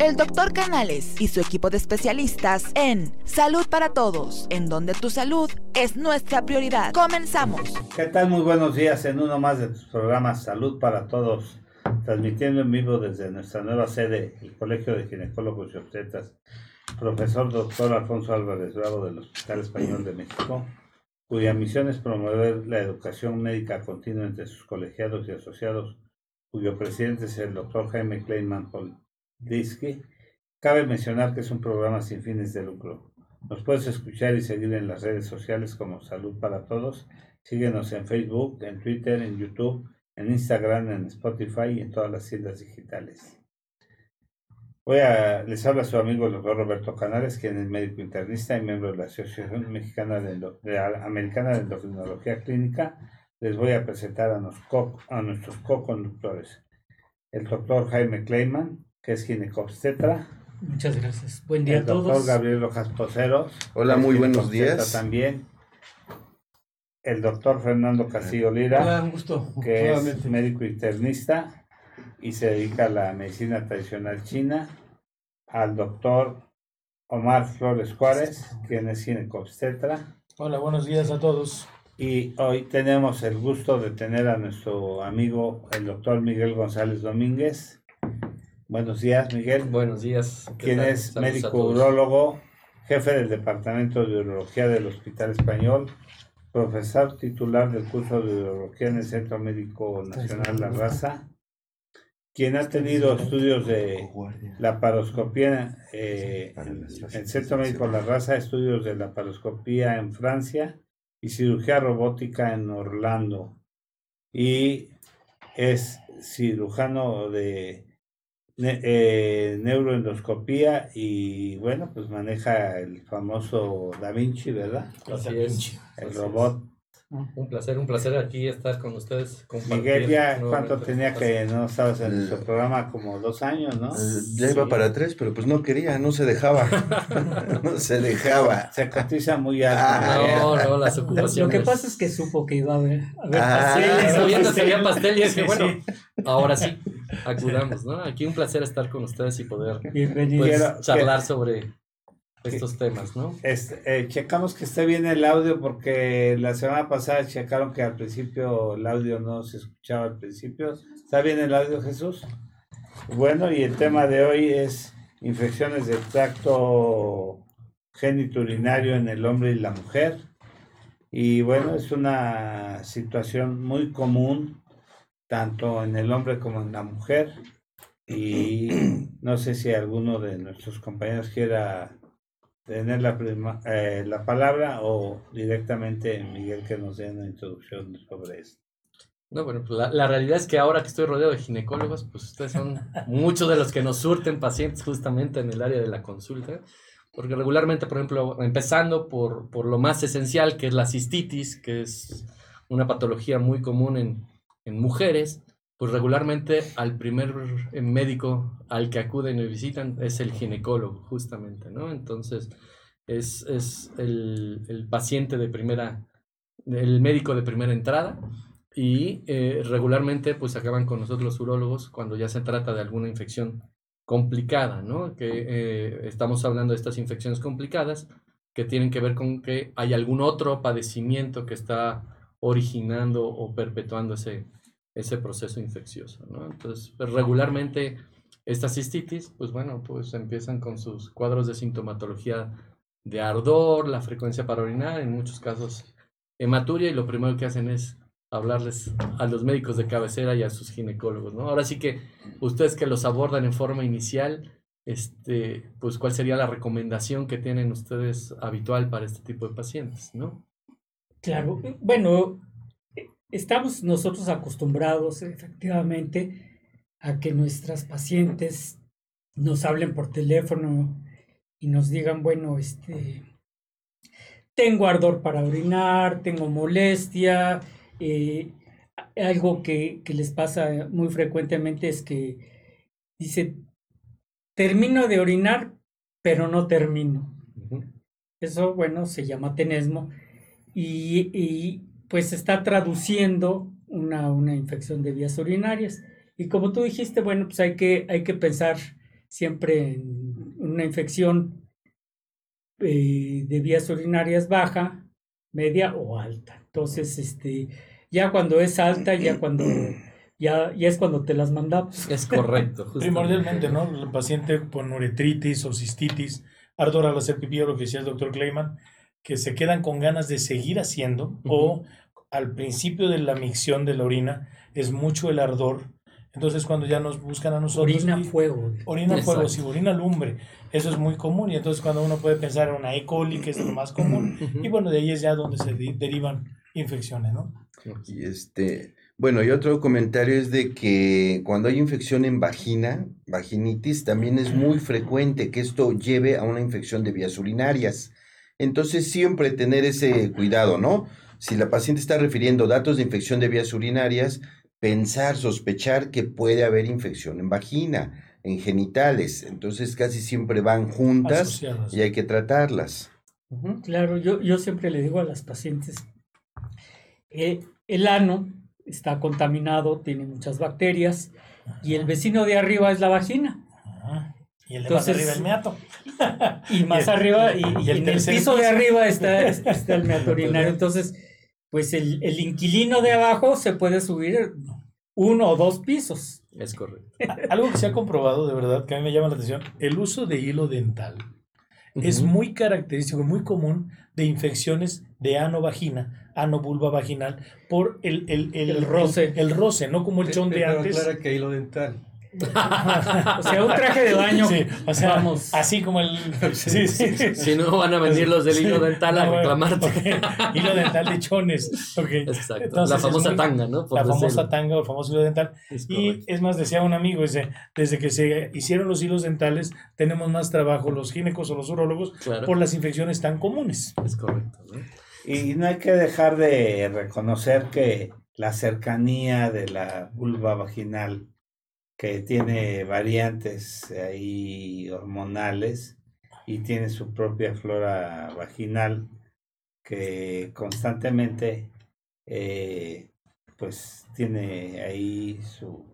el doctor Canales y su equipo de especialistas en Salud para Todos, en donde tu salud es nuestra prioridad. Comenzamos. ¿Qué tal? Muy buenos días en uno más de tus programas Salud para Todos, transmitiendo en vivo desde nuestra nueva sede, el Colegio de Ginecólogos y Obstetras, profesor doctor Alfonso Álvarez Bravo del Hospital Español de México, cuya misión es promover la educación médica continua entre sus colegiados y asociados, cuyo presidente es el doctor Jaime Kleinman Disque, cabe mencionar que es un programa sin fines de lucro. Nos puedes escuchar y seguir en las redes sociales como Salud para Todos. Síguenos en Facebook, en Twitter, en YouTube, en Instagram, en Spotify y en todas las tiendas digitales. Voy a, les habla su amigo el doctor Roberto Canales, quien es médico internista y miembro de la Asociación Mexicana de, Americana de Endocrinología Clínica. Les voy a presentar a, a nuestros co-conductores. El doctor Jaime Kleiman, que es ginecobstetra. Muchas gracias. Buen día a todos. Doctor Gabriel Rojas Poceros. Hola, muy buenos días. También. El doctor Fernando Castillo Lira. Hola, un gusto. Que es médico internista y se dedica a la medicina tradicional china. Al doctor Omar Flores Juárez, quien es ginecobstetra. Hola, buenos días a todos. Y hoy tenemos el gusto de tener a nuestro amigo el doctor Miguel González Domínguez, Buenos días, Miguel. Buenos días. Quien es médico urologo, jefe del Departamento de Urología del Hospital Español, profesor titular del curso de Urología en el Centro Médico Nacional La Raza, quien ha tenido estudios de la paroscopía eh, en el Centro Médico La Raza, estudios de la paroscopía en Francia y cirugía robótica en Orlando. Y es cirujano de eh, neuroendoscopía y bueno, pues maneja el famoso Da Vinci, ¿verdad? Así es. El robot. Un placer, un placer aquí estar con ustedes. Miguel, ya cuánto tenía que no estabas en nuestro programa, como dos años, ¿no? Ya iba para tres, pero pues no quería, no se dejaba. no se dejaba. Se cotiza muy alto. Ah, no, no, las ocupaciones. Lo que pasa es que supo que iba a haber, a ver ah, pasteles. Sabía pastel y es que bueno, ahora sí acudamos, ¿no? Aquí un placer estar con ustedes y poder pues, charlar sobre estos temas, ¿no? Este, eh, checamos que esté bien el audio porque la semana pasada checaron que al principio el audio no se escuchaba al principio. ¿Está bien el audio, Jesús? Bueno, y el tema de hoy es infecciones del tracto geniturinario en el hombre y la mujer. Y bueno, es una situación muy común tanto en el hombre como en la mujer. Y no sé si alguno de nuestros compañeros quiera tener la, eh, la palabra o directamente Miguel que nos dé una introducción sobre esto. No, bueno, pues la, la, realidad es que ahora que estoy rodeado de ginecólogos, pues ustedes son muchos de los que nos surten pacientes justamente en el área de la consulta, porque regularmente, por ejemplo, empezando por, por lo más esencial, que es la cistitis, que es una patología muy común en, en mujeres, pues regularmente al primer médico al que acuden y visitan es el ginecólogo, justamente, ¿no? Entonces, es, es el, el, paciente de primera, el médico de primera entrada y eh, regularmente pues acaban con nosotros los urólogos cuando ya se trata de alguna infección complicada, ¿no? Que eh, estamos hablando de estas infecciones complicadas que tienen que ver con que hay algún otro padecimiento que está originando o perpetuando ese, ese proceso infeccioso, ¿no? Entonces, pues, regularmente estas cistitis, pues bueno, pues empiezan con sus cuadros de sintomatología de ardor, la frecuencia para orinar, en muchos casos hematuria, y lo primero que hacen es hablarles a los médicos de cabecera y a sus ginecólogos, ¿no? Ahora sí que ustedes que los abordan en forma inicial, este, pues cuál sería la recomendación que tienen ustedes habitual para este tipo de pacientes, ¿no? Claro, bueno, estamos nosotros acostumbrados efectivamente a que nuestras pacientes nos hablen por teléfono y nos digan, bueno, este, tengo ardor para orinar, tengo molestia, eh, algo que, que, les pasa muy frecuentemente es que dice, termino de orinar, pero no termino. Eso, bueno, se llama tenesmo y, y pues está traduciendo una, una infección de vías urinarias. Y como tú dijiste, bueno, pues hay que, hay que pensar siempre en una infección eh, de vías urinarias baja, media o alta. Entonces, este, ya cuando es alta, ya cuando ya, ya es cuando te las mandamos. Es correcto. justamente. Primordialmente, ¿no? El paciente con uretritis o cistitis, ardor al hacer pipí, o lo que decía el doctor Kleiman, que se quedan con ganas de seguir haciendo, o al principio de la micción de la orina es mucho el ardor. Entonces, cuando ya nos buscan a nosotros. Orina y- fuego. Orina fuego, si orina lumbre, eso es muy común. Y entonces, cuando uno puede pensar en una E. coli, que es lo más común, y bueno, de ahí es ya donde se de- derivan infecciones, ¿no? Y este, bueno, y otro comentario es de que cuando hay infección en vagina, vaginitis, también es muy frecuente que esto lleve a una infección de vías urinarias. Entonces, siempre tener ese cuidado, ¿no? Si la paciente está refiriendo datos de infección de vías urinarias, pensar, sospechar que puede haber infección en vagina, en genitales. Entonces, casi siempre van juntas Asociadas. y hay que tratarlas. Claro, yo, yo siempre le digo a las pacientes, eh, el ano está contaminado, tiene muchas bacterias, y el vecino de arriba es la vagina. Y el de Entonces- más arriba, el meato. Y más el- arriba, y, y y el en el piso de arriba está, está el meato urinario. Entonces, pues el, el inquilino de abajo se puede subir uno o dos pisos. Es correcto. Algo que se ha comprobado, de verdad, que a mí me llama la atención, el uso de hilo dental es muy característico, muy común de infecciones de ano-vagina, ano-vulva vaginal, por el, el, el, El roce. El, roce, no como el chón de Pero antes. aclara que hilo dental. O sea, un traje de baño. Sí, o sea, vamos. así como el... Sí, sí, sí. Si no, van a venir los del hilo dental a bueno, reclamarte. ok. Hilo dental de chones. Exacto. Entonces, la famosa muy- tanga, ¿no? Por La famosa tanga o el famoso hilo dental. Es Y es más, decía un amigo, dice, desde que se hicieron los hilos dentales, tenemos más trabajo los ginecos o los urólogos Claro. por las infecciones tan comunes. Es correcto. ¿no? Y no hay que dejar de reconocer que la cercanía de la vulva vaginal, que tiene variantes ahí hormonales y tiene su propia flora vaginal, que constantemente eh, pues tiene ahí su,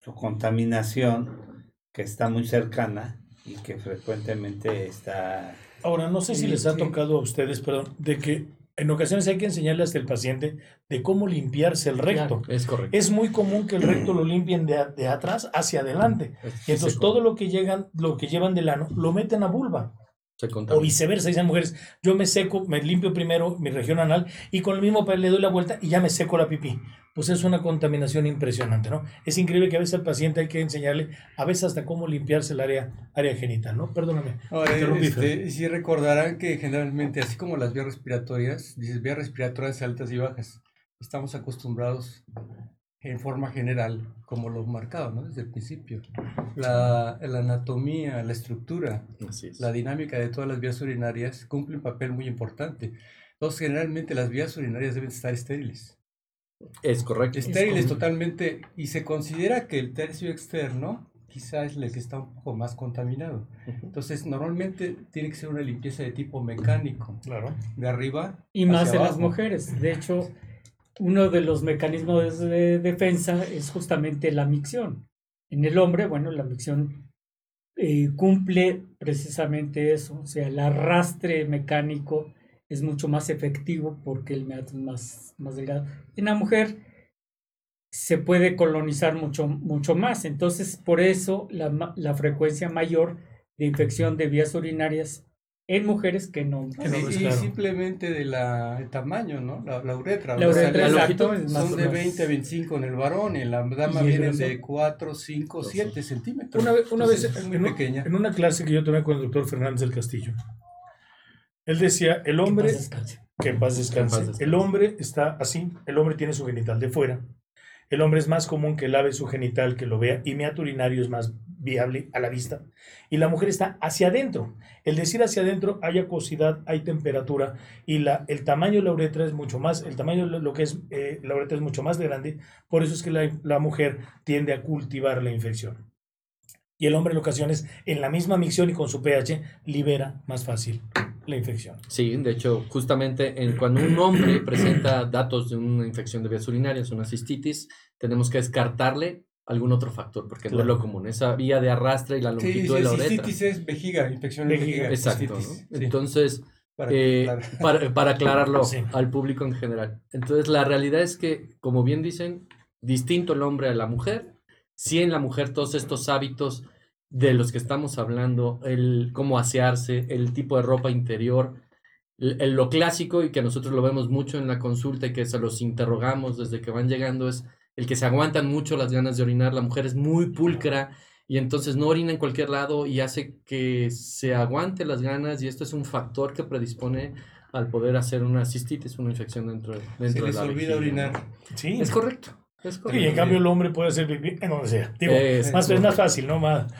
su contaminación que está muy cercana y que frecuentemente está Ahora, no sé si les ha tocado a ustedes, perdón, de que en ocasiones hay que enseñarle hasta el paciente de cómo limpiarse el recto. Es correcto. Es muy común que el recto lo limpien de, de atrás hacia adelante. Es- Y entonces se todo lo que llegan, lo que llevan del ano, lo meten a vulva. Se O viceversa, dicen mujeres, yo me seco, me limpio primero mi región anal y con el mismo papel le doy la vuelta y ya me seco la pipí. Pues es una contaminación impresionante, ¿no? Es increíble que a veces al paciente hay que enseñarle, a veces hasta cómo limpiarse el área, área genital, ¿no? Perdóname. Ahora, este, si recordarán que generalmente, así como las vías respiratorias, dices vías respiratorias altas y bajas, estamos acostumbrados en forma general, como lo marcado, ¿no? Desde el principio. La, la anatomía, la estructura, es. la dinámica de todas las vías urinarias cumple un papel muy importante. Entonces, generalmente las vías urinarias deben estar estériles. Es correcto. Estériles como- totalmente, y se considera que el tercio externo quizá es el que está un poco más contaminado. Entonces, normalmente tiene que ser una limpieza de tipo mecánico, Claro. de arriba Y más en las mujeres. De hecho, uno de los mecanismos de defensa es justamente la micción. En el hombre, bueno, la micción eh, cumple precisamente eso. O sea, el arrastre mecánico es mucho más efectivo porque el meato es más, más delgado. En la mujer se puede colonizar mucho, mucho más. Entonces, por eso la, la frecuencia mayor de infección de vías urinarias en mujeres que no. Y, no, y claro. simplemente de la, el tamaño, ¿no? La, la uretra. La o sea, uretra, exacto, más son o de menos. 20 a 25 en el varón y en la dama ¿Y vienen de 4, 5, 7 centímetros. Una vez, una vez Entonces, es muy en, pequeña. en una clase que yo tomé con el doctor Fernández del Castillo, él decía, el Que hombre, paz descanse. que en paz descanse, Que en paz descanse. el hombre está así, el hombre tiene su genital de fuera, el hombre es más común que lave su genital, que lo vea, y meato urinario es más viable a la vista, y la mujer está hacia adentro. El decir hacia adentro hay acuosidad, hay temperatura, y la, el tamaño de la uretra es mucho más, el tamaño de lo- que es eh, la uretra es mucho más grande, por eso es que la, la mujer tiende a cultivar la infección. Y el hombre en ocasiones, en la misma micción y con su pH, libera más fácil la infección. Sí, de hecho, justamente en, cuando un hombre presenta datos de una infección de vías urinarias, una cistitis, tenemos que descartarle algún otro factor, porque no es lo común. Esa vía de arrastre y la longitud sí, de la uretra. cistitis es vejiga, infección Vejiga. Exacto, Entonces, para eh, aclarar. para, para aclararlo Sí. al público en general. Entonces, la realidad es que, como bien dicen, distinto el hombre a la mujer. Sí en la mujer todos estos hábitos de los que estamos hablando, el cómo asearse, el tipo de ropa interior, el- el- lo clásico y que nosotros lo vemos mucho en la consulta y que se los interrogamos desde que van llegando es el que se aguantan mucho las ganas de orinar. La mujer es muy pulcra y entonces no orina en cualquier lado y hace que se aguante las ganas y esto es un factor que predispone al poder hacer una cistitis, una infección dentro, de- Se dentro de les la olvida orinar. Sí. Es correcto. Y en cambio el hombre puede hacer pipí en donde sea. Digo, Es más, es más fácil, ¿no? Más,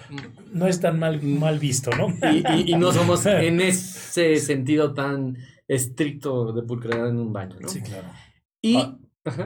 no es tan mal, mal visto, ¿no? y, y- y no somos en ese sentido tan estricto de pulcredad en un baño, ¿no? Sí, claro. Y, Ah.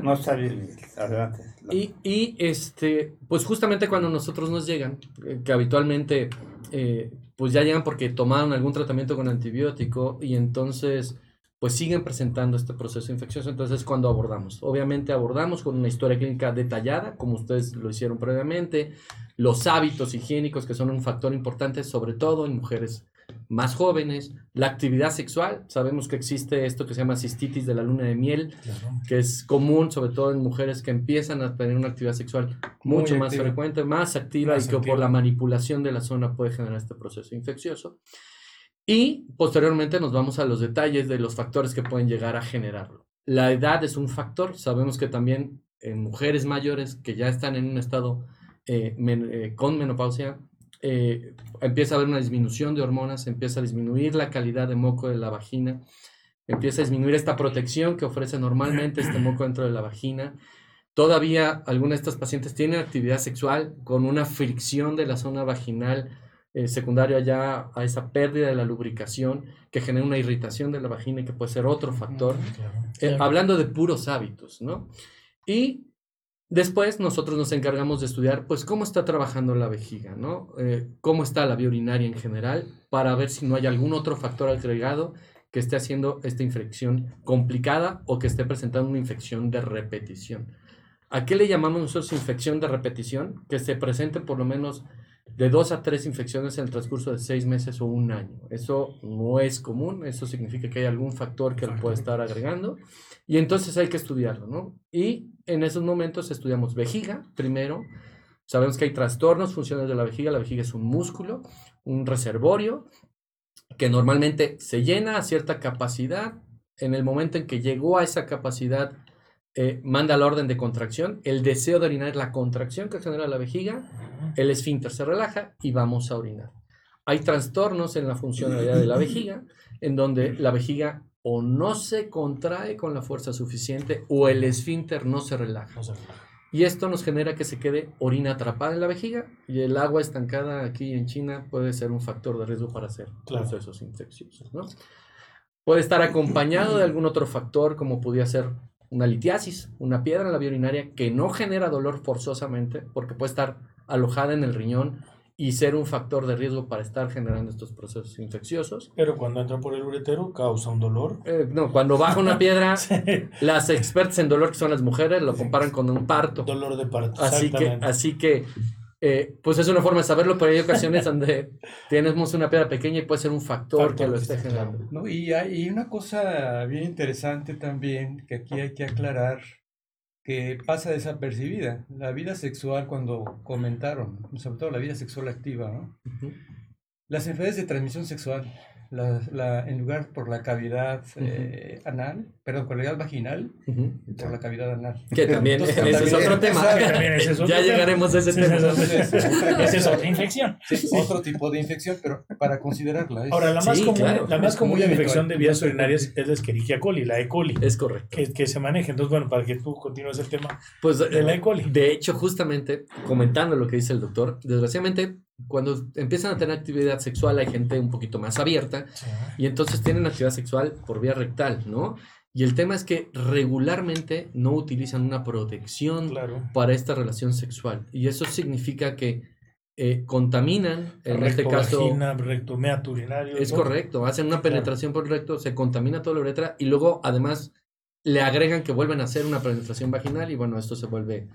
No está bien, adelante. Y, y, este, pues justamente cuando nosotros nos llegan, eh, que habitualmente eh, pues ya llegan porque tomaron algún tratamiento con antibiótico y entonces pues siguen presentando este proceso infeccioso, entonces es cuando abordamos. Obviamente abordamos con una historia clínica detallada, como ustedes lo hicieron previamente, los hábitos higiénicos que son un factor importante, sobre todo en mujeres más jóvenes, la actividad sexual, sabemos que existe esto que se llama cistitis de la luna de miel, claro. que es común, sobre todo en mujeres que empiezan a tener una actividad sexual Muy mucho más activa. frecuente, más activa Más y que activa. por la manipulación de la zona puede generar este proceso infeccioso. Y posteriormente nos vamos a los detalles de los factores que pueden llegar a generarlo. La edad es un factor, sabemos que también en mujeres mayores que ya están en un estado eh, eh, con menopausia, eh, empieza a haber una disminución de hormonas, empieza a disminuir la calidad de moco de la vagina, empieza a disminuir esta protección que ofrece normalmente este moco dentro de la vagina. Todavía algunas de estas pacientes tienen actividad sexual con una fricción de la zona vaginal eh, secundaria ya a esa pérdida de la lubricación que genera una irritación de la vagina y que puede ser otro factor. Claro. Eh, hablando de puros hábitos, ¿no? Y después nosotros nos encargamos de estudiar, pues, cómo está trabajando la vejiga, ¿no? Eh, cómo está la vía urinaria en general, para ver si no hay algún otro factor agregado que esté haciendo esta infección complicada o que esté presentando una infección de repetición. ¿A qué le llamamos nosotros infección de repetición? Que se presente por lo menos de dos a tres infecciones en el transcurso de seis meses o un año. Eso no es común, eso significa que hay algún factor que lo puede estar agregando y entonces hay que estudiarlo, ¿no? Y en esos momentos estudiamos vejiga primero. Sabemos que hay trastornos funcionales de la vejiga. La vejiga es un músculo, un reservorio que normalmente se llena a cierta capacidad. En el momento en que llegó a esa capacidad, eh, manda la orden de contracción. El deseo de orinar es la contracción que genera la vejiga. El esfínter se relaja y vamos a orinar. Hay trastornos en la funcionalidad de la vejiga, en donde la vejiga o no se contrae con la fuerza suficiente o el esfínter no se relaja. Y esto nos genera que se quede orina atrapada en la vejiga y el agua estancada aquí en China puede ser un factor de riesgo para hacer Claro. procesos infecciosos. ¿no? Puede estar acompañado de algún otro factor como podría ser una litiasis, una piedra en la vía urinaria que no genera dolor forzosamente porque puede estar alojada en el riñón y ser un factor de riesgo para estar generando estos procesos infecciosos. Pero cuando entra por el uretero causa un dolor. Eh, no, cuando baja una piedra, las expertas en dolor que son las mujeres lo comparan con un parto. dolor de parto. Así que, así que eh, pues es una forma de saberlo, pero hay ocasiones donde tenemos una piedra pequeña y puede ser un factor, Factor que lo esté generando. ¿no? Y hay una cosa bien interesante también que aquí hay que aclarar que pasa desapercibida. La vida sexual, cuando comentaron, sobre todo la vida sexual activa. Las enfermedades de transmisión sexual, la, la- en lugar por la cavidad eh, anal, perdón, cavidad vaginal, Ujú. por la cavidad anal. Que también, Entonces, ese es otro tema. Exacto. También ese es otro ya tema. llegaremos a ese Sí, tema. Esa es otra infección. Otro tipo de infección, pero para considerarla. es- Ahora, la más Sí, común, claro. la más común infección de vías urinarias es la Escherichia coli, la E. coli, Es correcto. que, que se maneja. Entonces, bueno, para que tú continúes el tema Pues, de la E. coli. de hecho, justamente comentando lo que dice el doctor, desgraciadamente, cuando empiezan a tener actividad sexual hay gente un poquito más abierta Sí. y entonces tienen actividad sexual por vía rectal, ¿no? Y el tema es que regularmente no utilizan una protección Claro. para esta relación sexual. Y eso significa que eh, contaminan, en recto, este caso, vagina, recto, urinario. es ¿no? correcto, hacen una penetración por el recto, se contamina toda la uretra y luego además le agregan que vuelven a hacer una penetración vaginal y bueno, esto se vuelve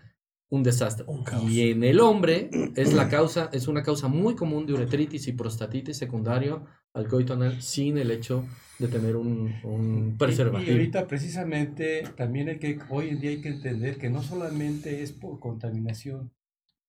un desastre. Un. Y en el hombre es la causa, es una causa muy común de uretritis y prostatitis secundario al coito anal sin el hecho de tener un, un preservativo. y ahorita precisamente también hay que, hoy en día hay que entender que no solamente es por contaminación,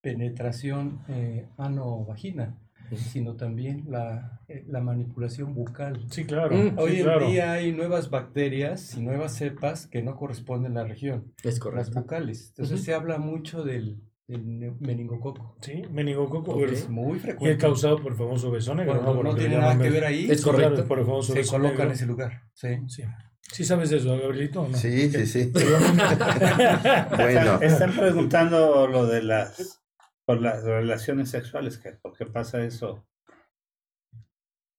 penetración eh, ano-vagina, sino también la, eh, la manipulación bucal. Sí, claro. Mm. sí, Hoy en claro. día hay nuevas bacterias y nuevas cepas que no corresponden a la región, Es las correcto. bucales. Entonces se habla mucho del, ne- meningococo. Sí, meningococo. Es muy Y es frecuente. causado por el famoso beso negro. No tiene nada que ver ahí, Es correcto. por el famoso se coloca en ese lugar. Sí. Sí. ¿Sí sabes eso, Gabrielito? no? Sí, sí, sí. Bueno. Están preguntando lo de las por las relaciones sexuales, que por qué pasa eso.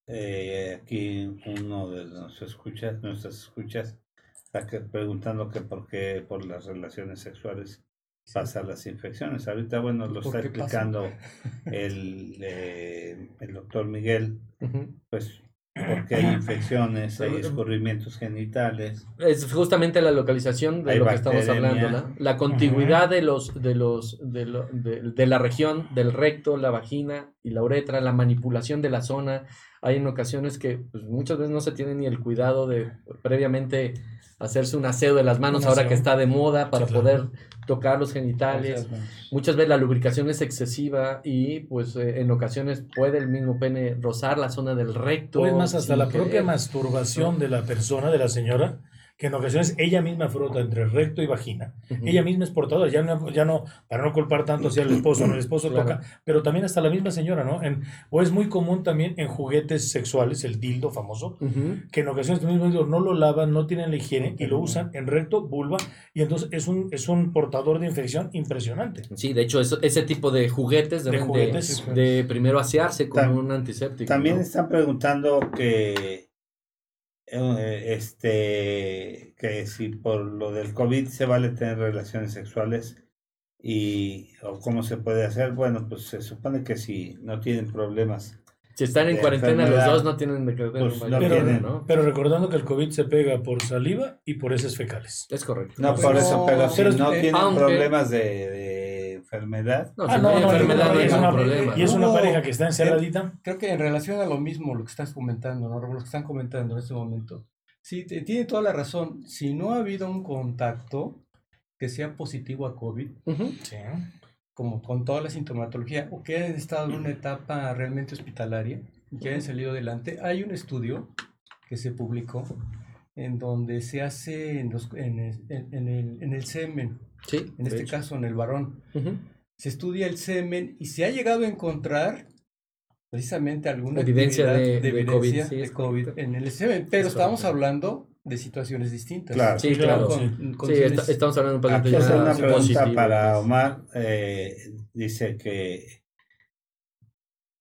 Eh, aquí uno de nuestros escuchas, nuestras escuchas, está que- preguntando que por qué por las relaciones sexuales pasan las infecciones. Ahorita, bueno, lo ¿Por está explicando el, eh, el doctor Miguel, pues porque hay infecciones, hay escurrimientos genitales. Es justamente la localización de Hay lo que estamos hablando, ¿no? La contigüidad de los, de los, de, lo- de- de la región, del recto, la vagina y la uretra, la manipulación de la zona. Hay en ocasiones que pues, muchas veces no se tiene ni el cuidado de previamente hacerse un aseo de las manos ahora que está de moda para Sí, claro. poder tocar los genitales. Muchas veces la lubricación es excesiva y pues eh, en ocasiones puede el mismo pene rozar la zona del recto. O es más, hasta la propia masturbación de la persona, de la señora, que en ocasiones ella misma frota entre recto y vagina. Ella misma es portadora, ya no, ya no, para no culpar tanto hacia el esposo, no, el esposo Claro. toca, pero también hasta la misma señora, ¿no? En, o es muy común también en juguetes sexuales, el dildo famoso, que en ocasiones mismo dildo no lo lavan, no tienen la higiene y lo usan en recto, vulva, y entonces es un, es un portador de infección impresionante. Sí, de hecho, eso- ese tipo de juguetes De deben de, juguetes. de primero asearse con Tam- un antiséptico. También ¿no? están preguntando que eh, este que si por lo del COVID se vale tener relaciones sexuales y o cómo se puede hacer. Bueno, pues se supone que si no tienen problemas. Si están en cuarentena los dos no tienen de que ver pues, un no mayor Pero, tienen, ¿no? pero recordando que el COVID se pega por saliva y por heces fecales. Es correcto. No, por eso, pero si no eh, tienen aunque- problemas de, de enfermedad. No, Ah, no, enfermedad no, no hay es una- problema. Y es una pareja que está encerradita. Creo que en relación a lo mismo, lo que estás comentando, ¿no? Lo que están comentando en este momento. Sí, te- tiene toda la razón. Si no ha habido un contacto que sea positivo a COVID. Sí. como con toda la sintomatología, o que hayan estado en una etapa realmente hospitalaria y que hayan salido adelante, hay un estudio que se publicó en donde se hace en, los- en el, en- en el, en el semen, Sí, en este hecho. caso en el varón. Se estudia el semen y se ha llegado a encontrar precisamente alguna Evidencia de- de COVID, sí, de en el semen, pero Es estamos correcto. hablando de situaciones distintas. Claro. Sí, claro. Con- con Sí, estamos hablando de un paciente Aquí hace ya una pregunta positivo, para pues. Omar. eh, dice que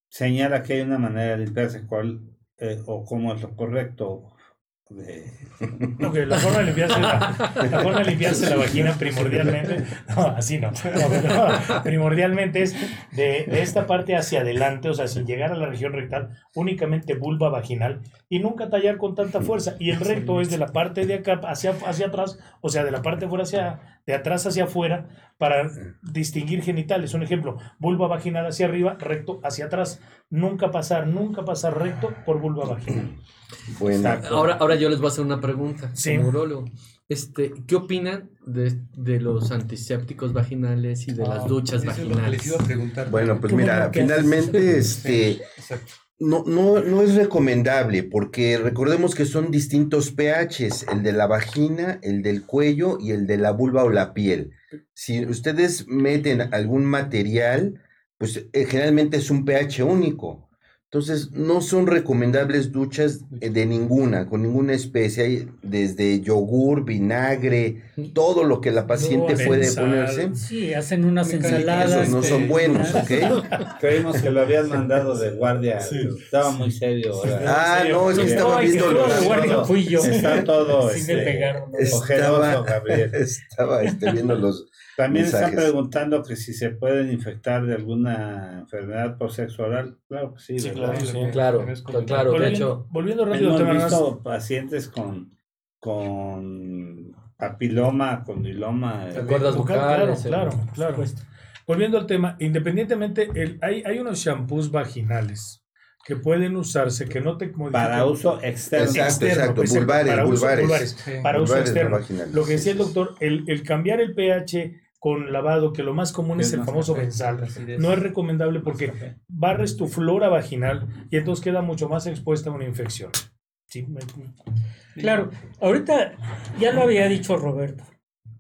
señala que hay una manera de limpiarse cuál eh, o cómo es lo correcto. De- la forma de limpiarse la, la forma de limpiarse la vagina primordialmente, no, así no, no, no, primordialmente es de, de esta parte hacia adelante, o sea, sin llegar a la región rectal, únicamente vulva vaginal y nunca tallar con tanta fuerza. Y el recto es de la parte de acá hacia, hacia atrás, o sea, de la parte de fuera hacia, de atrás hacia afuera, para distinguir genitales. Un ejemplo, vulva vaginal hacia arriba, recto hacia atrás. Nunca pasar, nunca pasar recto por vulva vaginal. Bueno, Exacto. Ahora, ahora yo les voy a hacer una pregunta Sí. como. Este, ¿Qué opinan de, de los antisépticos vaginales y de las Ah, duchas vaginales? iba a preguntar. bueno, pues mira, finalmente, este, no, no, no es recomendable porque recordemos que son distintos pHs, el de la vagina, el del cuello y el de la vulva o la piel. Si ustedes meten algún material, pues eh, generalmente es un pH único. Entonces, no son recomendables duchas eh, de ninguna, con ninguna especie, Hay desde yogur, vinagre, todo lo que la paciente No, puede sal. ponerse. Sí, hacen unas Me ensaladas. Esos no son buenos, ¿ok? Creímos que lo habían mandado de guardia. Sí. Estaba muy serio. ahora. Ah, no, es que Sí, estaba no, viendo los... de guardia fui yo. Está todo Sí me este, pegaron. ¿no? ojeroso, Estaba, Gabriel. estaba este, viendo los... También están mensajes. preguntando que si se pueden infectar de alguna enfermedad por sexo oral. Claro que sí, Sí, claro, sí. Claro, claro, de volviendo, hecho, volviendo rápido al Hemos tema nada más. visto pacientes con, con papiloma, condiloma. eh, Cuerdas Vocal, vocales. Claro, claro, claro. Volviendo al tema, independientemente, el, hay, hay unos shampoos vaginales que pueden usarse, que no te modifican. para uso externo. Exacto, externo, exacto, pues, vulvares, para uso- vulvares. vulvares, Sí. para uso Vulvares no externo. Lo que sí, decía el doctor, el, el cambiar el pH con lavado, que lo más común es Es el famoso café, benzal, no es recomendable porque barres tu flora vaginal y entonces queda mucho más expuesta a una infección. Sí, me- Claro, ahorita ya lo había dicho Roberto,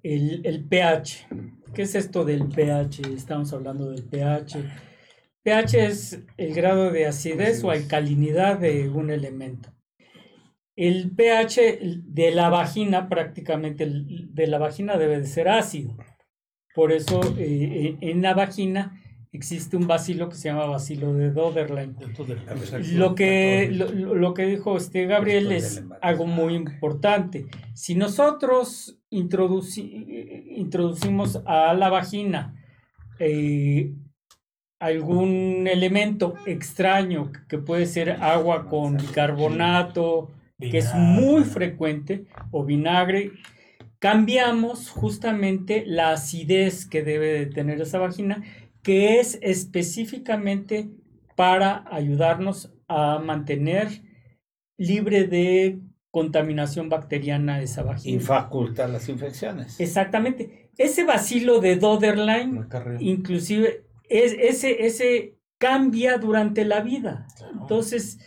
el, el pH. ¿Qué es esto del pH? Estamos hablando del pH. pH es el grado de acidez o alcalinidad de un elemento. El pH de la vagina, prácticamente el de la vagina debe de ser ácido. Por eso eh, en la vagina existe un bacilo que se llama bacilo de Doderlein. dentro del- Lo que, lo, lo- que dijo este Gabriel Después es algo muy importante. Si nosotros introduci- introducimos a la vagina eh, algún elemento extraño que puede ser agua con bicarbonato, que es muy frecuente, o vinagre, cambiamos justamente la acidez que debe de tener esa vagina, que es específicamente para ayudarnos a mantener libre de contaminación bacteriana esa Y vagina. faculta las infecciones. Exactamente. Ese bacilo de Doderlein, Acarrea. inclusive, es, ese, ese cambia durante la vida. Entonces,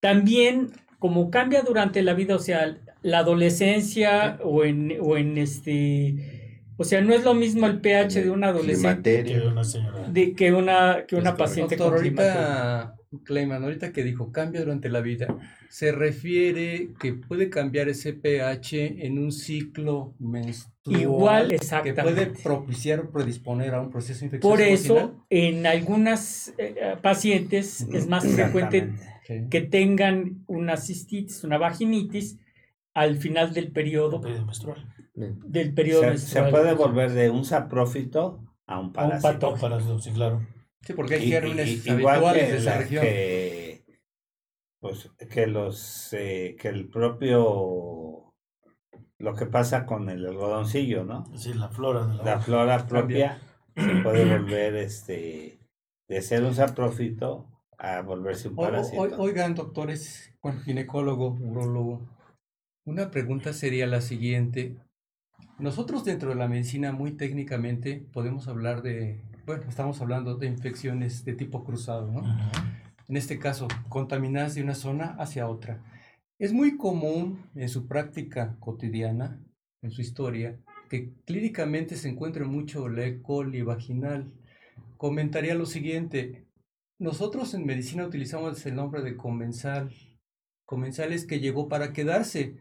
también como cambia durante la vida, o sea, la adolescencia o en, o en este, o sea, no es lo mismo el pH de un adolescente Que una señora. de, que una, que una paciente Doctor, con ahorita, Clayman, ahorita que dijo cambia durante la vida, se refiere que puede cambiar ese pH en un ciclo menstrual. Igual, Que exactamente. puede propiciar o predisponer a un proceso infeccioso. Por eso, vaginal. en algunas eh, pacientes es más frecuente que tengan una cistitis, una vaginitis al final del periodo Periodo menstrual. del periodo Se, se menstrual. puede volver de un saprófito a un parásito. patógeno. Para eso, sí, claro. Sí, porque hay gérmenes habituales que de esa la- región. que, pues, que los eh, que el propio lo que pasa con el algodoncillo, ¿no? Sí, la flora de la, La flora propia se puede volver este de ser un saprófito a volverse un O- o- parásito. o- oigan, doctores, bueno, ginecólogo, urologo, una pregunta sería la siguiente. Nosotros dentro de la medicina muy técnicamente podemos hablar de, bueno, estamos hablando de infecciones de tipo cruzado, ¿no? En este caso, contaminadas de una zona hacia otra. Es muy común en su práctica cotidiana, en su historia, que clínicamente se encuentre mucho la E. coli vaginal. Comentaría lo siguiente. Nosotros en medicina utilizamos el nombre de comensal. Comensal es que llegó para quedarse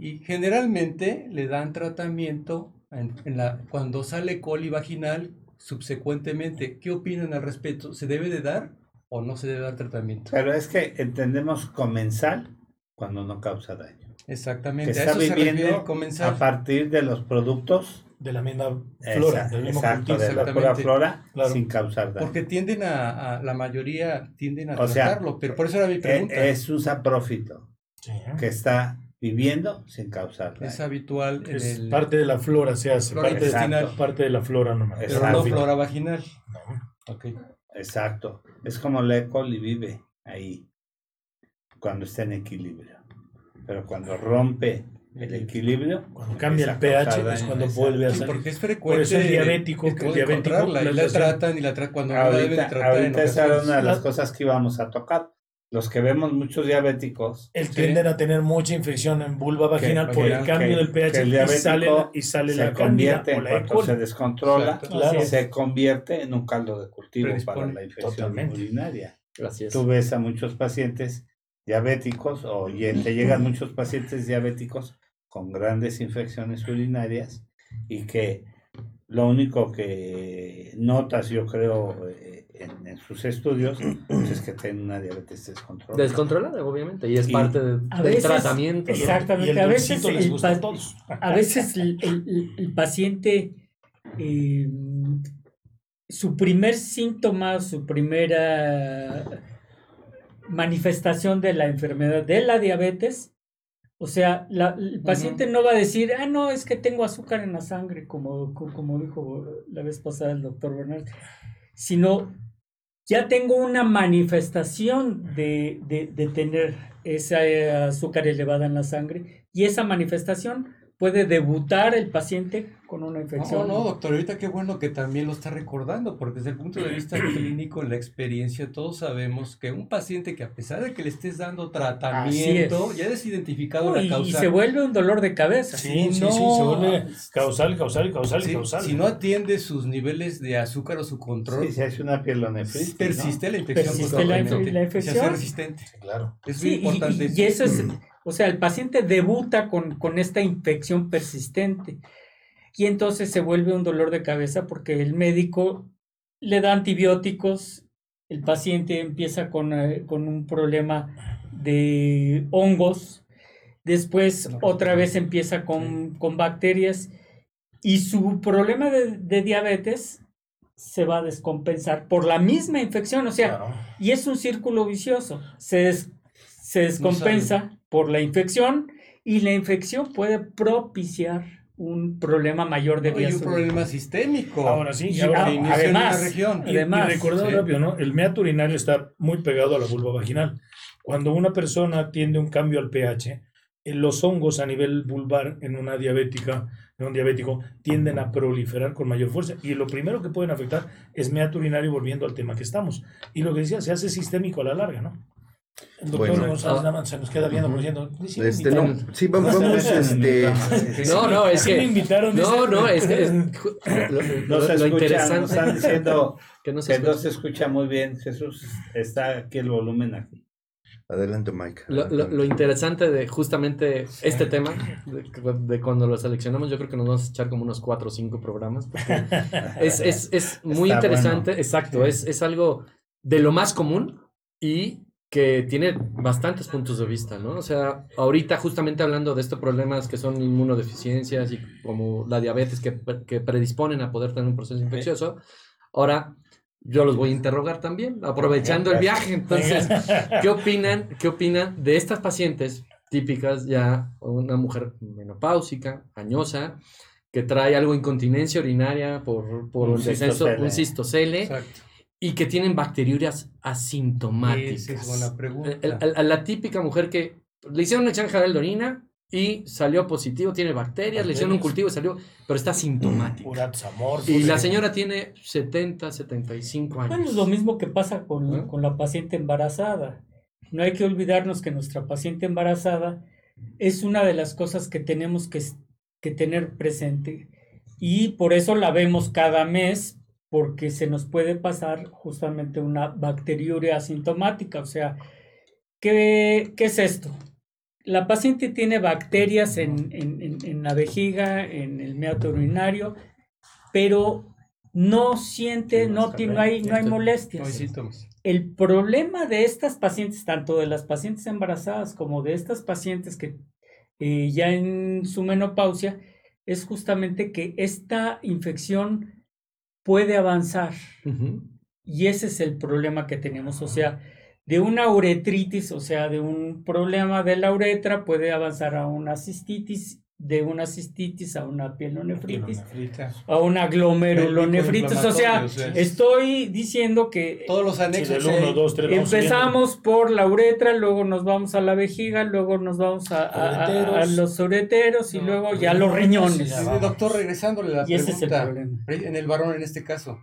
y generalmente le dan tratamiento en, en la, cuando sale coli vaginal subsecuentemente. ¿Qué opinan al respecto? ¿Se debe de dar o no se debe dar tratamiento? Pero es que entendemos comensal cuando no causa daño. Que Exactamente. está eso refiere el viviendo comensal. a partir de los productos De la misma flora, Esa- del mismo exacto, cultivo. de la pura flora Claro. sin causar daño. Porque tienden a, a- la mayoría tienden a O sea, tratarlo, pero por eso era mi E- pregunta. Es un saprófito Sí. que está viviendo sin causar daño. es habitual en Es el parte de la flora, se hace. Flora parte, intestinal. parte de la flora nomás. Es- pero no flora vaginal. No. Exacto. Es como la E. coli vive ahí cuando está en equilibrio. Pero cuando rompe el equilibrio, Cuando cambia el pH es cuando vuelve a Sí, salir. porque es Por frecuente. eso el diabético, es que diabético, la tratan y la tratan cuando no la deben de Ahorita, tratar. en ahorita esa era una de las La- cosas que íbamos a tocar. Los que vemos muchos diabéticos, Él Sí. tienden a tener mucha infección en vulva vaginal Que- por el que- cambio que- del que pH el y sale, la- y sale se la convierte, o en la E. cuanto coli. se descontrola. Claro. se convierte en un caldo de cultivo Predispone. para la infección Totalmente. urinaria. Es. Tú ves a muchos pacientes diabéticos o te llegan muchos pacientes diabéticos con grandes infecciones urinarias y que lo único que notas, yo creo, eh, en, en sus estudios pues, es que tienen una diabetes descontrolada. Descontrolada, obviamente, y es Y- parte de- A del veces- tratamiento. ¿no? Exactamente. Y el a veces les el gusta a pa- todos. a veces el, el- el paciente, eh, su primer síntoma, su primera manifestación de la enfermedad de la diabetes, O sea, la- el paciente no va a decir, ah, no, es que tengo azúcar en la sangre, como, co- como dijo la vez pasada el doctor Bernal, sino ya tengo una manifestación de, de, tener esa eh, azúcar elevada en la sangre y esa manifestación puede debutar el paciente con una infección. No, no, doctor, ahorita qué bueno que también lo está recordando, porque desde el punto de vista clínico, en la experiencia, todos sabemos que un paciente que a pesar de que le estés dando tratamiento, es. ya has identificado la causa. y se vuelve un dolor de cabeza. Sí, sí, no- sí, se vuelve causal, causal, causal y Sí, causal. si no atiende sus niveles de azúcar o su control, Sí, se hace una pielonefritis. ¿no? persiste la infección. Persiste la inf- totalmente. la Y se hace infección. resistente. Claro. Es Sí, muy y- importante. y, y eso es, o sea, el paciente debuta con, con esta infección persistente y entonces se vuelve un dolor de cabeza porque el médico le da antibióticos, el paciente empieza con, eh, con un problema de hongos, después otra vez empieza con, con bacterias y su problema de, de diabetes se va a descompensar por la misma infección, o sea, Claro. y es un círculo vicioso. Se, des- se descompensa por la infección y la infección puede propiciar un problema mayor de No, y vías un urinarias. problema sistémico. Ahora sí, y ahora ah, en además, una región. Y, además, y recordar sí. rápido, ¿no? El meato urinario está muy pegado a la vulva vaginal. Cuando una persona tiende un cambio al pH, eh, los hongos a nivel vulvar en una diabética, en un diabético, tienden a proliferar con mayor fuerza. Y lo primero que pueden afectar es meato urinario, volviendo al tema que estamos. Y lo que decía, se hace sistémico a la larga, ¿no? El doctor Bueno. González Ah. nada más se nos queda viendo como diciendo, "Sí, Este, no, invitaron". sí, vamos, No vamos, este. No, no, es que. invitaron, No, no, es que. es- lo, No se lo escucha, interesante. nos están diciendo que no se que no escucha. se escucha muy bien. Jesús, está aquí el volumen aquí. adelante, Mike. Lo, lo- lo interesante de justamente este tema, de, de cuando lo seleccionamos, yo creo que nos vamos a echar como unos cuatro o cinco programas. porque es, es, es muy Está interesante, bueno. exacto, es, es algo de lo más común y que tiene bastantes puntos de vista, ¿no? O sea, ahorita justamente hablando de estos problemas que son inmunodeficiencias y como la diabetes que, que predisponen a poder tener un proceso infeccioso, ahora yo los voy a interrogar también, aprovechando el viaje. Entonces, ¿Qué opinan, ¿Qué opinan de estas pacientes típicas ya, una mujer menopáusica, añosa, que trae algo de incontinencia urinaria por, por Un un descenso, un cistocele, Exacto. Y que tienen bacteriurias asintomáticas? Esa es buena pregunta. A la típica mujer que le hicieron examen general de orina y salió positivo, tiene bacterias, le hicieron un cultivo y salió, pero está amor. Y la señora tiene 70, 75 años. Bueno, es lo mismo que pasa con, ¿Ah? con la paciente embarazada. No hay que olvidarnos que nuestra paciente embarazada es una de las cosas que tenemos que, que tener presente. Y por eso la vemos cada mes, porque se nos puede pasar justamente una bacteriuria asintomática. O sea, ¿qué, qué es esto? La paciente tiene bacterias en, en- en- en la vejiga, en el meato urinario, pero no siente, no, no hay, no hay No hay molestias. síntomas. El problema de estas pacientes, tanto de las pacientes embarazadas como de estas pacientes que eh, ya en su menopausia, es justamente que esta infección puede avanzar. Y ese es el problema que tenemos. O sea, de una uretritis, o sea, de un problema de la uretra, puede avanzar a una cistitis, de una cistitis a una pielonefritis, a una glomerulonefritis. O sea, inflamatorio, o sea, estoy diciendo que Todos los anexos. eh, 1, 2, 3, empezamos por la uretra, luego nos vamos a la vejiga, luego nos vamos a, a- a- a los ureteros y No, luego ya los riñones. Sí, doctor, regresándole la Y ese es el pregunta, problema. en el varón en este caso,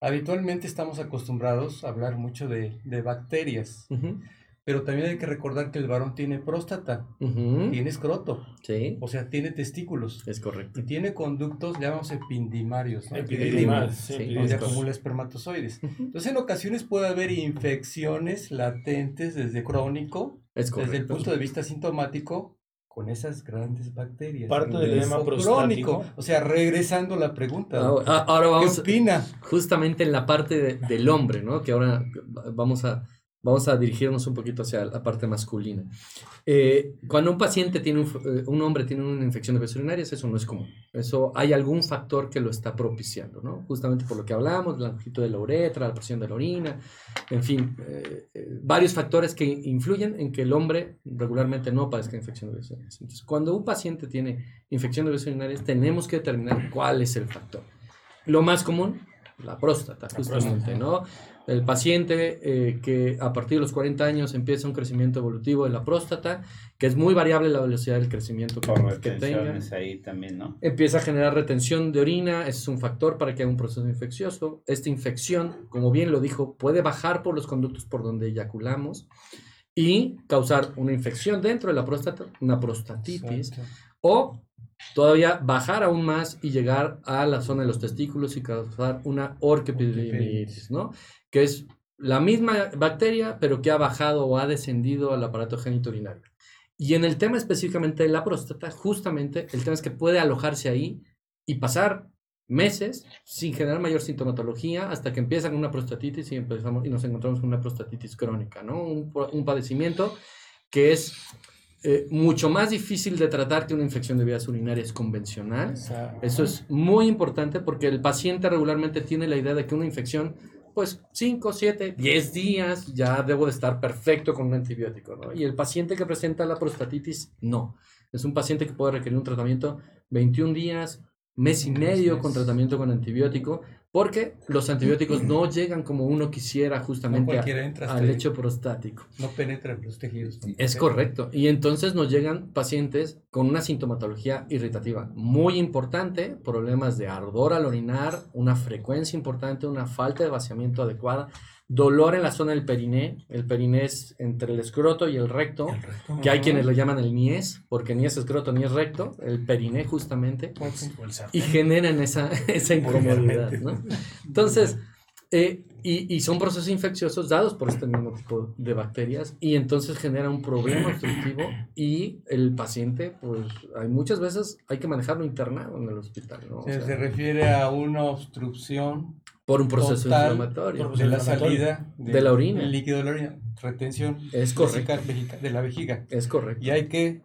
habitualmente estamos acostumbrados a hablar mucho de, de bacterias, Ujú. Pero también hay que recordar que el varón tiene próstata, tiene escroto, Sí, o sea, tiene testículos es correcto. y tiene conductos, llamamos epidimarios, ¿no? Epididimal, Epidimos, sí, sí, donde acumula espermatozoides. Entonces, en ocasiones puede haber infecciones latentes desde crónico, Es desde el punto de vista sintomático, con esas grandes bacterias. Parte del edema prostático. crónico. O sea, regresando a la pregunta. Ahora, ahora ¿Qué vamos opina? justamente en la parte de- del hombre, ¿no? Que ahora vamos a, vamos a dirigirnos un poquito hacia la parte masculina. Eh, cuando un paciente tiene, un, eh, un hombre tiene una infección de vías urinarias, eso no es común. Eso hay algún factor que lo está propiciando, ¿no? Justamente por lo que hablamos, la longitud de la uretra, la presión de la orina, en fin, eh, eh, varios factores que influyen en que el hombre regularmente no padezca infección de vías urinarias. Entonces, cuando un paciente tiene infección de vías urinarias, tenemos que determinar cuál es el factor. Lo más común, la próstata, justamente, ¿no? El paciente eh, que a partir de los 40 años empieza un crecimiento evolutivo de la próstata, que es muy variable la velocidad del crecimiento que, que tenga. retenciones ahí también, ¿no? Empieza a generar retención de orina, ese es un factor para que haya un proceso infeccioso. Esta infección, como bien lo dijo, puede bajar por los conductos por donde eyaculamos y causar una infección dentro de la próstata, una prostatitis, Exacto. o todavía bajar aún más y llegar a la zona de los testículos y causar una orquepididimitis, ¿no? Que es la misma bacteria, pero que ha bajado o ha descendido al aparato genitourinario. Y en el tema específicamente de la próstata, justamente el tema es que puede alojarse ahí y pasar meses sin generar mayor sintomatología hasta que empieza con una prostatitis y, empezamos, y nos encontramos con una prostatitis crónica, ¿no? Un, un padecimiento que es eh, mucho más difícil de tratar que una infección de vías urinarias convencional. Exacto. Eso es muy importante porque el paciente regularmente tiene la idea de que una infección, pues 5, 7, 10 días ya debo de estar perfecto con un antibiótico, ¿no? Y el paciente que presenta la prostatitis, no. Es un paciente que puede requerir un tratamiento 21 días, mes y medio con tratamiento con antibiótico, porque los antibióticos no llegan como uno quisiera No justamente a- al ahí. lecho prostático. No penetra en los tejidos. Es correcto. Y entonces nos llegan pacientes con una sintomatología irritativa muy importante, problemas de ardor al orinar, una frecuencia importante, una falta de vaciamiento adecuada, dolor en la zona del periné. El periné es entre el escroto y el recto, El recto. que hay quienes lo llaman el niés, porque ni es escroto ni es recto, el periné justamente y generan esa, esa incomodidad. ¿no? Entonces, eh, y, y son procesos infecciosos dados por este mismo tipo de bacterias y entonces genera un problema obstructivo y el paciente, pues, hay muchas veces hay que manejarlo internado en el hospital, ¿no? O Se, sea, se refiere a una obstrucción por un proceso total inflamatorio. por- de la inflamatorio. salida De la orina. del líquido de la orina, retención Es correcto. de la vejiga. Es correcto. Y hay que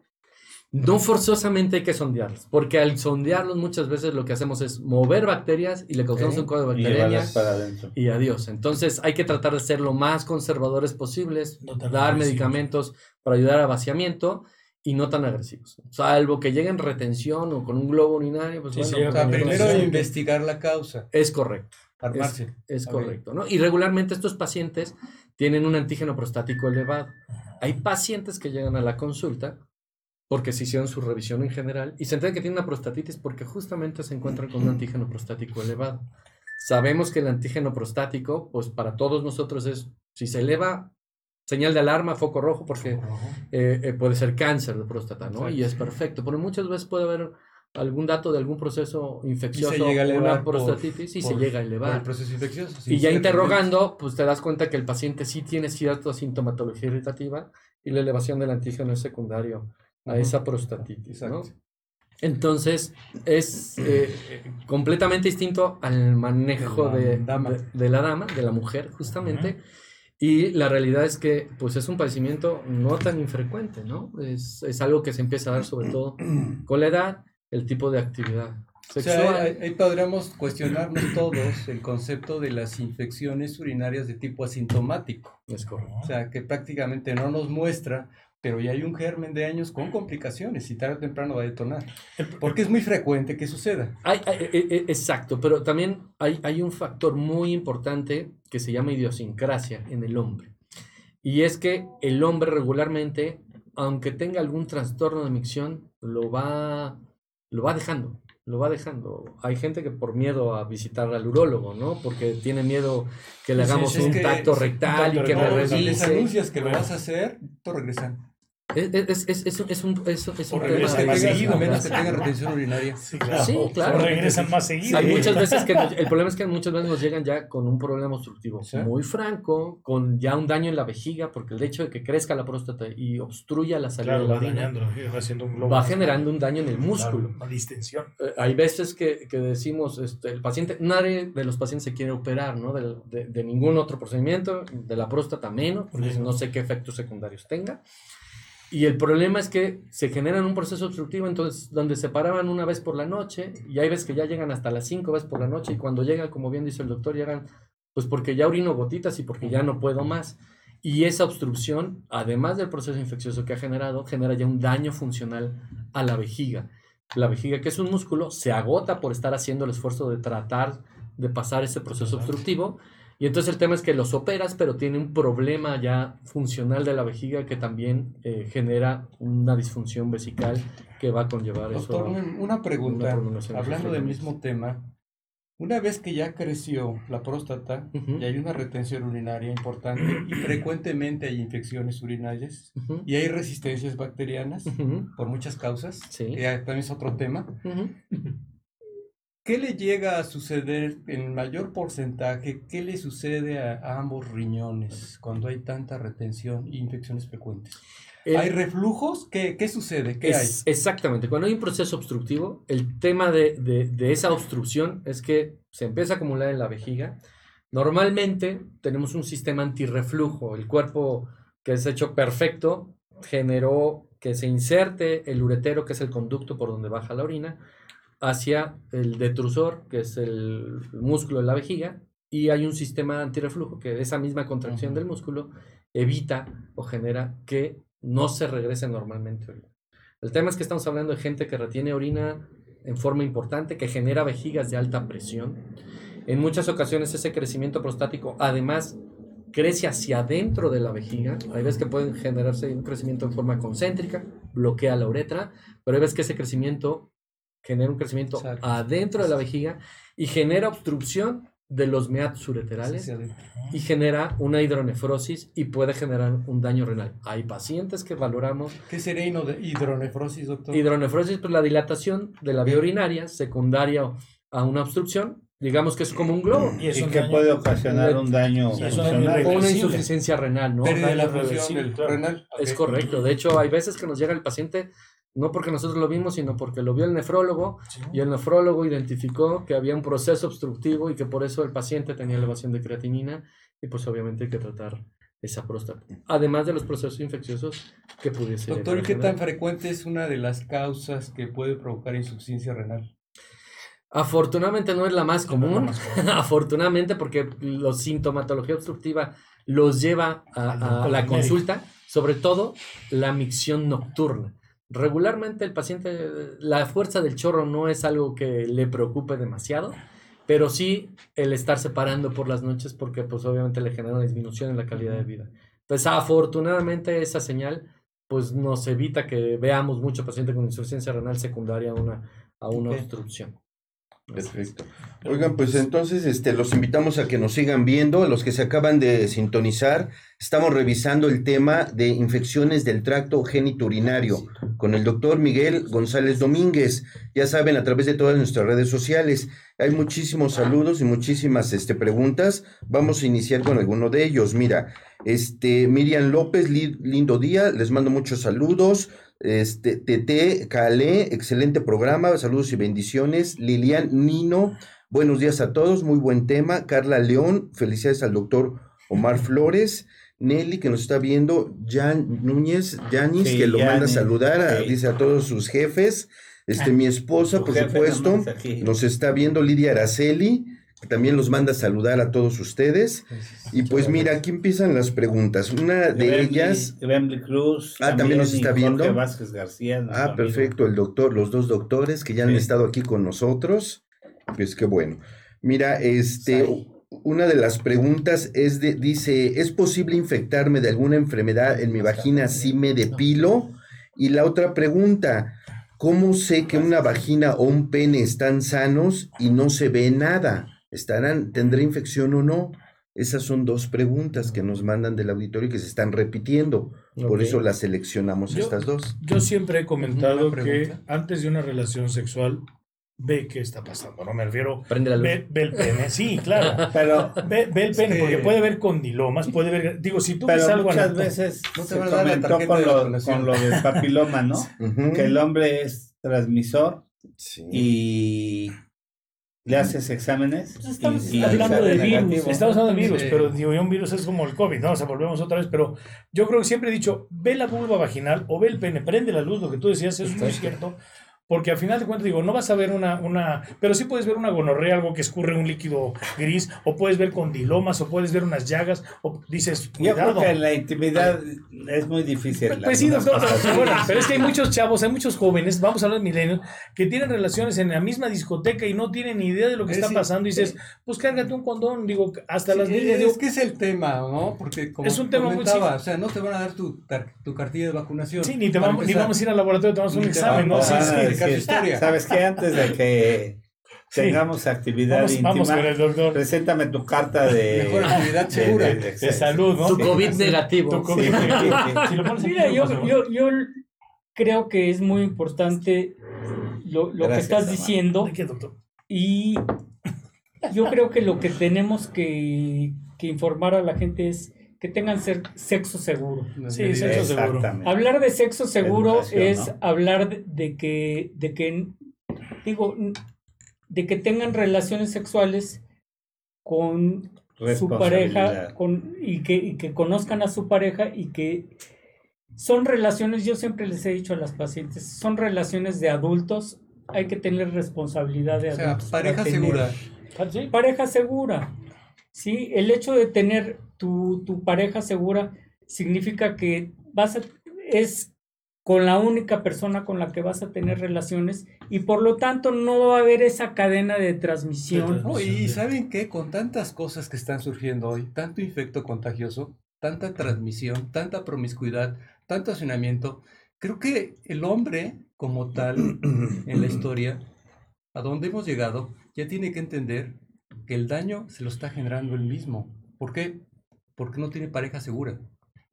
No forzosamente hay que sondearlos, porque al sondearlos muchas veces lo que hacemos es mover bacterias y le causamos un cuadro de Y bacteriemia llevarlas para adentro. y adiós. Entonces hay que tratar de ser lo más conservadores posibles, No tan dar agresivos. medicamentos para ayudar a vaciamiento y no tan agresivos. Salvo que lleguen retención o con un globo urinario, pues Sí, bueno, sí, o sea, Entonces, primero investigar la causa, es correcto. Armarse. Es correcto, ¿no? Y regularmente estos pacientes tienen un antígeno prostático elevado. Hay pacientes que llegan a la consulta porque se hicieron su revisión en general y se enteran que tienen una prostatitis porque justamente se encuentran con un antígeno prostático elevado. Sabemos que el antígeno prostático, pues para todos nosotros es, si se eleva, señal de alarma, foco rojo, porque Rojo. eh, eh, puede ser cáncer de próstata, ¿no? Y es perfecto, pero muchas veces puede haber algún dato de algún proceso infeccioso, llega a elevar una por- prostatitis y se llega a elevar. el proceso infeccioso. sí, Y ya interrogando, pues te das cuenta que el paciente sí tiene cierta sintomatología irritativa y la elevación del antígeno es secundario a esa prostatitis. Entonces, es eh, completamente distinto al manejo De la de, dama. de- de la dama, de la mujer, justamente. Y la realidad es que, pues, es un padecimiento no tan infrecuente, ¿no? Es, es algo que se empieza a dar sobre todo con la edad, el tipo de actividad O sexual. sea, ahí, ahí podríamos cuestionarnos todos el concepto de las infecciones urinarias de tipo asintomático. Es correcto. O sea, que prácticamente no nos muestra, pero ya hay un germen de años con complicaciones y tarde o temprano va a detonar. Porque es muy frecuente que suceda. Hay- hay- e- e- exacto, pero también hay, hay un factor muy importante que se llama idiosincrasia en el hombre. Y es que el hombre regularmente, aunque tenga algún trastorno de micción, lo va, lo va dejando. Lo va dejando. Hay gente que por miedo a visitar al urólogo, ¿no? Porque tiene miedo que le hagamos sí, un que- tacto rectal y que me rectal, Si les revise. anuncias que lo vas a hacer, te regresan. Es, es, es, es, es un, es, es un tema que de- más seguido, a menos que tenga retención urinaria. Sí, claro. Sí, claro. O regresan más seguido. Hay muchas veces que el problema es que muchas veces nos llegan ya con un problema obstructivo Sí. muy franco, con ya un daño en la vejiga, porque el hecho de que crezca la próstata y obstruya la salida Claro, de la va orina dañando, va haciendo un globo va generando un daño en el músculo. Claro, una distensión. Eh, hay veces que, que decimos, este, el paciente, nadie de los pacientes se quiere operar, ¿no? Del- De, de ningún otro procedimiento, de la próstata menos, porque Sí. no sé qué efectos secundarios tenga. Y el problema es que se generan un proceso obstructivo, entonces, donde se paraban una vez por la noche, y hay veces que ya llegan hasta las cinco veces por la noche, y cuando llegan, como bien dice el doctor, llegan, pues porque ya orino gotitas y porque ya no puedo más. Y esa obstrucción, además del proceso infeccioso que ha generado, genera ya un daño funcional a la vejiga. La vejiga, que es un músculo, se agota por estar haciendo el esfuerzo de tratar de pasar ese proceso obstructivo. Y entonces el tema es que los operas, pero tiene un problema ya funcional de la vejiga que también eh, genera una disfunción vesical que va a conllevar Doctor, eso. un- una pregunta. una Hablando del mismo tema, una vez que ya creció la próstata Ujú. y hay una retención urinaria importante y frecuentemente hay infecciones urinarias Ujú, y hay resistencias bacterianas ujú, por muchas causas, Sí. que también es otro tema. ¿Qué le llega a suceder en mayor porcentaje? ¿Qué le sucede a, a ambos riñones cuando hay tanta retención e infecciones frecuentes? El- ¿Hay reflujos? ¿Qué, qué sucede? ¿Qué Es- Exactamente. Cuando hay un proceso obstructivo, el tema de, de- de esa obstrucción es que se empieza a acumular en la vejiga. Normalmente tenemos un sistema antirreflujo. El cuerpo que es hecho perfecto generó que se inserte el uretero, que es el conducto por donde baja la orina, hacia el detrusor, que es el músculo de la vejiga, y hay un sistema antirreflujo que esa misma contracción del músculo evita o genera que no se regrese normalmente orina. El tema es que estamos hablando de gente que retiene orina en forma importante, que genera vejigas de alta presión. En muchas ocasiones ese crecimiento prostático además crece hacia adentro de la vejiga. Hay veces que pueden generarse un crecimiento en forma concéntrica, bloquea la uretra, pero hay veces que ese crecimiento genera un crecimiento Exacto. adentro de la vejiga y genera obstrucción de los meatos ureterales y genera una hidronefrosis y puede generar un daño renal. Hay pacientes que valoramos ¿Qué sería hidronefrosis, doctor? hidronefrosis, pues la dilatación de la vía urinaria secundaria a una obstrucción, digamos que es como un globo Y es ¿Y daño- puede ocasionar un daño Sí, funcional? o una insuficiencia renal, ¿no? Pérdida de la función renal. Es correcto. De hecho, hay veces que nos llega el paciente no porque nosotros lo vimos, sino porque lo vio el nefrólogo Sí. y el nefrólogo identificó que había un proceso obstructivo y que por eso el paciente tenía elevación de creatinina y pues obviamente hay que tratar esa próstata. Además de los procesos infecciosos que pudiese Doctor, ¿y llegar a qué tan frecuente es una de las causas que puede provocar insuficiencia renal? Afortunadamente no es la más No es la común, afortunadamente porque la sintomatología obstructiva los lleva a, a la consulta, sobre todo la micción nocturna. Regularmente el paciente, la fuerza del chorro no es algo que le preocupe demasiado, pero sí el estar separando por las noches porque pues obviamente le genera una disminución en la calidad de vida. Entonces afortunadamente esa señal pues nos evita que veamos mucho paciente con insuficiencia renal secundaria a una, a una obstrucción. Perfecto. Oigan, pues entonces este, los invitamos a que nos sigan viendo. A los que se acaban de sintonizar, estamos revisando el tema de infecciones del tracto genitourinario con el doctor Miguel González Domínguez. Ya saben, a través de todas nuestras redes sociales. Hay muchísimos saludos y muchísimas este, preguntas. Vamos a iniciar con alguno de ellos. Mira, este, Miriam López, li- lindo día. Les mando muchos saludos. Este, TT, Calé, excelente programa, saludos y bendiciones. Lilian Nino, buenos días a todos, muy buen tema. Carla León, felicidades al doctor Omar Flores. Nelly, que nos está viendo, Jan Núñez, Yanis, Sí, que lo manda a saludar, a- sí. dice a todos sus jefes. Este, mi esposa, por supuesto, nos está viendo Lidia Araceli, también los manda a saludar a todos ustedes. Y pues mira, aquí empiezan las preguntas. Una de ellas, Cruz. Ah, también nos está Jorge viendo. Vázquez García. Ah, amigo. perfecto, el doctor, los dos doctores que ya han estado aquí con nosotros. Pues qué bueno. Mira, este, una de las preguntas es de, dice, ¿es posible infectarme de alguna enfermedad en mi vagina si me depilo? Y la otra pregunta, ¿cómo sé que una vagina o un pene están sanos y no se ve nada? ¿Estarán, tendré infección o no? Esas son dos preguntas que nos mandan del auditorio y que se están repitiendo. Por eso las seleccionamos Yo- estas dos. Yo siempre he comentado que antes de una relación sexual, ve qué está pasando. No me refiero. Prende la luz. Ve, ve el pene, sí, claro. Pero, Ve, ve el pene, que- porque puede ver condilomas, puede ver. Digo, si tú ves pero algo muchas veces No te se van a dar la comentó con de lo, con lo del papiloma, ¿no? Que el hombre es transmisor Sí. y le haces exámenes. Pues estamos y- y hablando de virus. negativo. Estamos hablando de virus, Sí. pero digo, un virus es como el COVID, ¿no? O sea, volvemos otra vez, pero yo creo que siempre he dicho, ve la vulva vaginal o ve el pene, prende la luz, lo que tú decías es muy cierto, porque al final de cuentas, digo, no vas a ver una, una, pero sí puedes ver una gonorrea, algo que escurre un líquido gris, o puedes ver condilomas, o puedes ver unas llagas, o dices, Yo creo cuidado. que en la intimidad es muy difícil. Pues sí, doctor, algunas pero, cosas. bueno, pero es que hay muchos chavos, hay muchos jóvenes, vamos a hablar de milenios, que tienen relaciones en la misma discoteca y no tienen ni idea de lo que Es está sí, pasando y dices, pues cárgate un condón, digo, hasta las Sí, niñas, es, digo, que es el tema, ¿no? Porque como Es un tema muy sí. o sea, no te van a dar tu, tu cartilla de vacunación. Sí, ni, te vamos, ni vamos a ir al laboratorio, tomamos un Ni te examen, ¿no? vamos Sí, a a sí. Explicar su historia. ¿Sabes qué? Antes de que Sí. tengamos actividad Vamos, íntima, vamos con el doctor. preséntame tu carta de, Mejor actividad de- segura. de- De salud, ¿no? Tu Sí. COVID negativo. Tu COVID. Sí, sí, sí. Si lo pones Mira, yo, yo, yo creo que es muy importante lo, lo que Gracias, estás Amanda. diciendo ¿De qué, doctor? y yo creo que lo que tenemos que, que informar a la gente es que tengan ser- sexo seguro. Sí, sexo seguro. Hablar de sexo seguro es ¿no? hablar de, que, de que, digo, de que tengan relaciones sexuales con su pareja con, y, que, y que conozcan a su pareja y que son relaciones, yo siempre les he dicho a las pacientes, son relaciones de adultos, hay que tener responsabilidad de O sea, adultos. para pareja segura. Sí. Pareja segura. Sí, el hecho de tener tu, tu pareja segura significa que vas a, es con la única persona con la que vas a tener relaciones y por lo tanto no va a haber esa cadena de transmisión. No, y saben qué, con tantas cosas que están surgiendo hoy, tanto infecto contagioso, tanta transmisión, tanta promiscuidad, tanto hacinamiento, creo que el hombre como tal en la historia, a donde hemos llegado, ya tiene que entender que el daño se lo está generando él mismo. ¿Por qué? Porque no tiene pareja segura.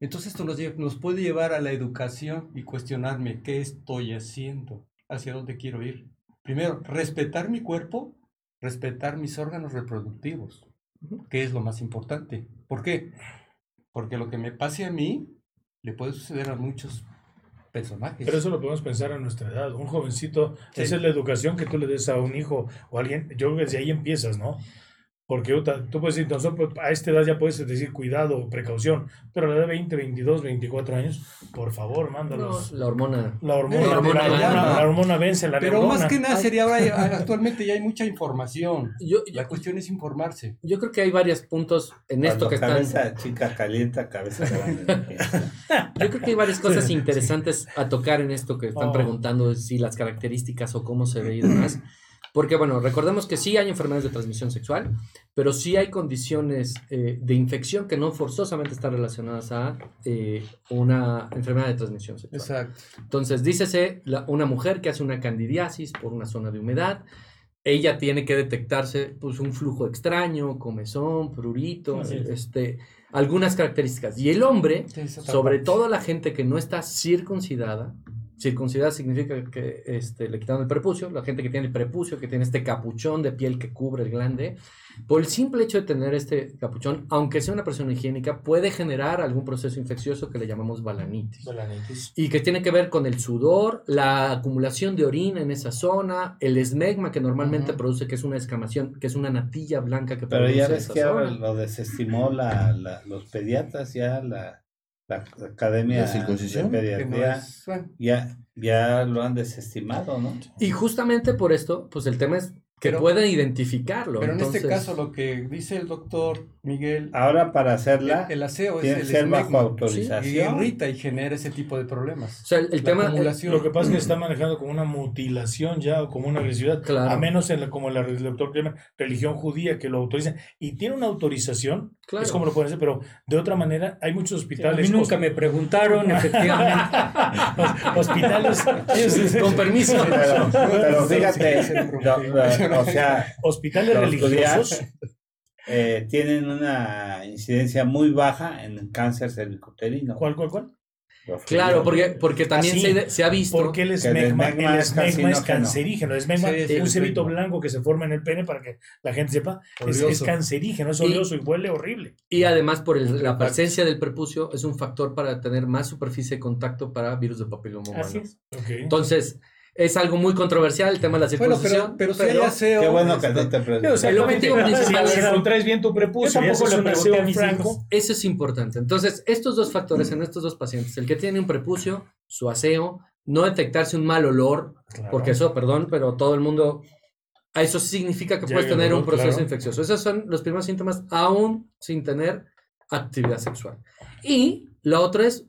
Entonces esto nos, puede llevar a la educación y cuestionarme qué estoy haciendo, hacia dónde quiero ir. Primero, respetar mi cuerpo, respetar mis órganos reproductivos, que es lo más importante. ¿Por qué? Porque lo que me pase a mí le puede suceder a muchos personajes. Pero eso lo podemos pensar a nuestra edad. Un jovencito, Sí. esa es la educación que tú le des a un hijo o a alguien. Yo creo que desde ahí empiezas, ¿no? Porque tú puedes decir, nosotros a esta edad ya puedes decir cuidado, precaución, pero a la edad de 20, 22, 24 años, por favor, No, mándalos. la hormona. La hormona, La la hormona hormona, gana. la hormona vence la Pero neurona. más que nada sería ahora, actualmente ya hay mucha información. Yo, La cuestión es informarse. yo creo que hay varios puntos en esto Cuando que están. cabeza chica calienta, cabeza grande. Yo creo que hay varias cosas interesantes a tocar en esto que están Oh. preguntando, si las características o cómo se ve y demás. Porque, bueno, recordemos que sí hay enfermedades de transmisión sexual, pero sí hay condiciones eh, de infección que no forzosamente están relacionadas a eh, una enfermedad de transmisión sexual. Exacto. Entonces, dícese la- una mujer que hace una candidiasis por una zona de humedad, ella tiene que detectarse pues, un flujo extraño, comezón, prurito, es. este, algunas características. Y el hombre, sobre todo la gente que no está circuncidada, circuncidada significa que este, le quitaron el prepucio, la gente que tiene el prepucio, que tiene este capuchón de piel que cubre el glande, por el simple hecho de tener este capuchón, aunque sea una persona higiénica, puede generar algún proceso infeccioso que le llamamos balanitis. Balanitis. Y que tiene que ver con el sudor, la acumulación de orina en esa zona, el esmegma que normalmente produce, que es una escamación, que es una natilla blanca que Pero produce ya ves esa que zona. lo desestimó la, la- los pediatras, ya la, la Academia ¿La circuncisión? de no Pediatría, es- bueno, ya, ya lo han desestimado, ¿no? Y justamente por esto, pues el tema es que Pero- pueden identificarlo. pero en este caso lo que dice el doctor Miguel, Ahora para el, hacerla el aseo es tiene el que ser bajo esmegma, y autorización. irrita y genera ese tipo de problemas. O sea, el, el tema... acumulación. Lo que pasa es que está manejando como una mutilación ya o como una agresividad, Claro. a menos en la, como la el doctor llama religión judía que lo autoriza y tiene una autorización, Claro. es como lo pueden hacer, pero de otra manera hay muchos A hospitales. mí nunca me preguntaron, efectivamente. hos- hospitales. Con permiso. Pero, pero fíjate, o sea, hospitales religiosos eh, tienen una incidencia muy baja en el cáncer cervicuterino. ¿Cuál, cuál, cuál? Claro, porque, porque también Ah, se, se ha visto. Porque el que el esmegma, el es esmegma es cancerígeno. El esmegma Sí, sí, un cebito blanco que se forma en el pene para que la gente sepa. Es, es cancerígeno, es oleoso y huele horrible. Y además por el- la presencia del prepucio es un factor para tener más superficie de contacto para virus de papiloma humano. Así es. Entonces, es algo muy controversial el tema de la Bueno, circuncisión. pero, pero si hay aseo. Qué bueno que este, no te pregunté. O sea, El objetivo principal si es- contraes bien tu prepucio, Yo tampoco le un pregunté a aseo mis franco. hijos. Eso es importante. Entonces, estos dos factores en estos dos pacientes, el que tiene un prepucio, su aseo, no detectarse un mal olor, Claro. porque eso, perdón, pero todo el mundo, a eso significa que Ya puedes tener un proceso claro. infeccioso. Esos son los primeros síntomas aún sin tener actividad sexual. Y la otra es,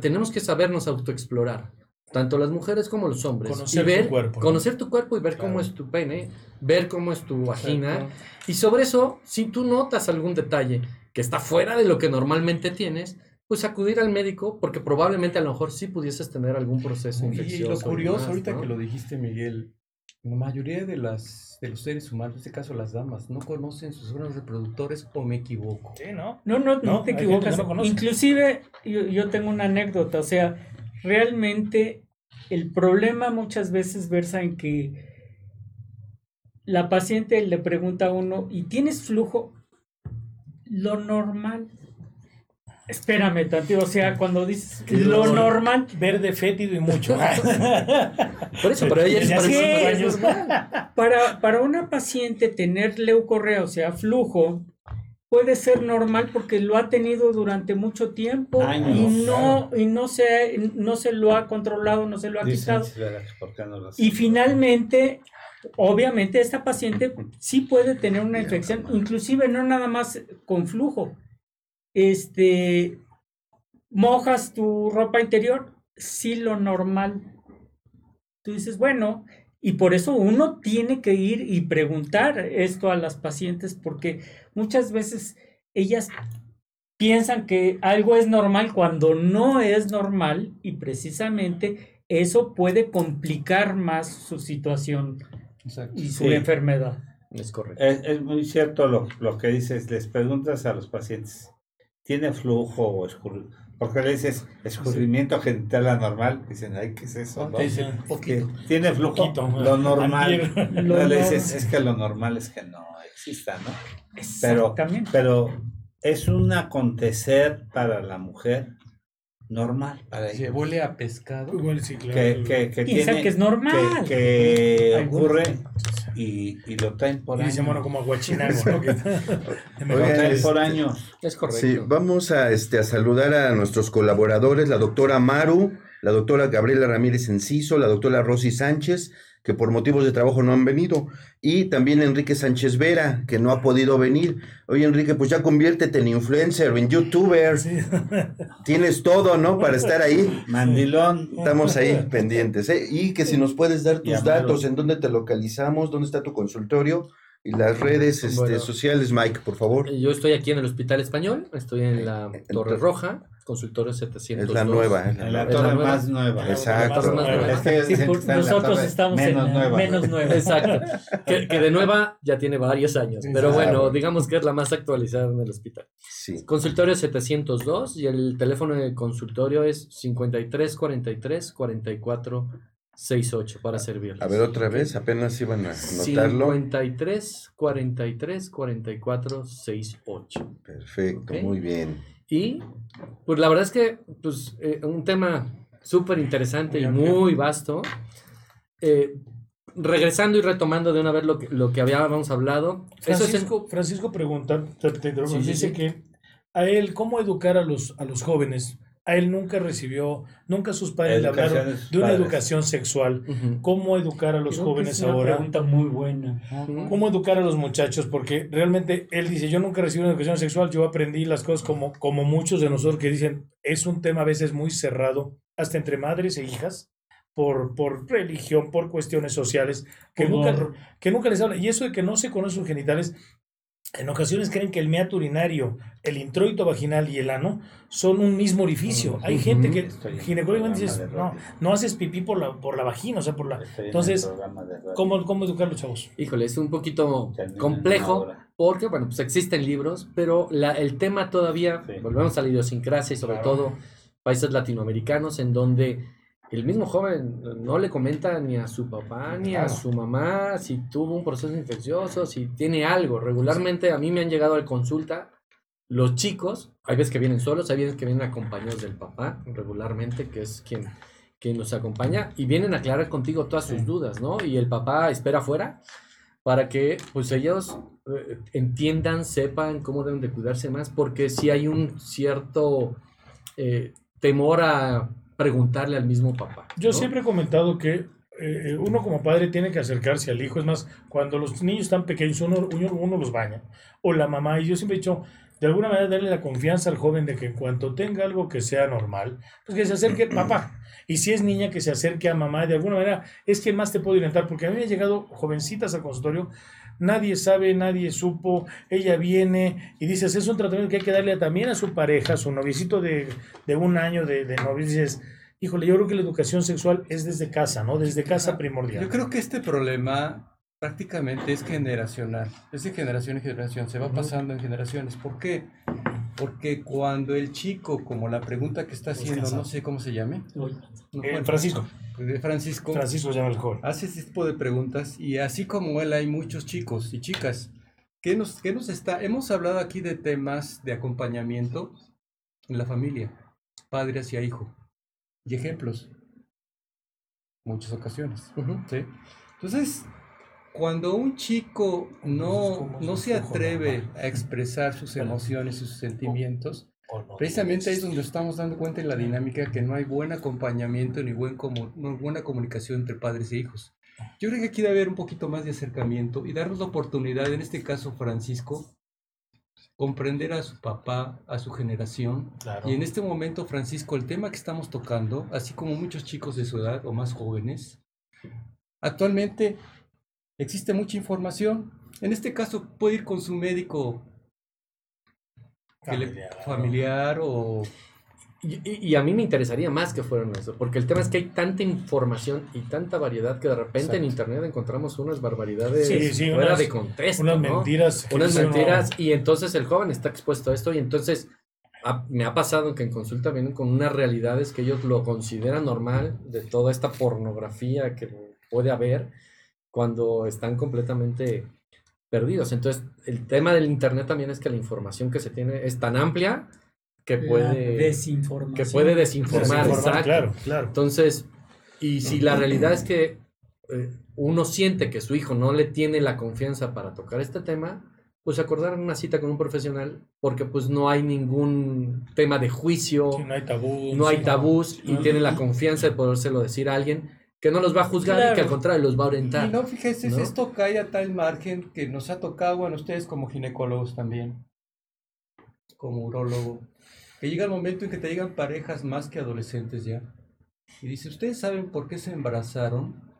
tenemos que sabernos autoexplorar, tanto las mujeres como los hombres. Conocer y ver, tu cuerpo, ¿no? Conocer tu cuerpo y ver cómo es tu pene, ver cómo es tu vagina. Y sobre eso, si tú notas algún detalle que está fuera de lo que normalmente tienes, pues acudir al médico porque probablemente a lo mejor sí pudieses tener algún proceso Y infeccioso. lo curioso, ahorita ¿no? que lo dijiste, Miguel, la mayoría de, las, de los seres humanos, en este caso las damas, no conocen sus órganos reproductores o me equivoco. Sí, ¿no? No, no, no, No, te equivocas. no. Inclusive, yo, yo tengo una anécdota, o sea, realmente el problema muchas veces versa en que la paciente le pregunta a uno, ¿y tienes flujo? Lo normal. Espérame tantito, o sea, cuando dices lo normal, Verde, fétido y mucho. Por eso, pero ella es Ya para para, para una paciente tener leucorrea, o sea, flujo, puede ser normal porque lo ha tenido durante mucho tiempo Años, y no y no se no se lo ha controlado, no se lo ha Dicen, quitado. sí, ¿verdad? ¿por qué no lo Y finalmente, obviamente esta paciente sí puede tener una infección, inclusive no nada más con flujo. Este mojas tu ropa interior, sí lo normal. Tú dices, bueno, y por eso uno tiene que ir y preguntar esto a las pacientes porque muchas veces ellas piensan que algo es normal cuando no es normal y precisamente eso puede complicar más su situación Exacto. y su Sí. enfermedad. Es correcto. Es, es muy cierto lo, lo que dices. Les preguntas a los pacientes, ¿tiene flujo o escurrimiento? Porque le dices escurrimiento genital anormal. Dicen, ay, ¿qué es eso? no? Te dicen, Que poquito. tiene flujo. Poquito. Lo normal. Lo le dices, es que lo normal es que no exista, ¿no? Pero, Exactamente. pero es un acontecer para la mujer normal, para Se ella. huele a pescado. Igual sí, claro. Que, que, que Piensa tiene, que es normal. que, que ocurre. Y, y lo traen por Y dice, bueno, como aguachinango, ¿no? Que- Lo traen este- por años. Es correcto. Sí, vamos a, este, a saludar a nuestros colaboradores, la doctora Maru, la doctora Gabriela Ramírez Enciso, la doctora Rosy Sánchez, que por motivos de trabajo no han venido, y también Enrique Sánchez Vera, que no ha podido venir. Oye, Enrique, pues ya conviértete en influencer, en youtuber, Sí. tienes todo, ¿no? Para estar ahí. Mandilón. Estamos ahí pendientes, ¿eh? Y que si nos puedes dar tus datos, en dónde te localizamos, dónde está tu consultorio y las redes este, Bueno. sociales, Mike, por favor. Yo estoy aquí en el Hospital Español, estoy en la Torre Roja, consultorio 700. Es la nueva, ¿eh? En la Es la torre nueva. más nueva. Exacto. Más nueva. Es que Sí, por- en la nosotros estamos en menos la nueva. menos nueva. Exacto. Que, que de nueva ya tiene varios años, pero Exacto. bueno, digamos que es la más actualizada en el hospital. Sí. Consultorio 702 y el teléfono de consultorio es 53 43 44 68 para servirles. A ver, otra vez, apenas iban a anotarlo. 53 43 44 68. Perfecto, Ok. muy bien. Y pues la verdad es que pues eh, un tema súper interesante y Muy vasto. Eh, regresando y retomando de una vez lo que, lo que habíamos hablado. Eso es en- Francisco, Francisco pregunta, te- te interrumpo, Sí, sí, dice sí. que a él, ¿cómo educar a los, a los jóvenes? A él nunca recibió, nunca sus padres le hablaron de una padres. educación sexual. ¿Cómo educar a los Creo que jóvenes es una ahora? pregunta muy buena. ¿Cómo educar a los muchachos? Porque realmente él dice, yo nunca recibí una educación sexual, yo aprendí las cosas como, como muchos de nosotros que dicen, es un tema a veces muy cerrado, hasta entre madres e hijas, por, por religión, por cuestiones sociales, que nunca, que nunca les habla. Y eso de que no se conocen sus genitales, en ocasiones creen que el meato urinario, el introito vaginal y el ano son un mismo orificio. Hay Ujú. gente que dices, de no, no haces pipí por la, por la vagina, o sea, por la... Estoy Entonces. ¿Cómo, cómo educar a los chavos? Híjole, es un poquito complejo porque, bueno, pues existen libros, pero la, el tema todavía, Sí. volvemos a la idiosincrasia y sobre Claro. todo países latinoamericanos en donde el mismo joven no le comenta ni a su papá ni a su mamá si tuvo un proceso infeccioso, si tiene algo. Regularmente a mí me han llegado a consulta los chicos, hay veces que vienen solos, hay veces que vienen acompañados del papá, regularmente, que es quien, quien nos acompaña, y vienen a aclarar contigo todas sus dudas, ¿no? Y el papá espera afuera para que pues ellos eh, entiendan, sepan cómo deben de cuidarse más, porque si hay un cierto eh, temor a preguntarle al mismo papá. Yo siempre he comentado que eh, uno como padre tiene que acercarse al hijo. Es más, cuando los niños están pequeños, uno, uno, uno los baña. O la mamá. Y yo siempre he dicho, de alguna manera, darle la confianza al joven de que en cuanto tenga algo que sea normal, pues que se acerque papá. Y si es niña, que se acerque a mamá. De alguna manera, es quien más te puede orientar. Porque a mí me han llegado jovencitas al consultorio. Nadie sabe, nadie supo. Ella viene y dices, es un tratamiento que hay que darle también a su pareja, a su noviecito de, de un año de, de novio. Dices, híjole, yo creo que la educación sexual es desde casa, ¿no? Desde casa primordial. Yo creo que este problema prácticamente es generacional, es de generación en generación, se va pasando en generaciones. ¿Por qué? Porque cuando el chico, como la pregunta que está haciendo, no sé cómo se llame, no, Eh, Francisco. de Francisco, Francisco llama el joven. hace este tipo de preguntas y así como él hay muchos chicos y chicas que nos, que nos está, hemos hablado aquí de temas de acompañamiento en la familia, padre hacia hijo y ejemplos, muchas ocasiones. ¿sí? Entonces, cuando un chico no, no se atreve a expresar sus emociones, sus sentimientos, precisamente ahí es donde estamos dando cuenta en la dinámica que no hay buen acompañamiento ni buen comu- no buena comunicación entre padres e hijos. Yo creo que aquí debe haber un poquito más de acercamiento y darnos la oportunidad, en este caso Francisco, comprender a su papá, a su generación, Claro. y en este momento, Francisco, el tema que estamos tocando, así como muchos chicos de su edad o más jóvenes, actualmente existe mucha información. En este caso puede ir con su médico le- Familiar. familiar o... Y, a mí me interesaría más que fueran eso, porque el tema es que hay tanta información y tanta variedad que de repente en internet encontramos unas barbaridades Sí, sí, fuera unas- de contexto. Unas ¿no? mentiras. Unas mentiras y entonces el joven está expuesto a esto y entonces ha- me ha pasado que en consulta vienen con unas realidades que ellos lo consideran normal de toda esta pornografía que puede haber cuando están completamente perdidos. Entonces el tema del internet también es que la información que se tiene es tan amplia que puede, desinformación. que puede desinformar. exacto. Claro, claro. Entonces, y si la realidad es que eh, uno siente que su hijo no le tiene la confianza para tocar este tema, pues acordar una cita con un profesional, porque pues no hay ningún tema de juicio, Sí, no hay tabú. no hay sí, tabús y no. tiene la confianza de podérselo decir a alguien que no los va a juzgar y que al contrario los va a orientar. Y no, fíjese, ¿no? esto cae a tal margen que nos ha tocado, bueno, ustedes como ginecólogos también, como urólogo, que llega el momento en que te llegan parejas más que adolescentes ya. Y dice, ¿ustedes saben por qué se embarazaron?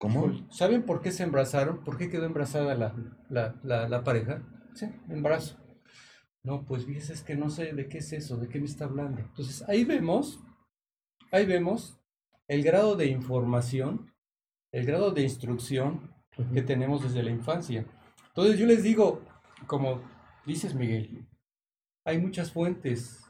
¿Cómo? ¿Saben por qué se embarazaron? ¿Por qué quedó embarazada la, la, la, la pareja? Sí, embarazo. No, pues fíjese, es que no sé de qué es eso, de qué me está hablando. Entonces, ahí vemos, ahí vemos el grado de información, el grado de instrucción que tenemos desde la infancia. Entonces, yo les digo, como dices, Miguel, hay muchas fuentes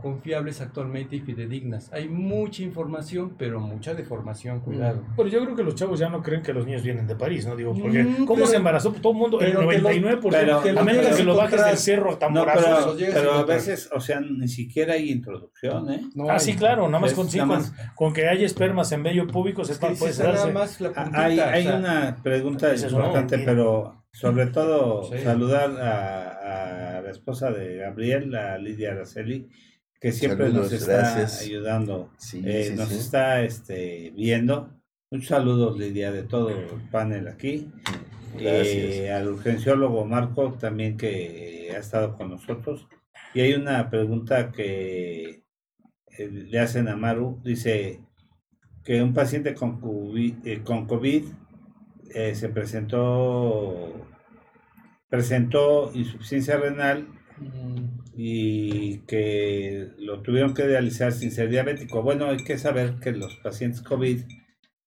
confiables actualmente y fidedignas. Hay mucha información, pero mucha deformación, cuidado. Pero yo creo que los chavos ya no creen que los niños vienen de París, ¿no? Digo, porque Mm, ¿cómo pero- se embarazó? Todo el mundo, el pero que los- 99%, pero- a menos que lo bajes del cerro a No, tamborazos. pero, a pero a encontrar. veces, o sea, ni siquiera hay introducción, ¿eh? No ah, hay. sí, claro, nada más con, sí, nada con, más- con que haya espermas en vello público se puede darse. más la Ah, puntita, Hay, hay o sea, una pregunta importante, pero sobre todo Sí. saludar a, a la esposa de Gabriel, a Lidia Araceli, que siempre Saludos, nos está gracias. ayudando, Sí, eh, sí, nos sí. está este, viendo. Muchos saludos, Lidia, de todo el panel aquí. Gracias. Eh, al urgenciólogo Marco también que ha estado con nosotros. Y hay una pregunta que eh, le hacen a Maru, dice que un paciente con COVID, eh, con COVID eh, se presentó presentó insuficiencia renal mm, y que lo tuvieron que dializar sin ser diabético. Bueno, hay que saber que los pacientes COVID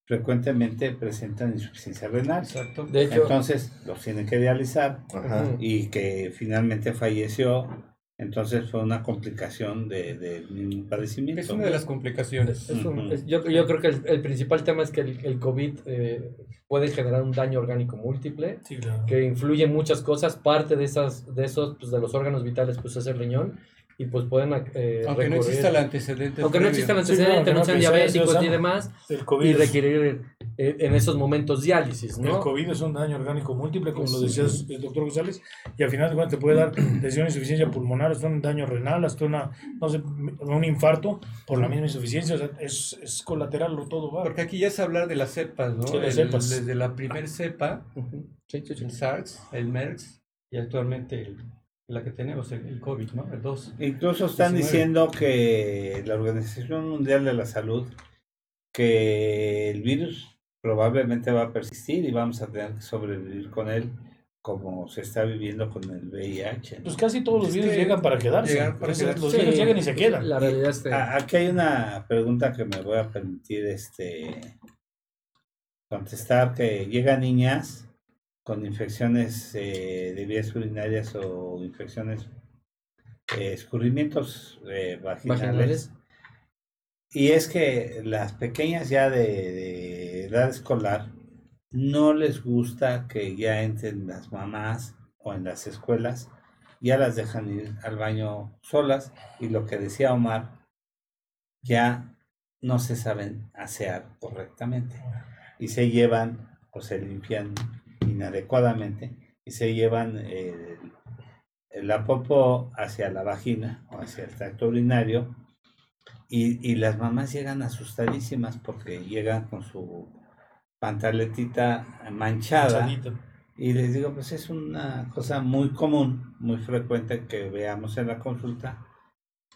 frecuentemente presentan insuficiencia renal. Exacto. De hecho, Entonces los tienen que dializar Ajá. Y que finalmente falleció. Entonces fue una complicación de, del mismo padecimiento. Es una de las complicaciones. es un- Ujú. es- yo, yo creo que el, el principal tema es que el, el COVID eh, puede generar un daño orgánico múltiple Sí, claro. que influye en muchas cosas. Parte de esas, de esos, pues, de los órganos vitales, pues es el riñón y pues pueden eh, Aunque no exista el antecedente. aunque no exista el antecedente, no no, sean diabéticos ni demás, El COVID, y requerir eh, en esos momentos diálisis, el ¿no? COVID es un daño orgánico múltiple, como lo sí. decía el doctor González, y al final de cuentas te puede dar lesión de insuficiencia pulmonar, hasta un daño renal, hasta una, no sé, un infarto por la misma insuficiencia. O sea, es, es colateral, lo todo va. Porque aquí ya es hablar de las cepas, ¿no? Sí, las El- cepas. Desde la primer cepa, Ujú. Sí, sí, sí. el SARS, el MERS y actualmente el- la que tenemos, el, el COVID, ¿no? El 2. Incluso están 19. diciendo que la Organización Mundial de la Salud que el virus probablemente va a persistir y vamos a tener que sobrevivir con él como se está viviendo con el VIH. Pues casi todos los virus llegan para quedarse. llegan para quedarse. los Sí, virus llegan y se quedan. La realidad es que Aquí hay una pregunta que me voy a permitir este contestar que llegan niñas con infecciones eh, de vías urinarias o infecciones eh, escurrimientos eh, vaginales. vaginales. Y es que las pequeñas ya de, de edad escolar no les gusta que ya entren las mamás o en las escuelas, ya las dejan ir al baño solas y lo que decía Omar, ya no se saben asear correctamente y se llevan o se limpian inadecuadamente y se llevan el, la popó hacia la vagina o hacia el tracto urinario y, y las mamás llegan asustadísimas porque llegan con su pantaletita manchada y les digo pues es una cosa muy común muy frecuente que veamos en la consulta.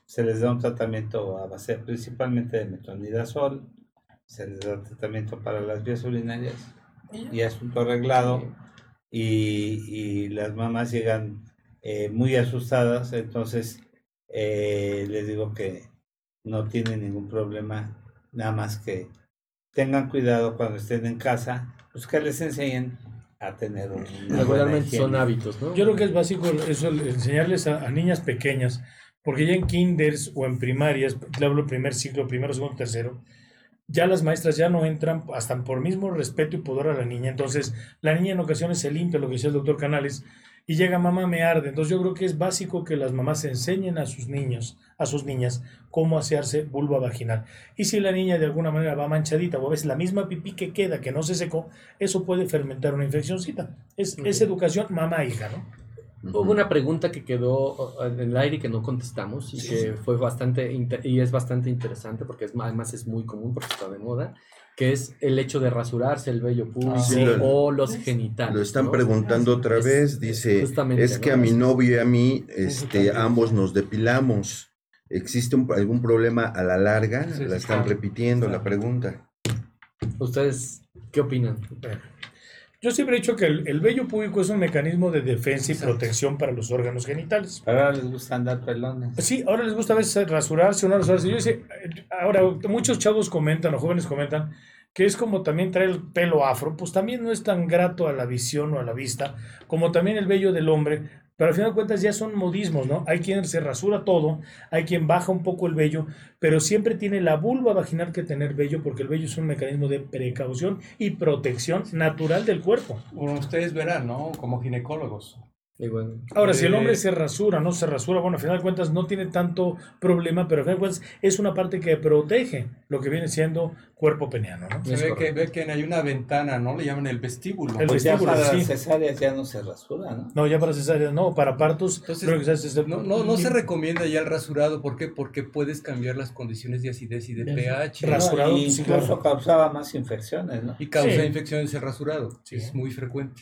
Se les da un tratamiento a base principalmente de metronidazol se les da tratamiento para las vías urinarias y asunto arreglado y, y las mamás llegan eh, muy asustadas, entonces eh, les digo que no tienen ningún problema, nada más que tengan cuidado cuando estén en casa, pues que les enseñen a tener un Regularmente son hábitos, ¿no? Yo creo que es básico eso, enseñarles a, a niñas pequeñas, porque ya en kinders o en primarias, te hablo primer ciclo, primero, segundo, tercero, ya las maestras ya no entran hasta por mismo respeto y pudor a la niña. Entonces, la niña en ocasiones se limpia, lo que decía el doctor Canales, y llega mamá me arde. Entonces, yo creo que es básico que las mamás enseñen a sus niños, a sus niñas, cómo asearse vulva vaginal. Y si la niña de alguna manera va manchadita o a veces la misma pipí que queda, que no se secó, eso puede fermentar una infeccióncita. Es, es educación mamá-hija, ¿no? Hubo una pregunta que quedó en el aire y que no contestamos y Sí, que sí. fue bastante y es bastante interesante porque es, además es muy común porque está de moda, que es el hecho de rasurarse el vello público Sí, lo- o los genitales. Lo están ¿no? preguntando otra Es- vez, dice, es que ¿no? a mi novio y a mí, este, ambos nos depilamos. ¿Existe un- algún problema a la larga? Sí, la sí. están repitiendo la Ah. pregunta. ¿Ustedes qué opinan? Yo siempre he dicho que el, el vello púbico es un mecanismo de defensa y Exacto. protección para los órganos genitales. Ahora les gusta andar pelones. Sí, ahora les gusta a veces rasurarse o no rasurarse. Yo sé, ahora muchos chavos comentan o jóvenes comentan que es como también traer el pelo afro, pues también no es tan grato a la visión o a la vista como también el vello del hombre, pero al final de cuentas ya son modismos, ¿no? Hay quien se rasura todo, hay quien baja un poco el vello, pero siempre tiene la vulva vaginal que tener vello porque el vello es un mecanismo de precaución y protección natural del cuerpo. Ustedes verán, ¿no? Como ginecólogos. Y bueno, Ahora, si el Eh, hombre se rasura, no se rasura, bueno, al final de cuentas no tiene tanto problema, pero al final de cuentas es una parte que protege lo que viene siendo cuerpo peneano, ¿no? Se ve que, ve que hay una ventana, ¿no? Le llaman el vestíbulo. El Pues ya vestíbulo, para sí. las cesáreas ya no se rasura, ¿no? No, ya para cesárea, no, para partos, Entonces, creo que se hace- No, no, no se recomienda ya el rasurado. ¿Por qué? Porque puedes cambiar las condiciones de acidez y de Ya, pH. Ras- Rasurado, Y sí, incluso claro. causaba más infecciones, ¿no? Y causa Sí. infecciones el rasurado. Sí. Es muy frecuente.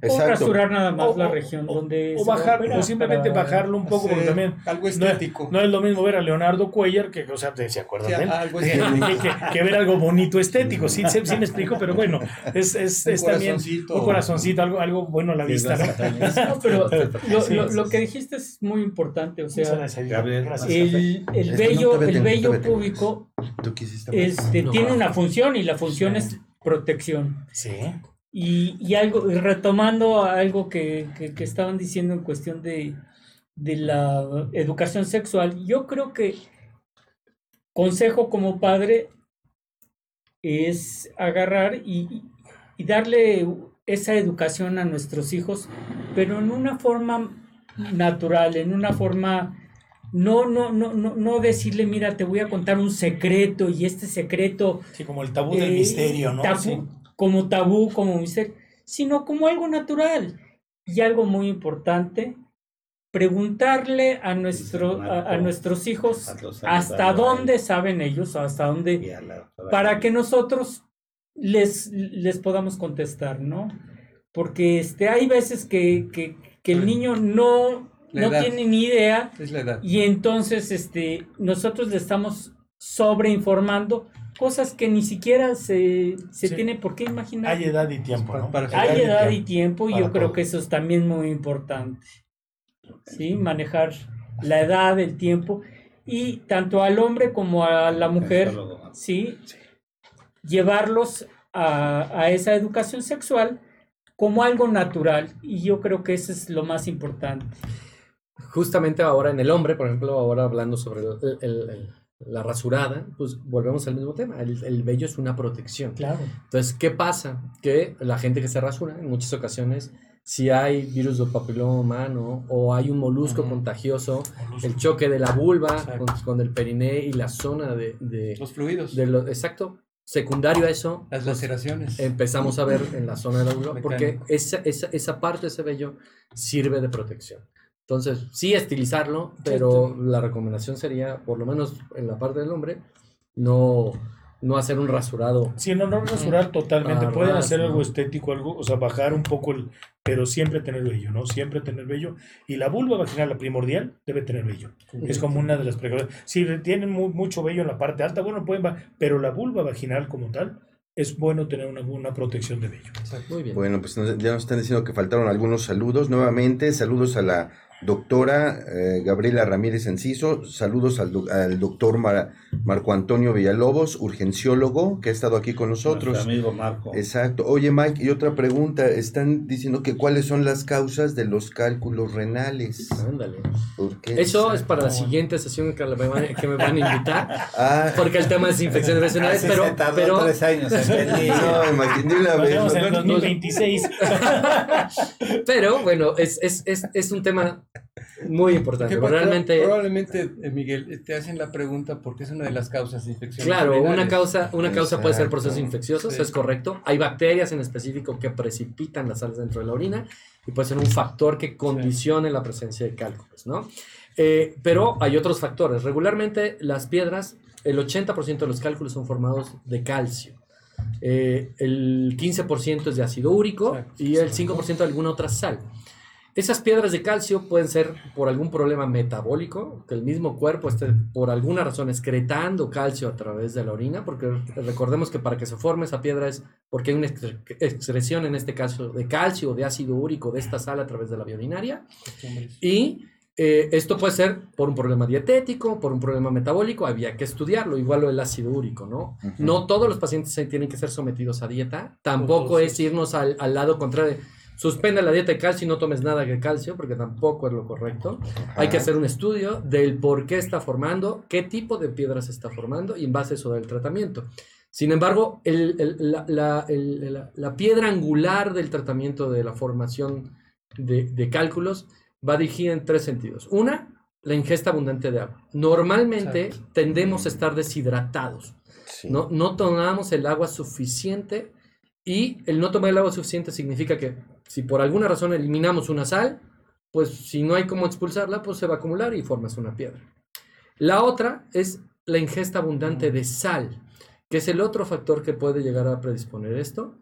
O rasurar nada más O- la región o- donde o se bajar, o simplemente para- bajarlo un poco, porque también Algo estético. no es lo mismo ver a Leonardo Cuellar que, o sea, ¿se acuerdan Sí, de él? algo que, estético. que- que ver algo bonito estético, sí, sí, sí me explico, pero bueno, es, es, Un es también corazoncito. un corazoncito, algo, algo bueno a la vista, ¿no? No, pero lo, lo- que dijiste es muy importante, o sea, el, el vete, el no te vello vete. púbico ¿Tú quisiste más? este, tiene una función y la función es protección. Sí. Y, y algo, y retomando algo que, que- que estaban diciendo en cuestión de, de la educación sexual, yo creo que consejo como padre es agarrar y, y darle esa educación a nuestros hijos, pero en una forma natural, en una forma no, no, no, no, no decirle, mira, te voy a contar un secreto y este secreto Sí, como el tabú del eh, misterio, ¿no? tabú, Sí. Como tabú, como misterio, sino como algo natural. Y algo muy importante, preguntarle a, nuestro, a, nuestros hijos hasta dónde saben ellos, hasta dónde, para que nosotros les, les podamos contestar, ¿no? Porque este, hay veces que, que, que el niño no, no tiene ni idea Es la edad. y entonces este, nosotros le estamos sobreinformando cosas que ni siquiera se, se Sí. tiene por qué imaginar. Hay edad y tiempo, ¿no? Para- para- Hay edad y tiempo. y yo creo que eso es también muy importante. ¿sí? Manejar la edad, el tiempo y tanto al hombre como a la mujer, Sexólogo. ¿sí? llevarlos a, a esa educación sexual como algo natural y yo creo que eso es lo más importante. Justamente ahora en el hombre, por ejemplo, ahora hablando sobre el- el- el- la rasurada, pues volvemos al mismo tema. El, el vello es una protección. Claro. Entonces, ¿qué pasa? Que la gente que se rasura, en muchas ocasiones, si hay virus del papiloma humano o hay un molusco contagioso, Molusco. el choque de la vulva con, con el periné y la zona de, de, Los fluidos, de lo exacto, secundario a eso, las pues, laceraciones. empezamos a ver en la zona de la vulva, porque esa, esa, esa parte de ese vello sirve de protección. Entonces, sí estilizarlo, pero la recomendación sería, por lo menos en la parte del hombre, no, no hacer un rasurado. Sí, no, no rasurar totalmente. Ah, Pueden ras, hacer ¿no? algo estético, algo, o sea, bajar un poco el, pero siempre tener vello, ¿no? Siempre tener vello. Y la vulva vaginal, la primordial, debe tener vello. Es como una de las precauciones. Si tienen mu- mucho vello en la parte alta, bueno, pueden, pero la vulva vaginal como tal, es bueno tener una, una protección de vello. Muy bien. Bueno, pues nos- ya nos están diciendo que faltaron algunos saludos. Nuevamente, saludos a la doctora eh, Gabriela Ramírez Enciso, saludos al, doc- al doctor Mar- Marco Antonio Villalobos, urgenciólogo, que ha estado aquí con nosotros. Nuestro amigo Marco. Exacto. Oye, Mike, y otra pregunta. Están diciendo que cuáles son las causas de los cálculos renales. Ándale. ¿Por qué? Eso es para la siguiente sesión que me van, que me van a invitar, Ah, porque el tema es infecciones Así pero, se tardó pero tres años no, imagínate una Nos vez. vemos en el ¿no? 2026. Pero bueno, es, es, es, es un tema muy importante. Que pero pro- realmente, Probablemente, eh, Miguel, te hacen la pregunta porque es una de las causas de infección. claro, una causa, una causa puede ser procesos infecciosos, Sí. es correcto. Hay bacterias en específico que precipitan las sales dentro de la orina y puede ser un factor que condicione la presencia de cálculos, ¿no? Eh, pero hay otros factores. Regularmente las piedras, el 80% de los cálculos son formados de calcio. Eh, el 15% es de ácido úrico Exacto. y el 5% de alguna otra sal. Esas piedras de calcio pueden ser por algún problema metabólico, que el mismo cuerpo esté por alguna razón excretando calcio a través de la orina, porque recordemos que para que se forme esa piedra es porque hay una excre- excreción, en este caso, de calcio o de ácido úrico de esta sal a través de la vía urinaria. Y eh, esto puede ser por un problema dietético, por un problema metabólico, había que estudiarlo, igual lo del ácido úrico, ¿no? No todos los pacientes tienen que ser sometidos a dieta, tampoco es irnos al, al lado contrario. Suspende la dieta de calcio y no tomes nada de calcio, porque tampoco es lo correcto. Hay que hacer un estudio del por qué está formando, qué tipo de piedras está formando y en base a eso del tratamiento. Sin embargo, el- el- la, la- el- la- la piedra angular del tratamiento de la formación de, de cálculos va dirigida en tres sentidos. Una, la ingesta abundante de agua. Normalmente Exacto. tendemos a estar deshidratados. Sí. No, no tomamos el agua suficiente y el no tomar el agua suficiente significa que si por alguna razón eliminamos una sal, pues si no hay cómo expulsarla, pues se va a acumular y formas una piedra. La otra es la ingesta abundante de sal, que es el otro factor que puede llegar a predisponer esto.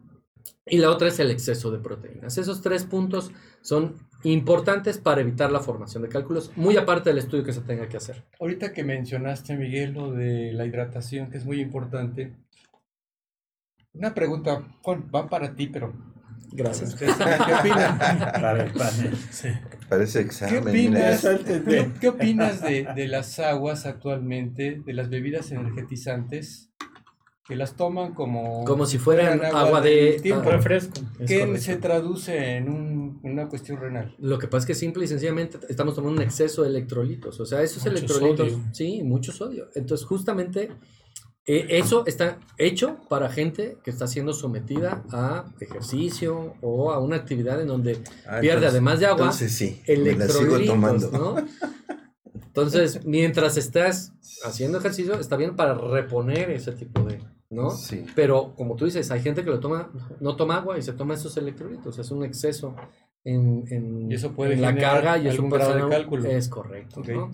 Y la otra es el exceso de proteínas. Esos tres puntos son importantes para evitar la formación de cálculos, muy aparte del estudio que se tenga que hacer. Ahorita que mencionaste, Miguel, lo de la hidratación, que es muy importante. Una pregunta, Juan, va para ti, pero Gracias. ¿Ustedes ¿Qué opinan? Para el panel. Sí. Parece ¿Qué examen. mira. opinas. ¿qué, qué opinas de, de las aguas actualmente, de las bebidas energetizantes, que las toman como, Como si fueran agua de- del tiempo? ah, refresco. Es ¿Qué correcto. se traduce en un- una cuestión renal? Lo que pasa es que simple y sencillamente estamos tomando un exceso de electrolitos. O sea, esos Mucho electrolitos. sodio. Sí, mucho sodio. Entonces, justamente eh, eso está hecho para gente que está siendo sometida a ejercicio o a una actividad en donde Ah, pierde, entonces- además de agua, Entonces sí, electrolitos, tomando. ¿no? Entonces, mientras estás haciendo ejercicio, está bien para reponer ese tipo de, ¿no? Sí. Pero como tú dices, hay gente que lo toma, no toma agua y se toma esos electrolitos, es un exceso en, en- Y eso puede en la carga y eso puede grado de generar un- cálculo. Es correcto. Ok. ¿no?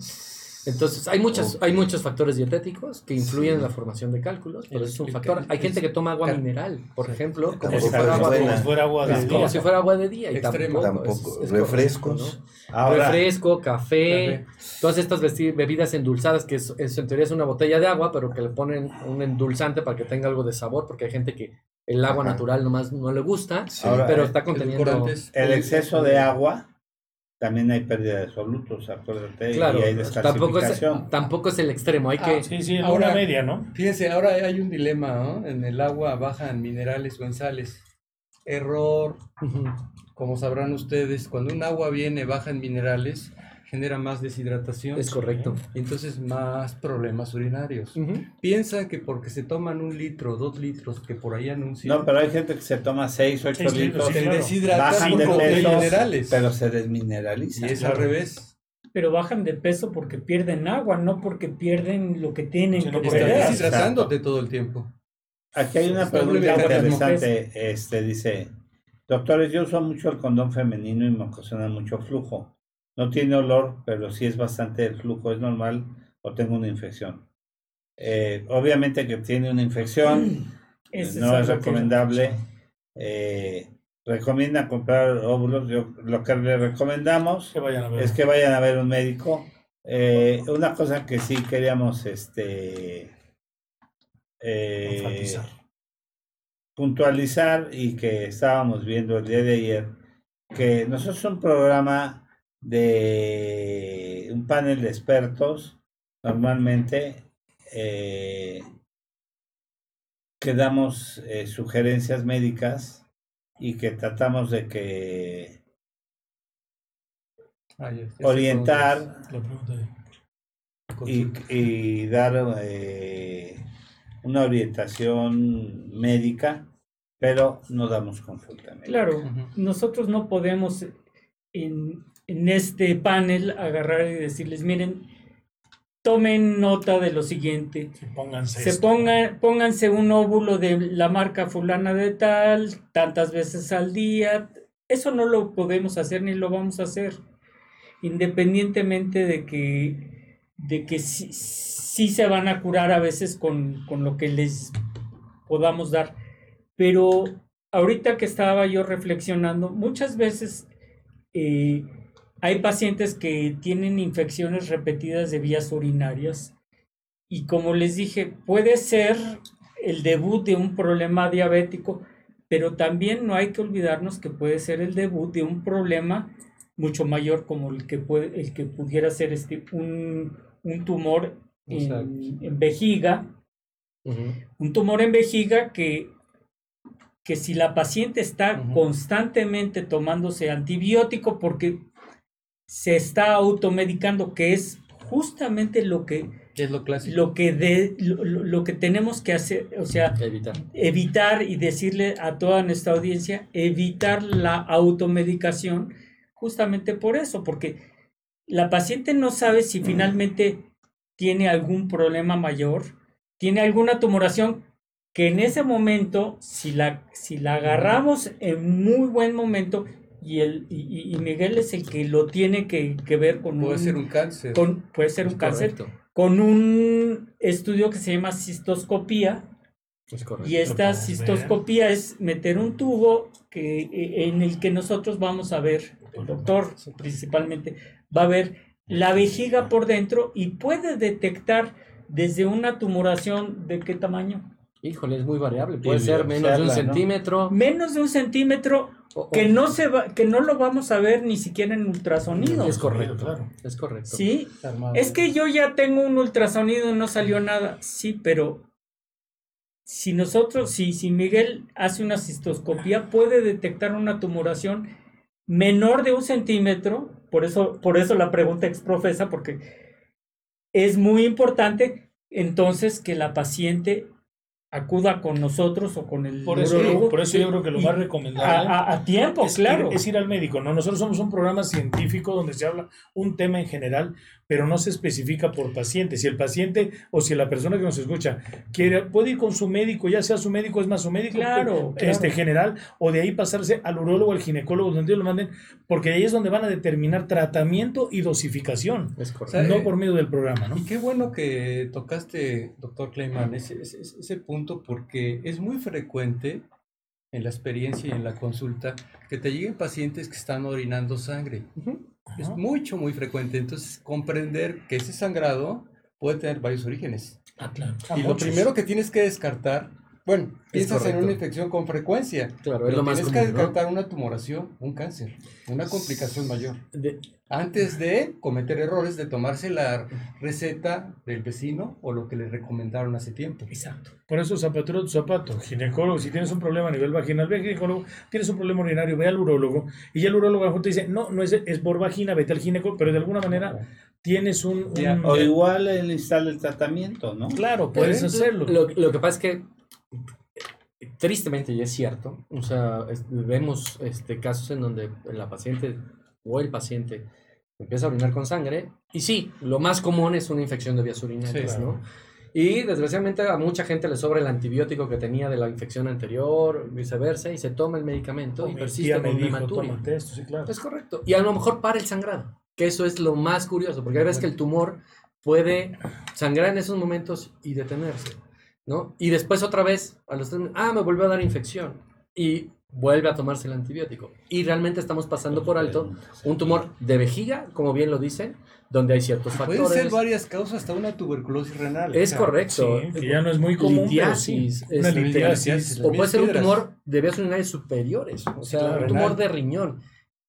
Entonces, hay, muchas, hay muchos factores dietéticos que influyen en la formación de cálculos, pero El- es un el- factor. Hay gente que toma agua mineral, por ejemplo, como si fuera agua buena. Como si fuera agua de es como día. si fuera agua de día y Extremo. tampoco. Tampoco. es- es Refrescos. correcto, ¿no? Ahora, Refresco, café, Café. todas estas bebidas endulzadas, que es, es- en teoría es una botella de agua, pero que le ponen un endulzante para que tenga algo de sabor, porque hay gente que el agua Ajá. natural nomás no le gusta, Sí. Ahora, pero eh, está conteniendo... El exceso de agua, también hay pérdida de solutos, acuérdate, Claro, y hay tampoco es, tampoco es el extremo, hay Ah, que... Sí, sí, Ahora- una media, ¿no? Fíjense, ahora hay un dilema, ¿no? En el agua bajan minerales o en sales. Error, como sabrán ustedes, cuando un agua viene baja en minerales, genera más deshidratación. Es correcto. Y entonces más problemas urinarios. Ujú. Piensan que porque se toman un litro, dos litros, que por ahí anuncian, No, pero hay gente que se toma 6, 8 Seis litros, litros, sí, te claro. por de falta de peso, minerales. pero se desmineralizan. y es al revés. Pero bajan de peso porque pierden agua, no porque pierden lo que tienen Sí, no que porque- Estás deshidratándote todo el tiempo. Aquí hay una Está pregunta interesante, este dice, doctores, yo uso mucho el condón femenino y me ocasiona mucho flujo. No tiene olor, pero sí es bastante el flujo, ¿es normal o tengo una infección? Eh, obviamente que tiene una infección, no es recomendable. Eh, recomienda comprar óvulos, yo, lo que le recomendamos Que es que vayan a ver un médico. Eh, una cosa que sí queríamos este eh, puntualizar y que estábamos viendo el día de ayer, que nosotros es un programa de un panel de expertos, normalmente eh, que damos eh, sugerencias médicas y que tratamos de que Ah, ya, ya sé orientar y, dar eh, una orientación médica, pero no damos consulta médica. Claro, nosotros no podemos en, en este panel agarrar y decirles, miren, tomen nota de lo siguiente. Sí, pónganse Se esto. pongan, pónganse un óvulo de la marca fulana de tal, tantas veces al día. Eso no lo podemos hacer ni lo vamos a hacer. Independientemente de que, de que sí, sí se van a curar a veces con, con lo que les podamos dar. Pero ahorita que estaba yo reflexionando, muchas veces eh, hay pacientes que tienen infecciones repetidas de vías urinarias y como les dije, puede ser el debut de un problema diabético, pero también no hay que olvidarnos que puede ser el debut de un problema mucho mayor como el que puede, el que pudiera ser este un, un tumor en, en vejiga, un tumor en vejiga que, que si la paciente está constantemente tomándose antibiótico porque se está automedicando, que es justamente lo que, Es lo clásico. lo que, de, lo, lo- que tenemos que hacer, o sea, Evitar. evitar y decirle a toda nuestra audiencia, evitar la automedicación, justamente por eso, porque la paciente no sabe si finalmente tiene algún problema mayor, tiene alguna tumoración que en ese momento, si la, si la agarramos en muy buen momento, y, el, y, y- Miguel es el que lo tiene que, que ver con Puede un, ser un cáncer. con- puede ser Es un cáncer, con un estudio que se llama cistoscopía, es y esta cistoscopía es meter un tubo que, eh, en el que nosotros vamos a ver, el doctor principalmente, va a ver la vejiga por dentro y puede detectar desde una tumoración de qué tamaño. Híjole, es muy variable. Puede ser menos de un centímetro. Menos de un centímetro o- que no se va, que no lo vamos a ver ni siquiera en ultrasonido. Es correcto. Claro. Es correcto. Sí, es que yo ya tengo un ultrasonido y no salió nada. Sí, pero si nosotros, si, si Miguel hace una cistoscopía, puede detectar una tumoración menor de un centímetro. Por eso, por eso la pregunta exprofesa, porque es muy importante entonces que la paciente acuda con nosotros o con el Por eso, neurólogo por eso yo creo que lo más a, recomendable a- a tiempo, es, claro. ir, es ir al médico. ¿no? Nosotros somos un programa científico donde se habla un tema en general, pero no se especifica por paciente. Si el paciente o si la persona que nos escucha quiere, puede ir con su médico, ya sea su médico, es más su médico Claro, que- este, claro. general, o de ahí pasarse al urólogo, al ginecólogo, donde ellos lo manden, porque ahí es donde van a determinar tratamiento y dosificación, Es O correcto. sea, no por medio del programa. ¿no? Y qué bueno que tocaste, doctor Kleiman, ese, ese- ese punto, porque es muy frecuente en la experiencia y en la consulta que te lleguen pacientes que están orinando sangre. Ajá. mucho, muy frecuente. Entonces, comprender que ese sangrado puede tener varios orígenes. Ah, claro. A y lo muchos. primero que tienes que descartar, bueno, piensas en una infección con frecuencia, Claro, es pero lo más tienes común, que ¿no? descartar una tumoración, un cáncer, una complicación mayor. De- Antes de cometer errores de tomarse la receta del vecino o lo que le recomendaron hace tiempo. Exacto. Por eso zapatero tu zapato. Ginecólogo, si tienes un problema a nivel vaginal, ve al ginecólogo, tienes un problema urinario, ve al urólogo. Y ya el urólogo a lo mejor te dice, no, no es, es por vagina, vete al ginecólogo, pero de alguna manera tienes un... un- Ya. O igual él instala el tratamiento, ¿no? Claro, puedes hacerlo. Lo, lo que pasa es que, tristemente, y es cierto, o sea, es- vemos este, casos en donde la paciente o el paciente empieza a orinar con sangre, y sí, lo más común es una infección de vías urinarias, Sí, ¿no? Y desgraciadamente a mucha gente le sobra el antibiótico que tenía de la infección anterior, viceversa, y se toma el medicamento y persiste con hematuria. sí, claro. Es correcto. Y a lo mejor para el sangrado, que eso es lo más curioso, porque hay veces que el tumor puede sangrar en esos momentos y detenerse, ¿no? Y después otra vez, a los tres meses, ah, me volvió a dar infección y vuelve a tomarse el antibiótico. Y realmente estamos pasando por alto un tumor de vejiga, como bien lo dicen, donde hay ciertos Pueden factores. ser varias causas, hasta una tuberculosis renal. Es O sea, correcto. Sí, que ya no es muy común, sí. Litiasis, Una este, litiasis. O puede ser un tumor de vías urinarias superiores, o sea, claro, un tumor renal. de riñón.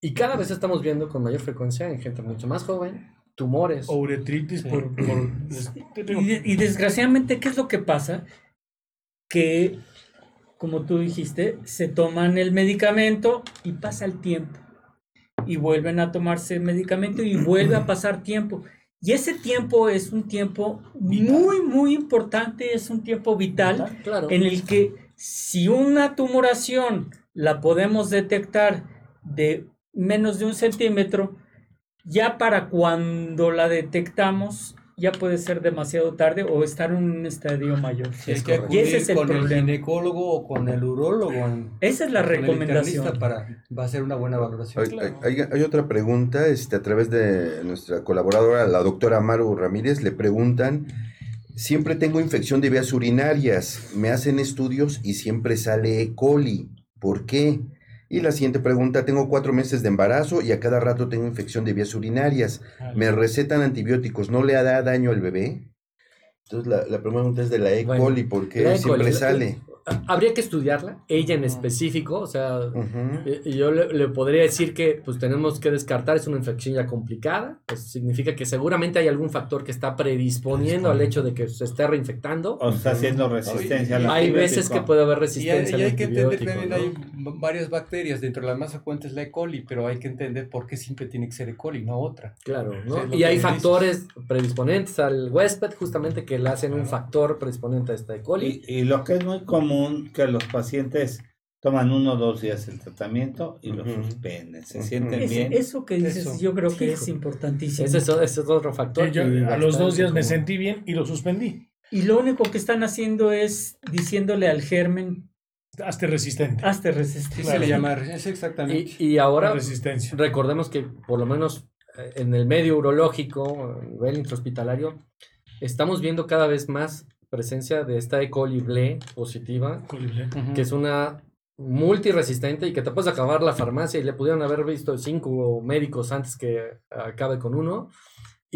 Y cada vez estamos viendo con mayor frecuencia en gente mucho más joven tumores. O uretritis Sí. por... por- Y, y desgraciadamente, ¿qué es lo que pasa? Que, como tú dijiste, se toman el medicamento y pasa el tiempo. Y vuelven a tomarse el medicamento y vuelve a pasar tiempo. Y ese tiempo es un tiempo muy, muy importante, es un tiempo vital Claro. en el que si una tumoración la podemos detectar de menos de un centímetro, ya para cuando la detectamos ya puede ser demasiado tarde o estar en un estadio mayor. Sí, hay que. Y ese es el con el ginecólogo o con el urólogo. Esa es la recomendación. para va a ser una buena valoración. Hay, hay- hay- hay otra pregunta, este, a través de nuestra colaboradora, la doctora Maru Ramírez, le preguntan, siempre tengo infección de vías urinarias, me hacen estudios y siempre sale E. coli, ¿por qué? Y la siguiente pregunta, tengo cuatro meses de embarazo y a cada rato tengo infección de vías urinarias, me recetan antibióticos, ¿no le da daño al bebé? Entonces la, la pregunta es de la E. Bueno, coli, ¿por qué E. siempre coli, sale? Ha- Habría que estudiarla, ella en específico, o sea, Ujú. eh, yo le, le podría decir que pues tenemos que descartar, es una infección ya complicada, pues significa que seguramente hay algún factor que está predisponiendo al hecho de que se esté reinfectando. O está haciendo resistencia al Hay veces que puede haber Y hay, resistencia y hay que entender también ¿no? hay varias bacterias, dentro de la más frecuente es la E. coli, pero hay que entender por qué siempre tiene que ser E. coli, no otra. Claro, ¿no? Y hay dices. factores predisponentes al huésped, justamente que le hacen un factor predisponente a esta E. coli. Y, y lo que es muy común que los pacientes toman uno o dos días el tratamiento y lo suspenden. Se sienten Es- bien. eso que dices, Eso. yo creo que es importantísimo. Ese es, ese es otro factor. Yo a los dos días me sentí bien y lo suspendí. Y lo único que están haciendo es diciéndole al germen, Hasta resistente. hazte Sí, resistir. se le llama, es exactamente. Y, y ahora La resistencia. recordemos que por lo menos eh, en el medio urológico, a nivel intrahospitalario, estamos viendo cada vez más presencia de esta E. coli ble positiva, Ujú. que es una multiresistente y que te puedes acabar la farmacia y le pudieron haber visto cinco médicos antes que acabe con uno.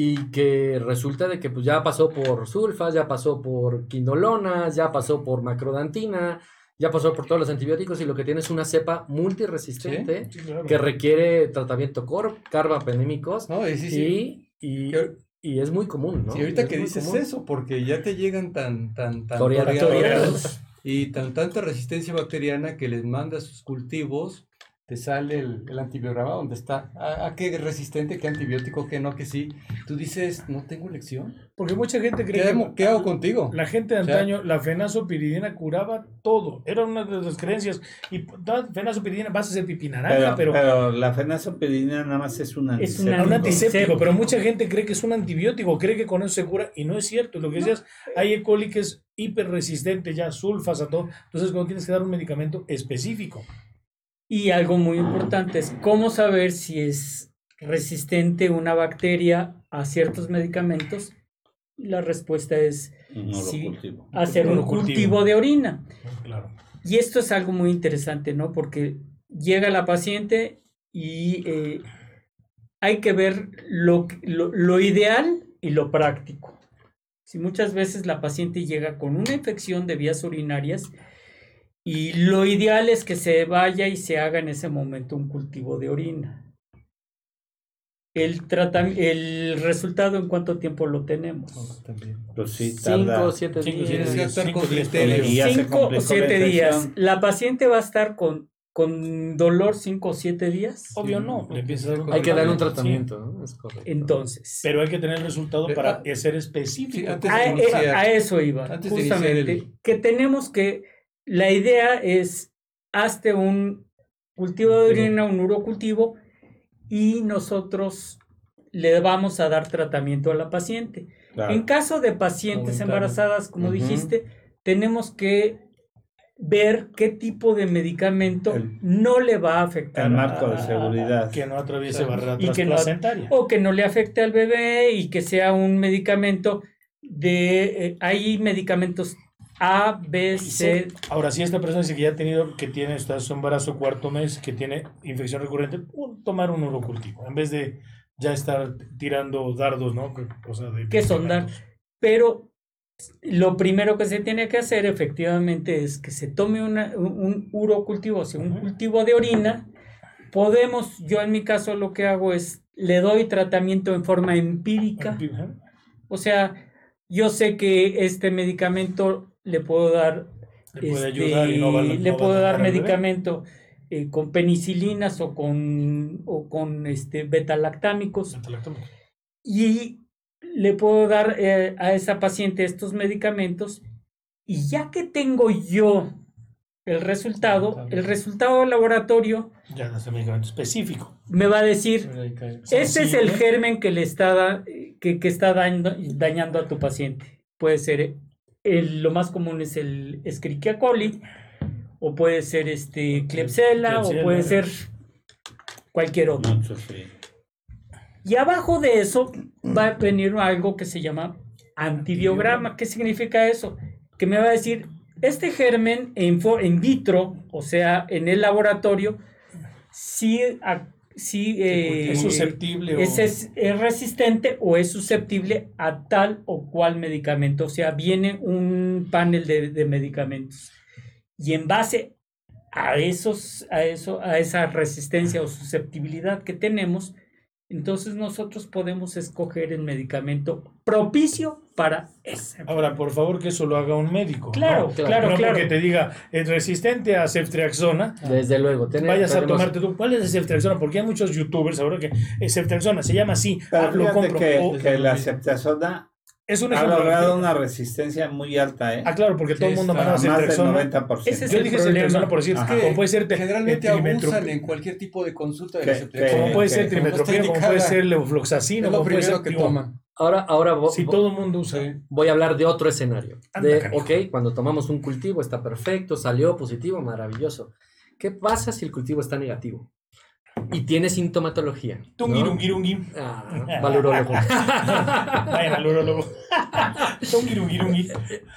y que resulta de que pues ya pasó por sulfas, ya pasó por quinolonas, ya pasó por macrodantina, ya pasó por todos los antibióticos y lo que tiene es una cepa multiresistente Sí, claro. que requiere tratamiento carbapenémicos No, y sí, sí. y, y, y es muy común, ¿no? Sí, ahorita Es que dices común. eso, porque ya te llegan tan, tan, tan toreados y tan tanta resistencia bacteriana que les manda sus cultivos, te sale el, el antibiograma donde está, ah, qué resistente, qué antibiótico, qué no, que sí. Tú dices, no tengo lección. Porque mucha gente ¿Qué, cree que qué hago contigo? la gente de O sea- antaño, la fenazopiridina curaba todo. Era una de las creencias. Y da fenazopiridina, vas a hacer pipi naranja, Pero, pero, pero la fenazopirina nada más es un Es antiséptico. una- un antiséptico. antiséptico. Pero mucha gente cree que es un antibiótico, cree que con eso se cura. Y no es cierto. Lo que decías, hay E. coli que es hiperresistente ya, sulfas a todo. Entonces, cuando tienes que dar un medicamento específico. Y algo muy importante es cómo saber si es resistente una bacteria a ciertos medicamentos. La respuesta es Sí. hacer un cultivo de orina. Claro. Y esto es algo muy interesante, ¿no? Porque llega la paciente y eh, hay que ver lo, lo ideal y lo práctico. Si muchas veces la paciente llega con una infección de vías urinarias y lo ideal es que se vaya y se haga en ese momento un cultivo de orina. El, tratam- el resultado en cuánto tiempo lo tenemos. Pues sí. Cinco o siete Cinco, días. cinco o siete días. La paciente va a estar con, con dolor cinco o siete días. Obvio no. Dar un Hay que darle un tratamiento. ¿no? Es correcto. Entonces, Pero hay que tener el resultado Pero, para ah, ser específico. sí, antes a, de eh, a eso iba. antes de justamente, el- que tenemos que, la idea es, hazte un cultivo de orina, un urocultivo, y nosotros le vamos a dar tratamiento a la paciente. Claro. En caso de pacientes embarazadas, como dijiste, tenemos que ver qué tipo de medicamento El- no le va a afectar. El marco de a- seguridad. Que no atraviese Claro. barrera Y que no- o que no le afecte al bebé y que sea un medicamento de... eh, hay medicamentos A, B, C. Ahora, si esta persona dice que ya ha tenido, que tiene, está en su embarazo cuarto mes, que tiene infección recurrente, tomar un urocultivo, en vez de ya estar tirando dardos, ¿no? Que- O sea, de ¿Qué son dar? Pero lo primero que se tiene que hacer efectivamente es que se tome una- un, un urocultivo, o sea, un cultivo de orina. Podemos, yo en mi caso lo que hago es, le doy tratamiento en forma empírica. O sea, yo sé que este medicamento le puedo dar, Le puede este, ayudar y no va, no le puedo dar medicamento eh, con penicilinas o con, o con este, betalactámicos. Y le puedo dar eh, a esa paciente estos medicamentos y ya que tengo yo el resultado, el resultado. del laboratorio Ya no es el medicamento específico. me va a decir, este es el germen que le está, da- que, que está dañando, dañando a tu paciente. Puede ser, el- lo más común es el Escherichia coli, o puede ser este Klebsiella, o puede ser cualquier otro. Sí. Y abajo de eso va a venir algo que se llama antibiograma. ¿Qué significa eso? Que me va a decir, este germen en vitro, o sea, en el laboratorio, sí, a- sí, eh, es susceptible o- es, es- es resistente o es susceptible a tal o cual medicamento. O sea, viene un panel de, de medicamentos. Y en base a, esos, a, eso, a esa resistencia o susceptibilidad que tenemos, entonces nosotros podemos escoger el medicamento propicio para ese. Ahora, por favor, que eso lo haga un médico. Claro, ¿no? claro, no claro. porque te diga, es resistente a ceftriaxona, Desde luego. tiene- vayas a tomarte tú. ¿Cuál es la ceftriaxona? Porque hay muchos youtubers ahora que es ceftriaxona, se llama así, Pero ah, lo compro. que, O- que la ceftazona es un ha ejemplo. logrado una resistencia muy alta, ¿eh? Ah, claro, porque todo el Sí, mundo manda más del ceftriaxona. 90%. Ese es Yo el dije problema. ceftriaxona por decir, Ajá. como puede ser te- Generalmente abusan en cualquier tipo de consulta de la ceftriaxona. como puede ser trimetropina, como puede ser lo como puede primero ser que toman. Ahora, ahora Si todo el mundo usa. voy a hablar de otro escenario. Anda, De, canijo. ok, cuando tomamos un cultivo está perfecto, salió positivo, maravilloso. ¿Qué pasa si el cultivo está negativo? Y tiene sintomatología. ¿no? Tungirungirungi. Ah, va al urólogo. Vayan al urólogo. Tungirungirungi.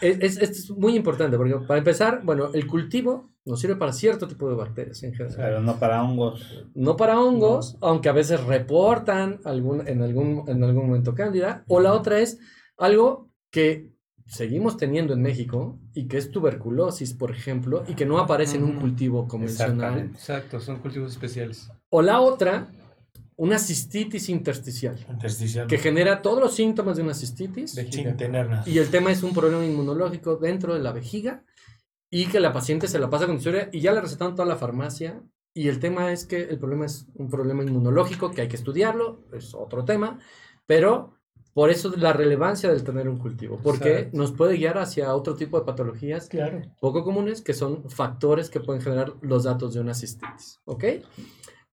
Es, es- es muy importante porque para empezar, bueno, el cultivo nos sirve para cierto tipo de bacterias en general. Pero no para hongos. No para hongos, aunque a veces reportan algún, en, algún, en algún momento cándida. O la otra es algo que seguimos teniendo en México y que es tuberculosis, por ejemplo, y que no aparece en un Ujú. cultivo convencional. Exacto, son cultivos especiales. O la otra, una cistitis intersticial, Intersticial. que genera todos los síntomas de una cistitis. Sin tener nada. Y el tema es un problema inmunológico dentro de la vejiga y que la paciente se la pasa con historia y ya le recetaron toda la farmacia. Y el tema es que el problema es un problema inmunológico que hay que estudiarlo, es otro tema, pero por eso la relevancia del tener un cultivo, porque Exacto. nos puede guiar hacia otro tipo de patologías Claro. poco comunes que son factores que pueden generar los datos de una cistitis. ¿Ok?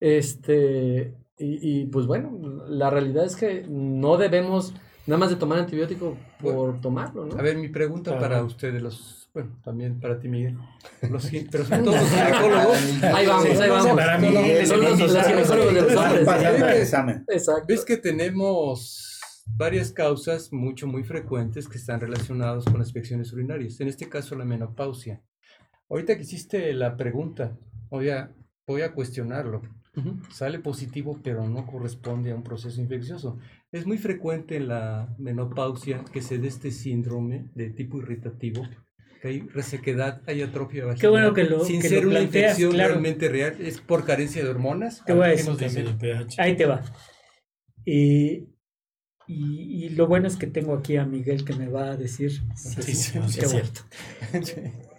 Este, y, y, pues bueno, la realidad es que no debemos nada más de tomar antibiótico por tomarlo, ¿no? A ver, mi pregunta Claro. para ustedes, los, bueno, también para ti, Miguel, los, pero sobre todo los ginecólogos. Ahí vamos, Sí, ahí vamos. para mí, Son los, los ginecólogos de los hombres. Pasando el examen. Exacto. Ves que tenemos varias causas mucho, muy frecuentes que están relacionadas con las infecciones urinarias. En este caso, la menopausia. Ahorita que hiciste la pregunta, voy a, voy a cuestionarlo. Sale positivo, pero no corresponde a un proceso infeccioso. Es muy frecuente en la menopausia que se dé este síndrome de tipo irritativo, que hay resequedad, hay atrofia vaginal. Qué bueno que lo- Sin que ser lo una infección claro. realmente real, es por carencia de hormonas. Te voy a ¿Qué decir pH? Ahí te va. Eh, y, y lo bueno es que tengo aquí a Miguel que me va a decir si Sí, sí, es bueno.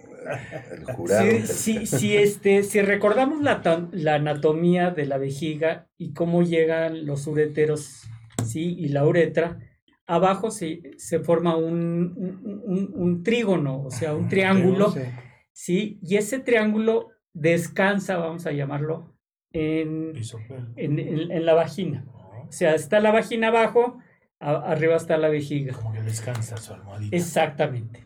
El jurado. Este, si recordamos la, la anatomía de la vejiga y cómo llegan los uréteros ¿sí? y la uretra, abajo se, se forma un, un- un- un trígono, o sea, un triángulo, Sí. ¿sí? y ese triángulo descansa, vamos a llamarlo, en, en, en- en la vagina. O sea, está la vagina abajo, a- arriba está la vejiga. Como que descansa su almohadita. Exactamente.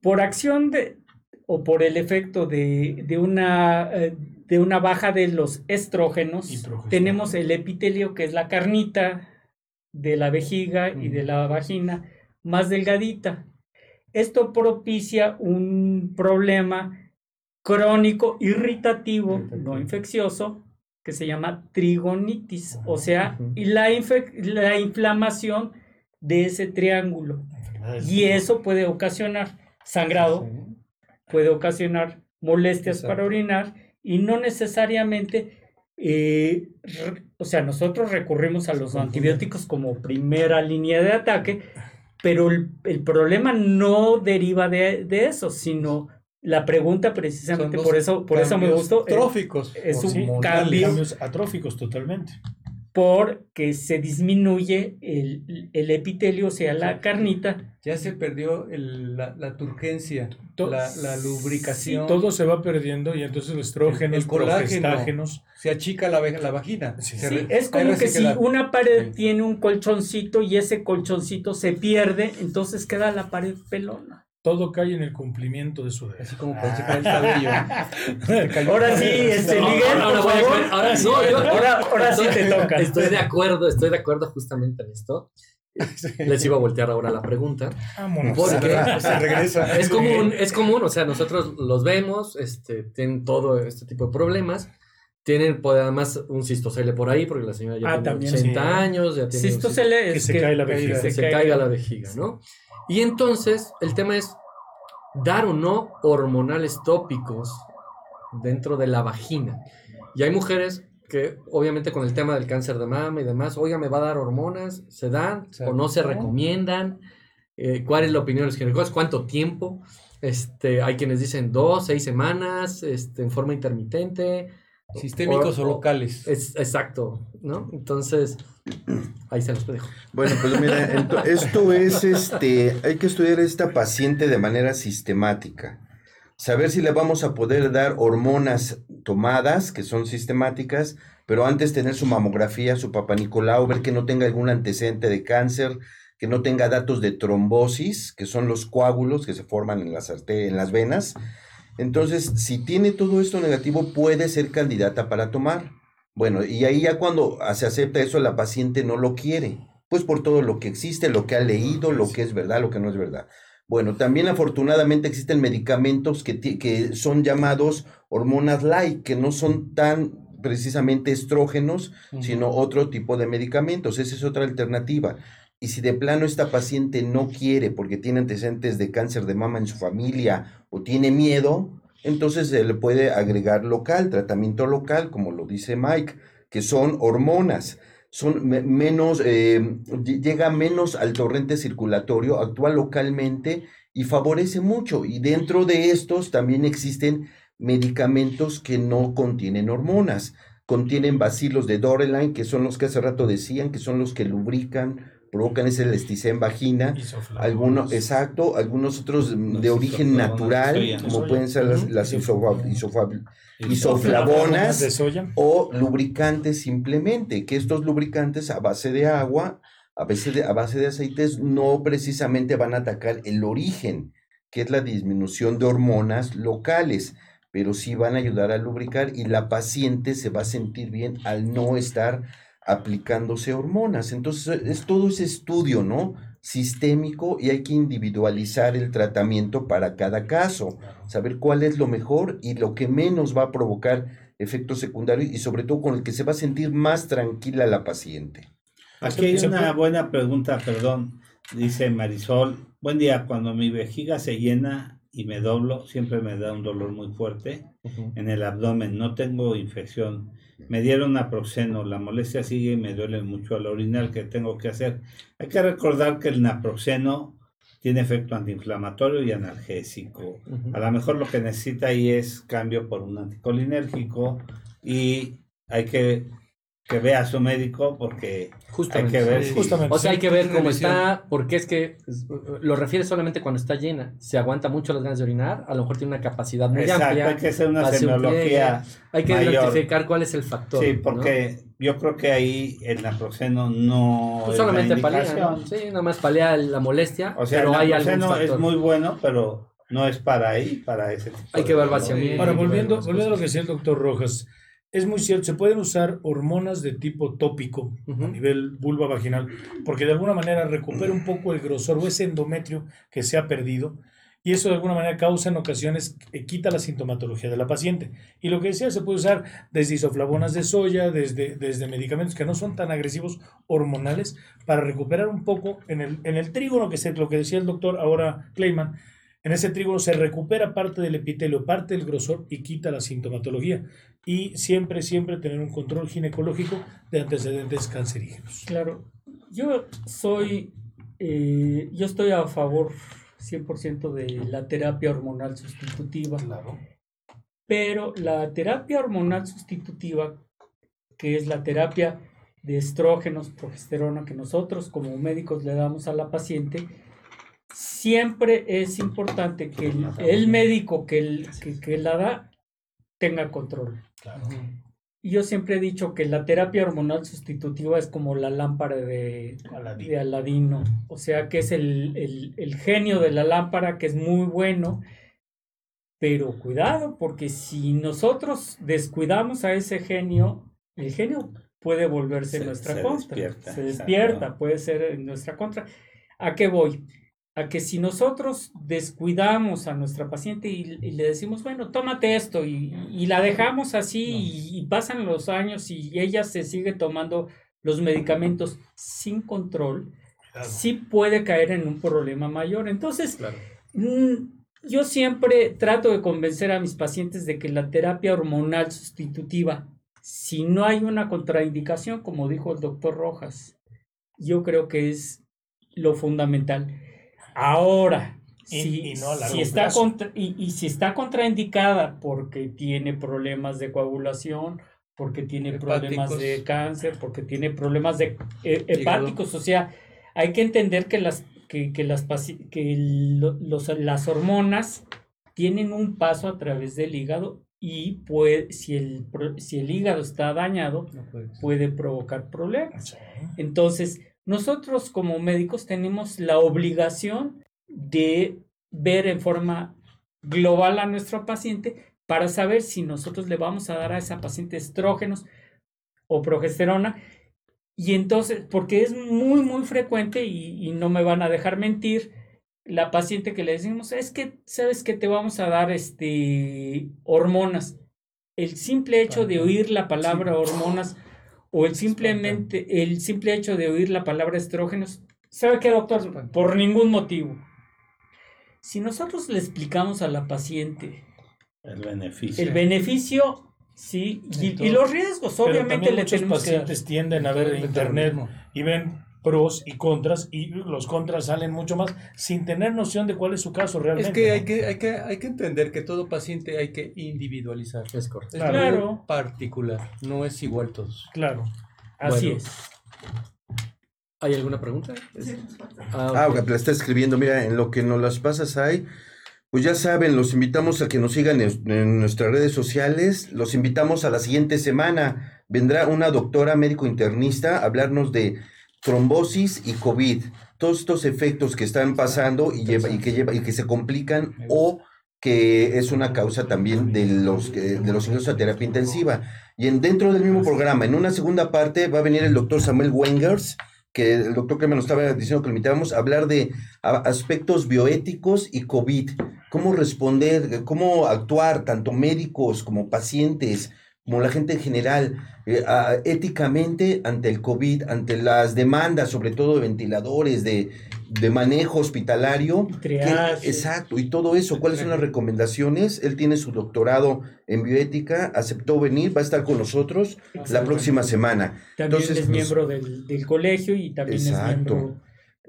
Por acción de, o por el efecto de, de una, eh, de una baja de los estrógenos, tenemos el epitelio, que es la carnita de la vejiga y de la vagina, más delgadita. Esto propicia un problema crónico irritativo, no infeccioso, que se llama trigonitis, o sea, y la, inflamación de ese triángulo. Y eso puede ocasionar sangrado, puede ocasionar molestias Exacto. para orinar y no necesariamente, eh, o sea, nosotros recurrimos a los antibióticos como primera línea de ataque, pero el, el problema no deriva de, de eso, sino la pregunta precisamente por eso, por eso me gustó, eh, Tróficos. es un Sí, cambio. cambios atróficos totalmente. Porque se disminuye el, el epitelio, o sea, la carnita, Ya se perdió el- la, la turgencia, To- la, la lubricación. Todo se va perdiendo y entonces los estrógenos, El- colágeno. Se achica la, la vagina. Sí, es como que si una pared tiene un colchoncito y ese colchoncito se pierde, entonces queda la pared pelona. Todo cae en el cumplimiento de su deber. Así como para secar el cabello. Se. Ahora sí, este No, Miguel, ahora por voy a favor. creer- ahora sí, yo- Ahora, ahora sí estoy- te toca. Estoy de acuerdo, estoy de acuerdo justamente en esto. Les iba a voltear ahora la pregunta. Vámonos. ¿Por qué? Se regresa. Es común, es común, o sea, nosotros los vemos, este, tienen todo este tipo de problemas. Tienen pues, además un cistocele por ahí, porque la señora ya Ah, tiene también, 80 sí. añe ya tiene se Que es se cae la vejiga. que se se, caiga. caiga la vejiga, ¿no? Y entonces, el tema es dar o no hormonales tópicos dentro de la vagina. Y hay mujeres que, obviamente, con el tema del cáncer de mama y demás, oiga, me va a dar hormonas, se dan o no se recomiendan. Eh, ¿Cuál es la opinión de los ginecólogos? ¿Cuánto tiempo? Este, hay quienes dicen dos, seis semanas, este, en forma intermitente. Sistémicos o, locales. Es, exacto, ¿no? Entonces, ahí se los dejo. Bueno, pues mira, esto es, este, hay que estudiar a esta paciente de manera sistemática. Saber si le vamos a poder dar hormonas tomadas, que son sistemáticas, pero antes tener su mamografía, su papá Nicolau, ver que no tenga algún antecedente de cáncer, que no tenga datos de trombosis, que son los coágulos que se forman en las, en las venas. Entonces, si tiene todo esto negativo, puede ser candidata para tomar. Bueno, y ahí ya cuando se acepta eso, la paciente no lo quiere, pues por todo lo que existe, lo que ha leído, lo que es verdad, lo que no es verdad. Bueno, también afortunadamente existen medicamentos que, que son llamados hormonas light, que no son tan precisamente estrógenos, sino otro tipo de medicamentos. Esa es otra alternativa. Y si de plano esta paciente no quiere porque tiene antecedentes de cáncer de mama en su familia o tiene miedo, entonces se le puede agregar local, tratamiento local, como lo dice Mike, que son hormonas. Son menos, eh, llega menos al torrente circulatorio, actúa localmente y favorece mucho. Y dentro de estos también existen medicamentos que no contienen hormonas. Contienen bacilos de Doreline, que son los que hace rato decían, que son los que lubrican, provocan ese elasticé en vagina. Algunos, exacto, algunos otros de origen natural, como pueden ser las, las isoflavonas o lubricantes simplemente, que estos lubricantes a base de agua, a base de, a base de aceites, no precisamente van a atacar el origen, que es la disminución de hormonas locales pero sí van a ayudar a lubricar y la paciente se va a sentir bien al no estar aplicándose hormonas. Entonces es todo ese estudio, ¿no? Sistémico y hay que individualizar el tratamiento para cada caso, saber cuál es lo mejor y lo que menos va a provocar efectos secundarios y sobre todo con el que se va a sentir más tranquila la paciente. Aquí hay una buena pregunta, perdón. Dice Marisol, buen día, cuando mi vejiga se llena y me doblo, siempre me da un dolor muy fuerte en el abdomen. No tengo infección. Me dieron naproxeno, la molestia sigue y me duele mucho al orinar. ¿Qué tengo que hacer? Hay que recordar que el naproxeno tiene efecto antiinflamatorio y analgésico. A lo mejor lo que necesita ahí es cambio por un anticolinérgico y hay que que vea a su médico porque hay que ver. o sea, hay que ver cómo está, porque es que lo refiere solamente cuando está llena. Se aguanta mucho las ganas de orinar, a lo mejor tiene una capacidad muy Exacto, amplia. Hay que hacer una semiología. Hay que identificar cuál es el factor. Sí, porque yo creo que ahí el naproxeno no. Pues solamente palea, Sí, nada más palea la molestia. O sea, el naproxeno es muy bueno, pero no es para ahí, para ese tipo Hay que ver vaciamiento. Ahora, volviendo, volviendo a lo que decía el doctor Rojas es muy cierto, se pueden usar hormonas de tipo tópico a nivel vulva vaginal, porque de alguna manera recupera un poco el grosor o ese endometrio que se ha perdido, y eso de alguna manera causa en ocasiones, eh, quita la sintomatología de la paciente. Y lo que decía, se puede usar desde isoflavonas de soya, desde, desde medicamentos que no son tan agresivos hormonales, para recuperar un poco en el, en el trígono, que es lo que decía el doctor ahora Kleiman, en ese trígono se recupera parte del epitelio, parte del grosor y quita la sintomatología. Y siempre, siempre tener un control ginecológico de antecedentes cancerígenos. Claro, yo soy, eh, yo estoy a favor 100% de la terapia hormonal sustitutiva. Claro. Pero la terapia hormonal sustitutiva, que es la terapia de estrógenos, progesterona, que nosotros como médicos le damos a la paciente, siempre es importante que el, médico que, que, la da tenga control. Yo siempre he dicho que la terapia hormonal sustitutiva es como la lámpara de Aladino. O sea, que es el, el, genio de la lámpara, que es muy bueno. Pero cuidado, porque si nosotros descuidamos a ese genio, el genio puede volverse en nuestra contra. se despierta, puede ser en nuestra contra. ¿A qué voy? A que si nosotros descuidamos a nuestra paciente y, le decimos, bueno, tómate esto y, la dejamos así y, pasan los años y ella se sigue tomando los medicamentos sin control, sí puede caer en un problema mayor. Entonces, mm, yo siempre trato de convencer a mis pacientes de que la terapia hormonal sustitutiva, si no hay una contraindicación, como dijo el doctor Rojas, yo creo que es lo fundamental Ahora, si, si está contra, y, si está contraindicada porque tiene problemas de coagulación, porque tiene problemas de cáncer, porque tiene problemas de eh, hepáticos, o sea, hay que entender que las que, que las que los, las hormonas tienen un paso a través del hígado y puede, si, el, si el hígado está dañado, puede provocar problemas. Entonces, nosotros como médicos tenemos la obligación de ver en forma global a nuestro paciente para saber si nosotros le vamos a dar a esa paciente estrógenos o progesterona. Y entonces, porque es muy, muy frecuente y, y no me van a dejar mentir, la paciente que le decimos, es que, ¿sabes que Te vamos a dar este, hormonas. El simple hecho de oír la palabra hormonas o el simplemente, el simple hecho de oír la palabra estrógenos, ¿sabe qué, doctor? Por ningún motivo. Si nosotros le explicamos a la paciente El beneficio. el beneficio, sí, y, y los riesgos, obviamente le muchos tenemos que pacientes tienden a ver en internet y ven pros y contras y los contras salen mucho más sin tener noción de cuál es su caso realmente. Es que ¿no? hay que, hay, que, hay que entender que todo paciente hay que individualizar. Es correcto. Es Claro. particular, no es igual todos. Claro. Así Bueno. es. ¿Hay alguna pregunta? Ah, Ah, ok. ok, la está escribiendo. Mira, en lo que nos las pasas ahí, pues ya saben, los invitamos a que nos sigan en, en nuestras redes sociales. Los invitamos a la siguiente semana. Vendrá una doctora médico internista a hablarnos de trombosis y COVID. Todos estos efectos que están pasando y, lleva- y que, lleva, y que se complican o que es una causa también de los, que- de los ingresos a terapia intensiva. Y en, dentro del mismo programa, en una segunda parte, va a venir el doctor Samuel Wengers, que el doctor que me nos estaba diciendo que lo invitábamos a hablar de aspectos bioéticos y COVID, cómo responder, cómo actuar, tanto médicos como pacientes, como la gente en general, eh, a- éticamente ante el COVID, ante las demandas, sobre todo de ventiladores, de, de manejo hospitalario. Y ¿Qué- triaje. exacto, y todo eso, ¿cuáles son las recomendaciones? Él tiene su doctorado en bioética, aceptó venir, va a estar con nosotros la próxima semana. También Entonces, es miembro del, del colegio y también Exacto. es miembro,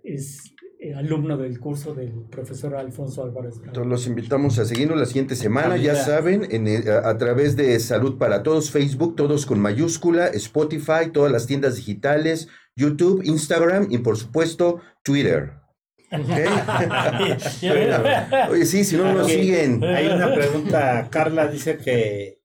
es alumno del curso del profesor Alfonso Álvarez. Entonces los invitamos a seguirnos la siguiente semana, ya saben, en el- a, a través de Salud para Todos, Facebook, todos con mayúscula, Spotify, todas las tiendas digitales, YouTube, Instagram y por supuesto Twitter. ¿ok? Oye, sí, si no nos siguen. Hay una pregunta. Carla dice que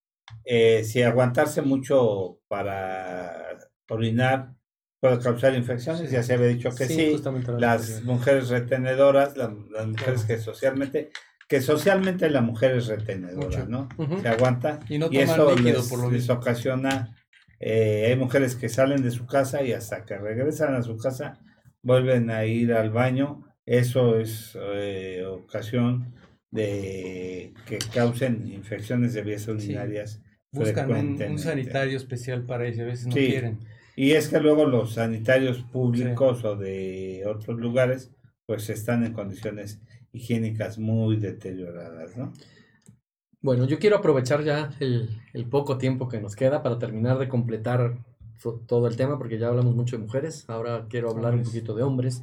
eh, si aguantarse mucho para orinar puede causar infecciones. Ya se había dicho que sí. Las mujeres retenedoras, la- las mujeres que socialmente, que socialmente la mujer es retenedora, Mucho. ¿no? Se aguanta. Y no y eso líquido les, por lo les mismo. ocasiona. eh, hay mujeres que salen de su casa y hasta que regresan a su casa vuelven a ir al baño. Eso es eh, ocasión de que causen infecciones de vías urinarias. Buscan un, un sanitario especial para eso, a veces no Sí. quieren. Y es que luego los sanitarios públicos o de otros lugares, pues están en condiciones higiénicas muy deterioradas, ¿no? Bueno, yo quiero aprovechar ya el, el poco tiempo que nos queda para terminar de completar todo el tema, porque ya hablamos mucho de mujeres, ahora quiero hablar un Hombres. poquito de hombres,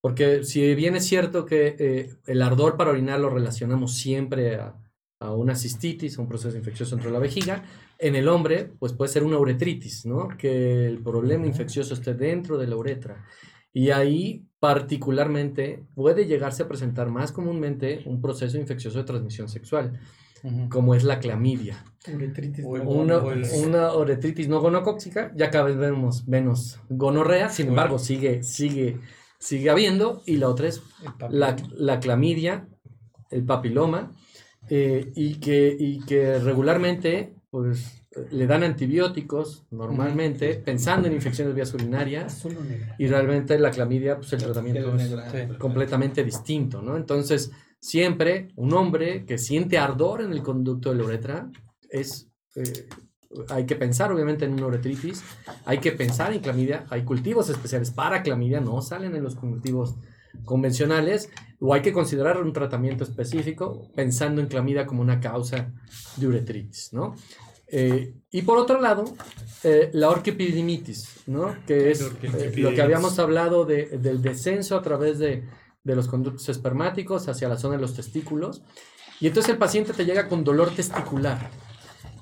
porque si bien es cierto que eh, el ardor para orinar lo relacionamos siempre a, a una cistitis, a un proceso infeccioso dentro de la vejiga, en el hombre pues puede ser una uretritis, ¿no? Que el problema infeccioso esté dentro de la uretra. Y ahí particularmente puede llegarse a presentar más comúnmente un proceso infeccioso de transmisión sexual como es la clamidia. Uretritis O no- Una, o el- una uretritis no gonocóxica, ya cada vez vemos menos gonorrea, sin embargo sigue, sigue, sigue habiendo, y la otra es la clamidia, el papiloma, eh, y, que, y que regularmente pues, le dan antibióticos normalmente, pensando en infecciones vías urinarias, negro. y realmente la clamidia, pues el tratamiento es completamente distinto, ¿no? Entonces, siempre un hombre que siente ardor en el conducto de la uretra es... eh, hay que pensar obviamente en una uretritis, hay que pensar en clamidia, hay cultivos especiales para clamidia, no salen en los cultivos convencionales, o hay que considerar un tratamiento específico pensando en clamidia como una causa de uretritis, ¿no? Eh, y por otro lado, eh, la orquipididimitis, ¿no? Que es eh, lo que habíamos hablado de- del descenso a través de, de los conductos espermáticos hacia la zona de los testículos. Y entonces el paciente te llega con dolor testicular.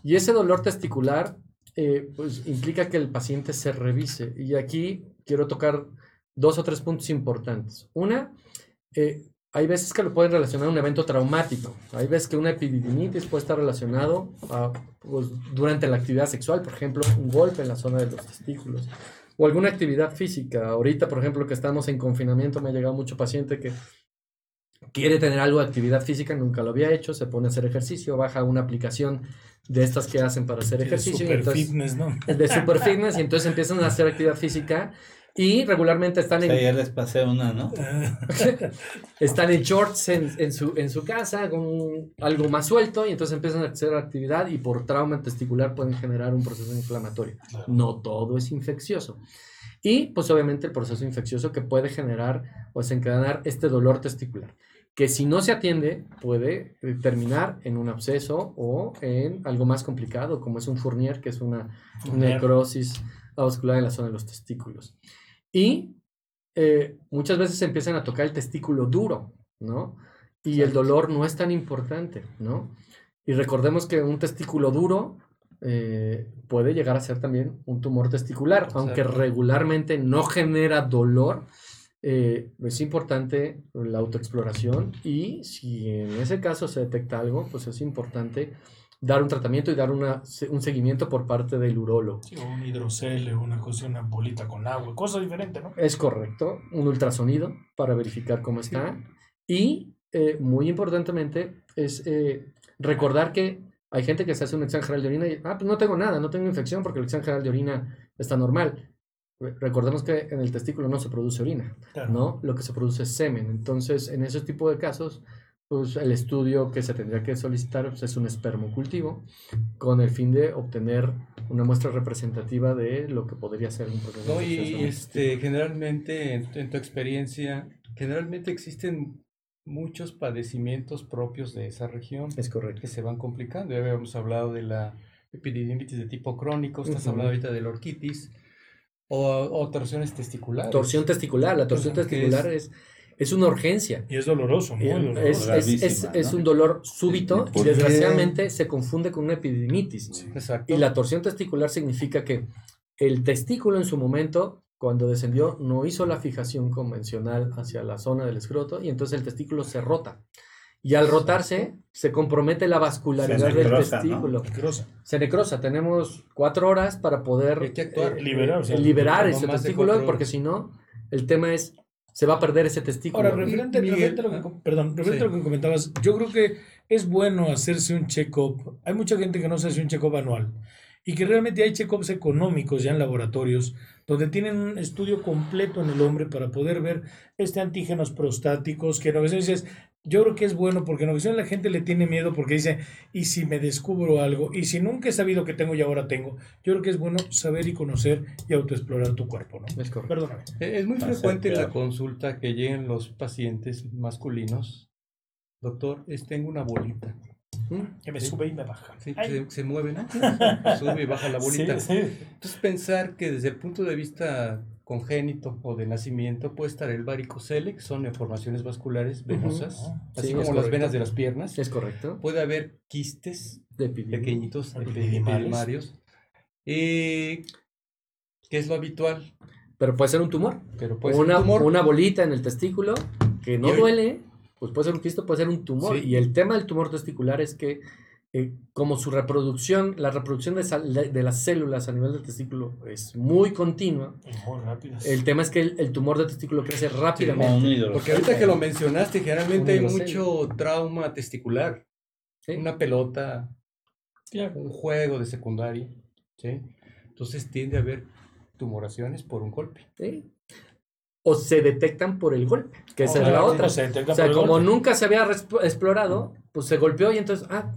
Y ese dolor testicular eh, pues, implica que el paciente se revise. Y aquí quiero tocar dos o tres puntos importantes. Una, eh, hay veces que lo pueden relacionar a un evento traumático. Hay veces que una epididimitis puede estar relacionado a, pues, durante la actividad sexual, por ejemplo, un golpe en la zona de los testículos. O alguna actividad física. Ahorita, por ejemplo, que estamos en confinamiento, me ha llegado mucho paciente que quiere tener algo de actividad física, nunca lo había hecho, se pone a hacer ejercicio, baja una aplicación de estas que hacen para hacer ejercicio. y Super entonces- fitness, ¿no? de super fitness y entonces empiezan a hacer actividad física y regularmente están O sea, en, ya les pasé una, ¿no? están en shorts en, en su, en su casa con algo más suelto y entonces empiezan a hacer actividad y por trauma testicular pueden generar un proceso inflamatorio. No todo es infeccioso. Y pues obviamente el proceso infeccioso que puede generar o desencadenar este dolor testicular, que si no se atiende puede eh, terminar en un absceso o en algo más complicado como es un Fournier, que es una necrosis vascular en la zona de los testículos. Y eh, muchas veces empiezan a tocar el testículo duro, ¿no? Y el dolor no es tan importante, ¿no? Y recordemos que un testículo duro eh, puede llegar a ser también un tumor testicular, aunque regularmente no genera dolor. eh, es importante la autoexploración y si en ese caso se detecta algo, pues es importante dar un tratamiento y dar una, un seguimiento por parte del urólogo. Sí, un hidrocele, una cosa, una bolita con agua, cosa diferente, ¿no? Es correcto, un ultrasonido para verificar cómo está. Y eh, muy importantemente es eh, recordar que hay gente que se hace un examen general de orina y, ah, pues no tengo nada, no tengo infección porque el examen general de orina está normal. Re- Recordemos que en el testículo no se produce orina, Claro. ¿no? Lo que se produce es semen. Entonces, en ese tipo de casos, pues el estudio que se tendría que solicitar pues, es un espermocultivo con el fin de obtener una muestra representativa de lo que podría ser un proceso No, y este, generalmente, en, tu- en tu experiencia, generalmente existen muchos padecimientos propios de esa región Es correcto. que se van complicando. Ya habíamos hablado de la epididimitis de tipo crónico, estás hablando ahorita de la orquitis o, o torsiones testiculares. Torsión testicular. La torsión testicular es, es una urgencia. Y es doloroso, muy doloroso. Es, es- es- Gravísima, es ¿no? un dolor súbito y desgraciadamente se confunde con una epididimitis. Exacto. Y la torsión testicular significa que el testículo en su momento, cuando descendió, no hizo la fijación convencional hacia la zona del escroto y entonces el testículo se rota. Y al rotarse, se compromete la vascularidad del ¿no? testículo. Necrosa. Se necrosa. Tenemos cuatro horas para poder Hay que actuar. eh, Liberar, o sea, liberar no ese testículo, porque si no, el tema es, se va a perder ese testículo. Ahora, referente, Miguel, referente a lo que, ¿ah? perdón, referente Sí. a lo que comentabas, yo creo que es bueno hacerse un check-up. Hay mucha gente que no se hace un check-up anual y que realmente hay check-ups económicos ya en laboratorios donde tienen un estudio completo en el hombre para poder ver este antígenos prostáticos, que en ocasiones dices, yo creo que es bueno porque en ocasiones la gente le tiene miedo porque dice, ¿y si me descubro algo? ¿Y si nunca he sabido que tengo y ahora tengo? Yo creo que es bueno saber y conocer y autoexplorar tu cuerpo, ¿no? Es correcto. Perdóname. Eh, Es muy frecuente en la consulta que lleguen los pacientes masculinos. Doctor, es, tengo una bolita. ¿Mm? Que me Sí. sube y me baja. Sí, se, se mueve, ¿no? Sube y baja la bolita. Sí, sí. Entonces pensar que desde el punto de vista congénito o de nacimiento puede estar el varicocele, que son deformaciones vasculares venosas, Ujú. así Sí, como las correcto. venas de las piernas. Es correcto. Puede haber quistes De pequeñitos, epididimarios, eh, que es lo habitual, Pero puede ser un tumor. pero puede ser una, un tumor. una bolita en el testículo que no duele, pues puede ser un quiste, puede ser un tumor. Sí. Y el tema del tumor testicular es que eh, como su reproducción, la reproducción de, sal- de- de las células a nivel del testículo es muy continua, muy el tema es que el, el tumor de testículo crece rápidamente. hidrocele. Porque ahorita que lo mencionaste, generalmente hay mucho trauma testicular. ¿sí? Una pelota, un juego de secundaria, ¿sí? Entonces tiende a haber tumoraciones por un golpe. ¿sí? O se detectan por el golpe, que esa es la otra. o se O sea, como golpe. nunca se había explorado, pues se golpeó y entonces, ah,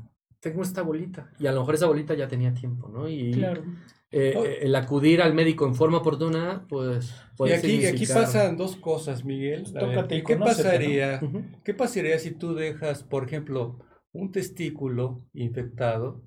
tengo esta bolita. Y a lo mejor esa bolita ya tenía tiempo, ¿no? Y Claro. eh, Oh. eh, el acudir al médico en forma oportuna, pues Y puede aquí, aquí significar- pasan dos cosas, Miguel. Tócate y ¿Qué conócete, ¿no? pasaría? ¿Qué pasaría si tú dejas, por ejemplo, un testículo infectado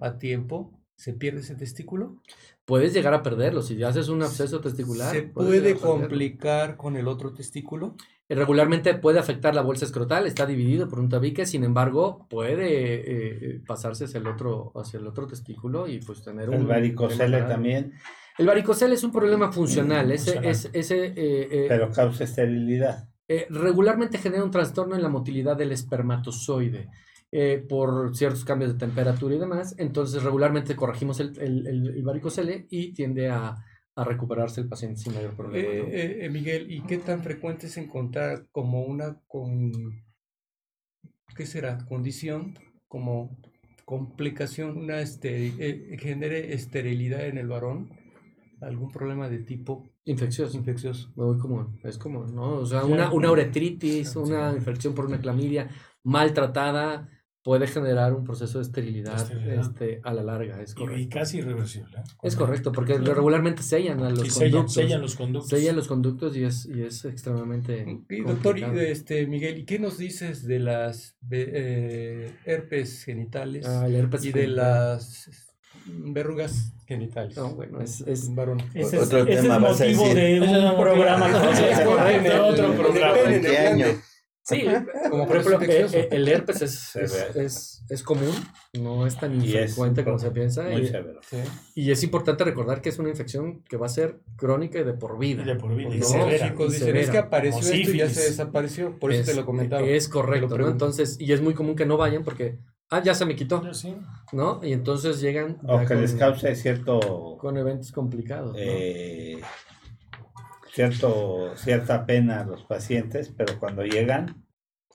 a tiempo? ¿Se pierde ese testículo? Puedes llegar a perderlo. Si ya haces un absceso testicular, ¿Se puede complicar con el otro testículo? Regularmente puede afectar la bolsa escrotal, está dividido por un tabique, sin embargo, puede eh, eh, pasarse hacia el otro, hacia el otro testículo y pues tener El un varicocele tema grave. también, El varicocele es un problema funcional. Ese, Funcional. es, ese, eh, pero causa esterilidad. eh, regularmente genera un trastorno en la motilidad del espermatozoide eh, por ciertos cambios de temperatura y demás. Entonces, regularmente corregimos el, el, el- el varicocele y tiende a, a recuperarse el paciente sin mayor problema. ¿no? Eh, eh, eh, Miguel, ¿y qué tan frecuente es encontrar como una con ¿qué será? Condición como complicación, una este, eh, genere esterilidad en el varón, algún problema de tipo Infeccioso. infeccioso. Muy común, es común, ¿no? O sea, una, una uretritis, una infección por una clamidia maltratada puede generar un proceso de esterilidad, Esterilidad. Este, a la larga, es Y, y correcto. casi irreversible. ¿eh? Es correcto, porque regularmente sellan a los Y sellan, conductos. sellan los conductos. Sellan los conductos y es, y es extremadamente. Y doctor, este, Miguel, ¿y qué nos dices de las eh, herpes genitales Ah, el herpes y de genital. las verrugas genitales? No, bueno, es, es, varón. Ese es, Otro ese es tema vas a motivo decir. de Ese es un programa. Es correcto, de otro programa. ¿En qué año? Sí, Como por ejemplo, eh, eh, el herpes es, es, es, es común, no es tan infrecuente como se piensa. Muy Y, severo. Sí. y es importante recordar que es una infección que va a ser crónica y de por vida. Y de por vida, y ¿no? severa. Chicos Y dicen, es severa. que apareció Como esto y ya se desapareció, por eso es, te lo comentaba. Es correcto, ¿no? Entonces, y es muy común que no vayan porque, ah, ya se me quitó, sí. ¿no? Y entonces llegan O que con, les cause cierto, con eventos complicados. ¿no? Cierto, cierta pena a los pacientes, pero cuando llegan,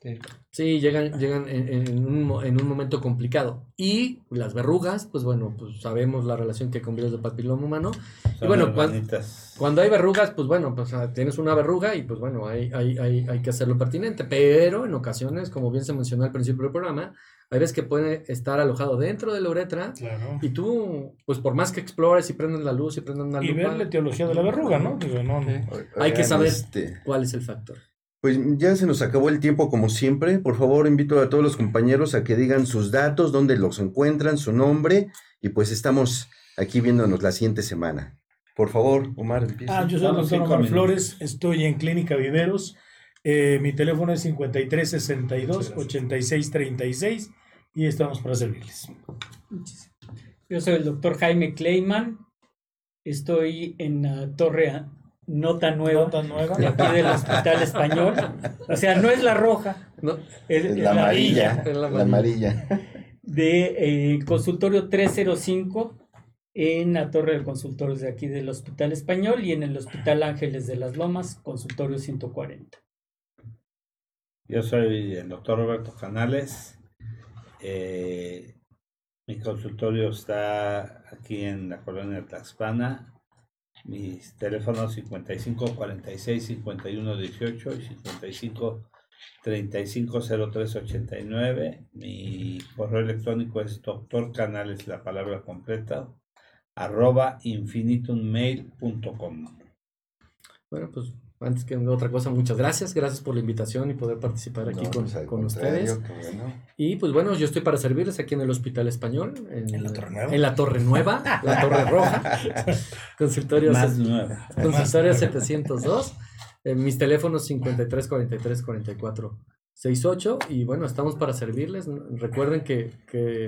Sí. Sí, llegan, llegan en, en un, en un momento complicado. Y las verrugas, pues bueno, pues sabemos la relación que con virus de papiloma humano. son bueno, cuan- hermanitas. Cuando hay verrugas, pues bueno, pues tienes una verruga y pues bueno, hay, hay, hay, hay que hacerlo pertinente. Pero en ocasiones, como bien se mencionó al principio del programa, hay veces que puede estar alojado dentro de la uretra Claro. y tú, pues por más que explores y prendas la luz y prendas una Y lupa, ver la etiología de la verruga, ¿no? Digo, no, Sí. Hay que saber. este, ¿cuál es el factor? Pues ya se nos acabó el tiempo como siempre. Por favor, invito a todos los compañeros a que digan sus datos, dónde los encuentran, su nombre y pues estamos aquí viéndonos la siguiente semana. Por favor, Omar, empieza. Ah, yo soy el doctor Omar. Flores, estoy en Clínica Viveros. Eh, mi teléfono es 5362 8636 y estamos para servirles. Yo soy el doctor Jaime Kleiman. Estoy en la Torre Nota Nueva, Nota nueva. de aquí del Hospital Español. O sea, no es la roja, No, es, Es es la amarilla, es la la amarilla. de eh, consultorio 305 en la torre de consultorios de aquí del Hospital Español y en el Hospital Ángeles de las Lomas, consultorio 140. Yo soy el doctor Roberto Canales. Eh, mi consultorio está aquí en la colonia Tlaxpana. Mis teléfonos 55 46 51 18 y 55 35 03 89. Mi correo electrónico es doctor canales, la palabra completa, arroba infinitummail.com. Bueno, pues antes que otra cosa, muchas gracias. Gracias por la invitación y poder participar aquí No, con, pues, con ustedes. bueno. Y pues bueno, yo estoy para servirles aquí en el Hospital Español. En, ¿En la Torre Nueva? En la Torre Nueva, la Torre Roja. Consultorio, Más se- nueva. consultorio 702. eh, mis teléfonos 53 43 44 68. Y bueno, estamos para servirles. Recuerden que, que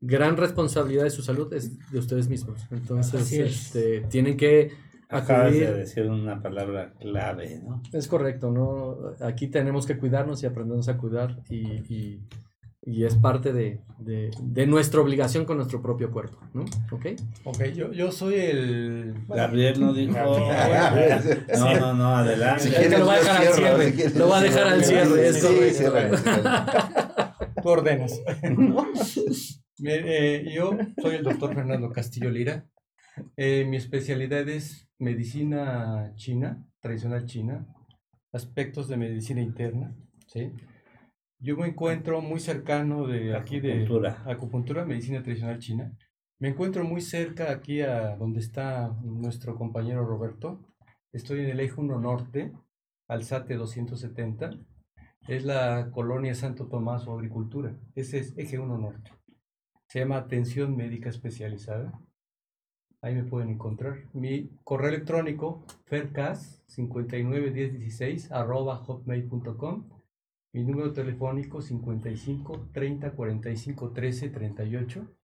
gran responsabilidad de su salud es de ustedes mismos. Entonces, es. este, tienen que Acabas de decir una palabra clave, ¿no? Es correcto, ¿no? Aquí tenemos que cuidarnos y aprendernos a cuidar y, y- y es parte de, de- de nuestra obligación con nuestro propio cuerpo, ¿no? ¿Ok? Ok, yo, yo soy el... Gabriel no dijo. No, no, no, adelante. Si Es quieres, que lo va a dejar al cierre, si quieres, lo va a dejar al cierre, es Sí, ciérralo. Tú ordenas. Bien, eh, yo soy el doctor Fernando Castillo Lira. Eh, mi especialidad es medicina china, tradicional china, aspectos de medicina interna. ¿sí? Yo me encuentro muy cercano de aquí de Acupuntura. acupuntura, medicina tradicional china. Me encuentro muy cerca aquí a donde está nuestro compañero Roberto. Estoy en el eje 1 norte, Alzate 270. Es la colonia Santo Tomás o Agricultura. Ese es eje 1 norte. Se llama Atención Médica Especializada. Ahí me pueden encontrar. Mi correo electrónico, fercas591016 arroba hotmail.com. Mi número telefónico 55 30 45 13 38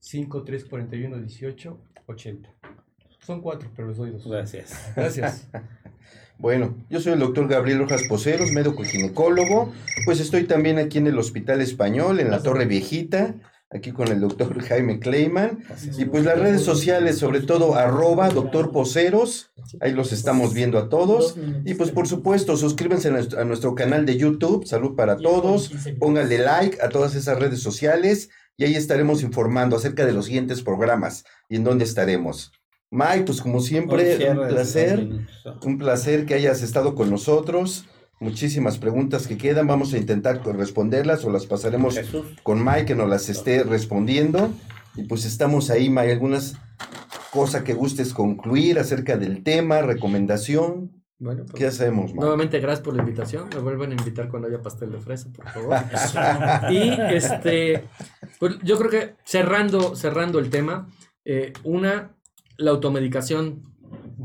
53 41 18 80. Son cuatro, pero les doy dos. Gracias. Gracias. Bueno, yo soy el doctor Gabriel Rojas Poceros, médico ginecólogo. Pues estoy también aquí en el Hospital Español, en la Torre Viejita, aquí con el doctor Jaime Kleiman. Y pues las redes sociales, sobre todo arroba doctor ahí los estamos viendo a todos. Y pues por supuesto, suscríbanse a nuestro, a nuestro canal de YouTube, Salud para Todos, pónganle like a todas esas redes sociales y ahí estaremos informando acerca de los siguientes programas y en dónde estaremos. Mike, pues como siempre, un placer, un placer que hayas estado con nosotros. Muchísimas preguntas que quedan, vamos a intentar responderlas o las pasaremos con Mike que nos las esté respondiendo. Y pues estamos ahí, Mike, algunas cosas que gustes concluir acerca del tema, recomendación. Bueno, pues, ¿Qué hacemos, Mike? Nuevamente, gracias por la invitación. Me vuelven a invitar cuando haya pastel de fresa, por favor. y este, pues yo creo que cerrando, cerrando el tema, eh, una, la automedicación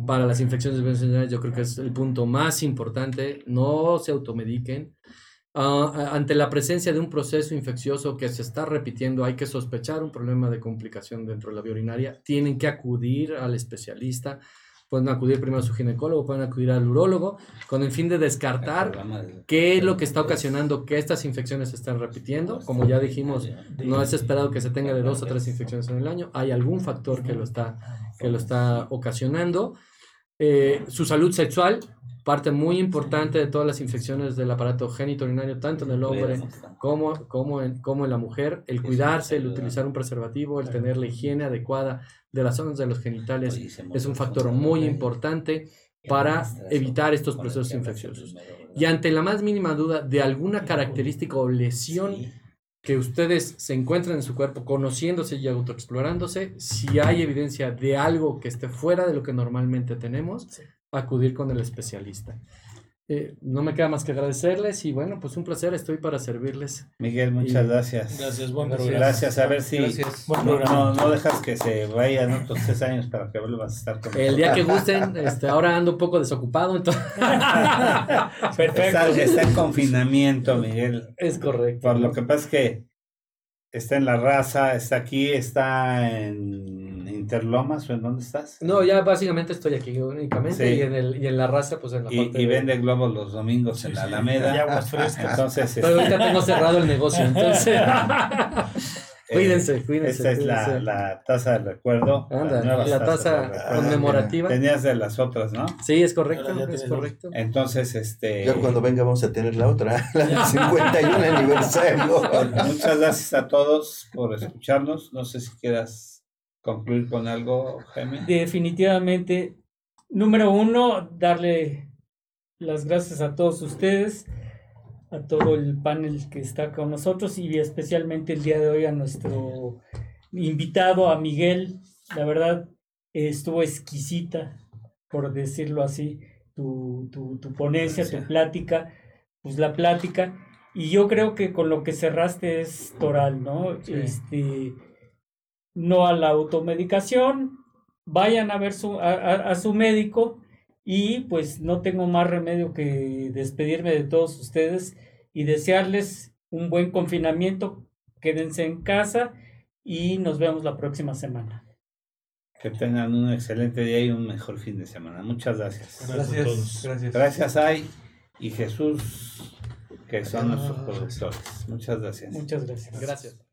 para las infecciones vecinales yo creo que es el punto más importante. No se automediquen. Ah, ante la presencia de un proceso infeccioso que se está repitiendo, hay que sospechar un problema de complicación dentro de la vía urinaria. Tienen que acudir al especialista. Pueden acudir primero a su ginecólogo, pueden acudir al urólogo, con el fin de descartar qué es lo que está ocasionando que estas infecciones se estén repitiendo. Como ya dijimos, no es esperado que se tenga de dos o tres infecciones en el año. Hay algún factor que lo está, que lo está ocasionando. Eh, su salud sexual, parte muy importante de todas las infecciones del aparato genitourinario, tanto en el hombre como, como, en, como en la mujer. El cuidarse, el utilizar un preservativo, el tener la higiene adecuada de las zonas de los genitales es un factor muy importante para evitar estos procesos infecciosos. Y ante la más mínima duda de alguna característica o lesión que ustedes se encuentren en su cuerpo conociéndose y autoexplorándose, si hay evidencia de algo que esté fuera de lo que normalmente tenemos, acudir con el especialista. Eh, no me queda más que agradecerles y bueno, pues un placer, estoy para servirles. Miguel, muchas gracias. Gracias, buen Gracias, programa. a ver si Gracias. Buen no, no, no dejas que se vayan otros tres años para que vuelvas a estar con El día que gusten, este, ahora ando un poco desocupado, entonces... Está, está en confinamiento, Miguel. es correcto. Por lo que pasa es que está en la raza, está aquí, está en Interlomas o en dónde estás. No, ya básicamente estoy aquí únicamente Sí. y, en el, y en la raza, pues en la Y, parte y de- vende globos los domingos en la Y Alameda. aguas frescas. Entonces, Pero este, ahorita tengo cerrado el negocio, entonces... eh, cuídense, cuídense. Esta es la, cuídense. la taza de recuerdo. Anda, la de taza recuerdo. conmemorativa. Tenías de las otras, ¿no? Sí, es correcto, es correcto. Entonces, este. Ya cuando venga vamos a tener la otra, la del 51 aniversario. Muchas gracias a todos por escucharnos. No sé si quieras concluir con algo, Jaime. Definitivamente, número uno, darle las gracias a todos ustedes, a todo el panel que está con nosotros y especialmente el día de hoy a nuestro invitado, a Miguel. La verdad, estuvo exquisita, por decirlo así, tu, tu, tu ponencia, tu plática, pues la plática. Y yo creo que con lo que cerraste es toral, ¿no? Sí. Este, no a la automedicación, vayan a ver su, a, a- a su médico y pues no tengo más remedio que despedirme de todos ustedes y desearles un buen confinamiento, quédense en casa y nos vemos la próxima semana. Que tengan un excelente día y un mejor fin de semana. Muchas gracias. Gracias a Gracias. todos. Gracias. Gracias, Ay y Jesús, que son nuestros productores. Muchas gracias. Muchas gracias. Gracias.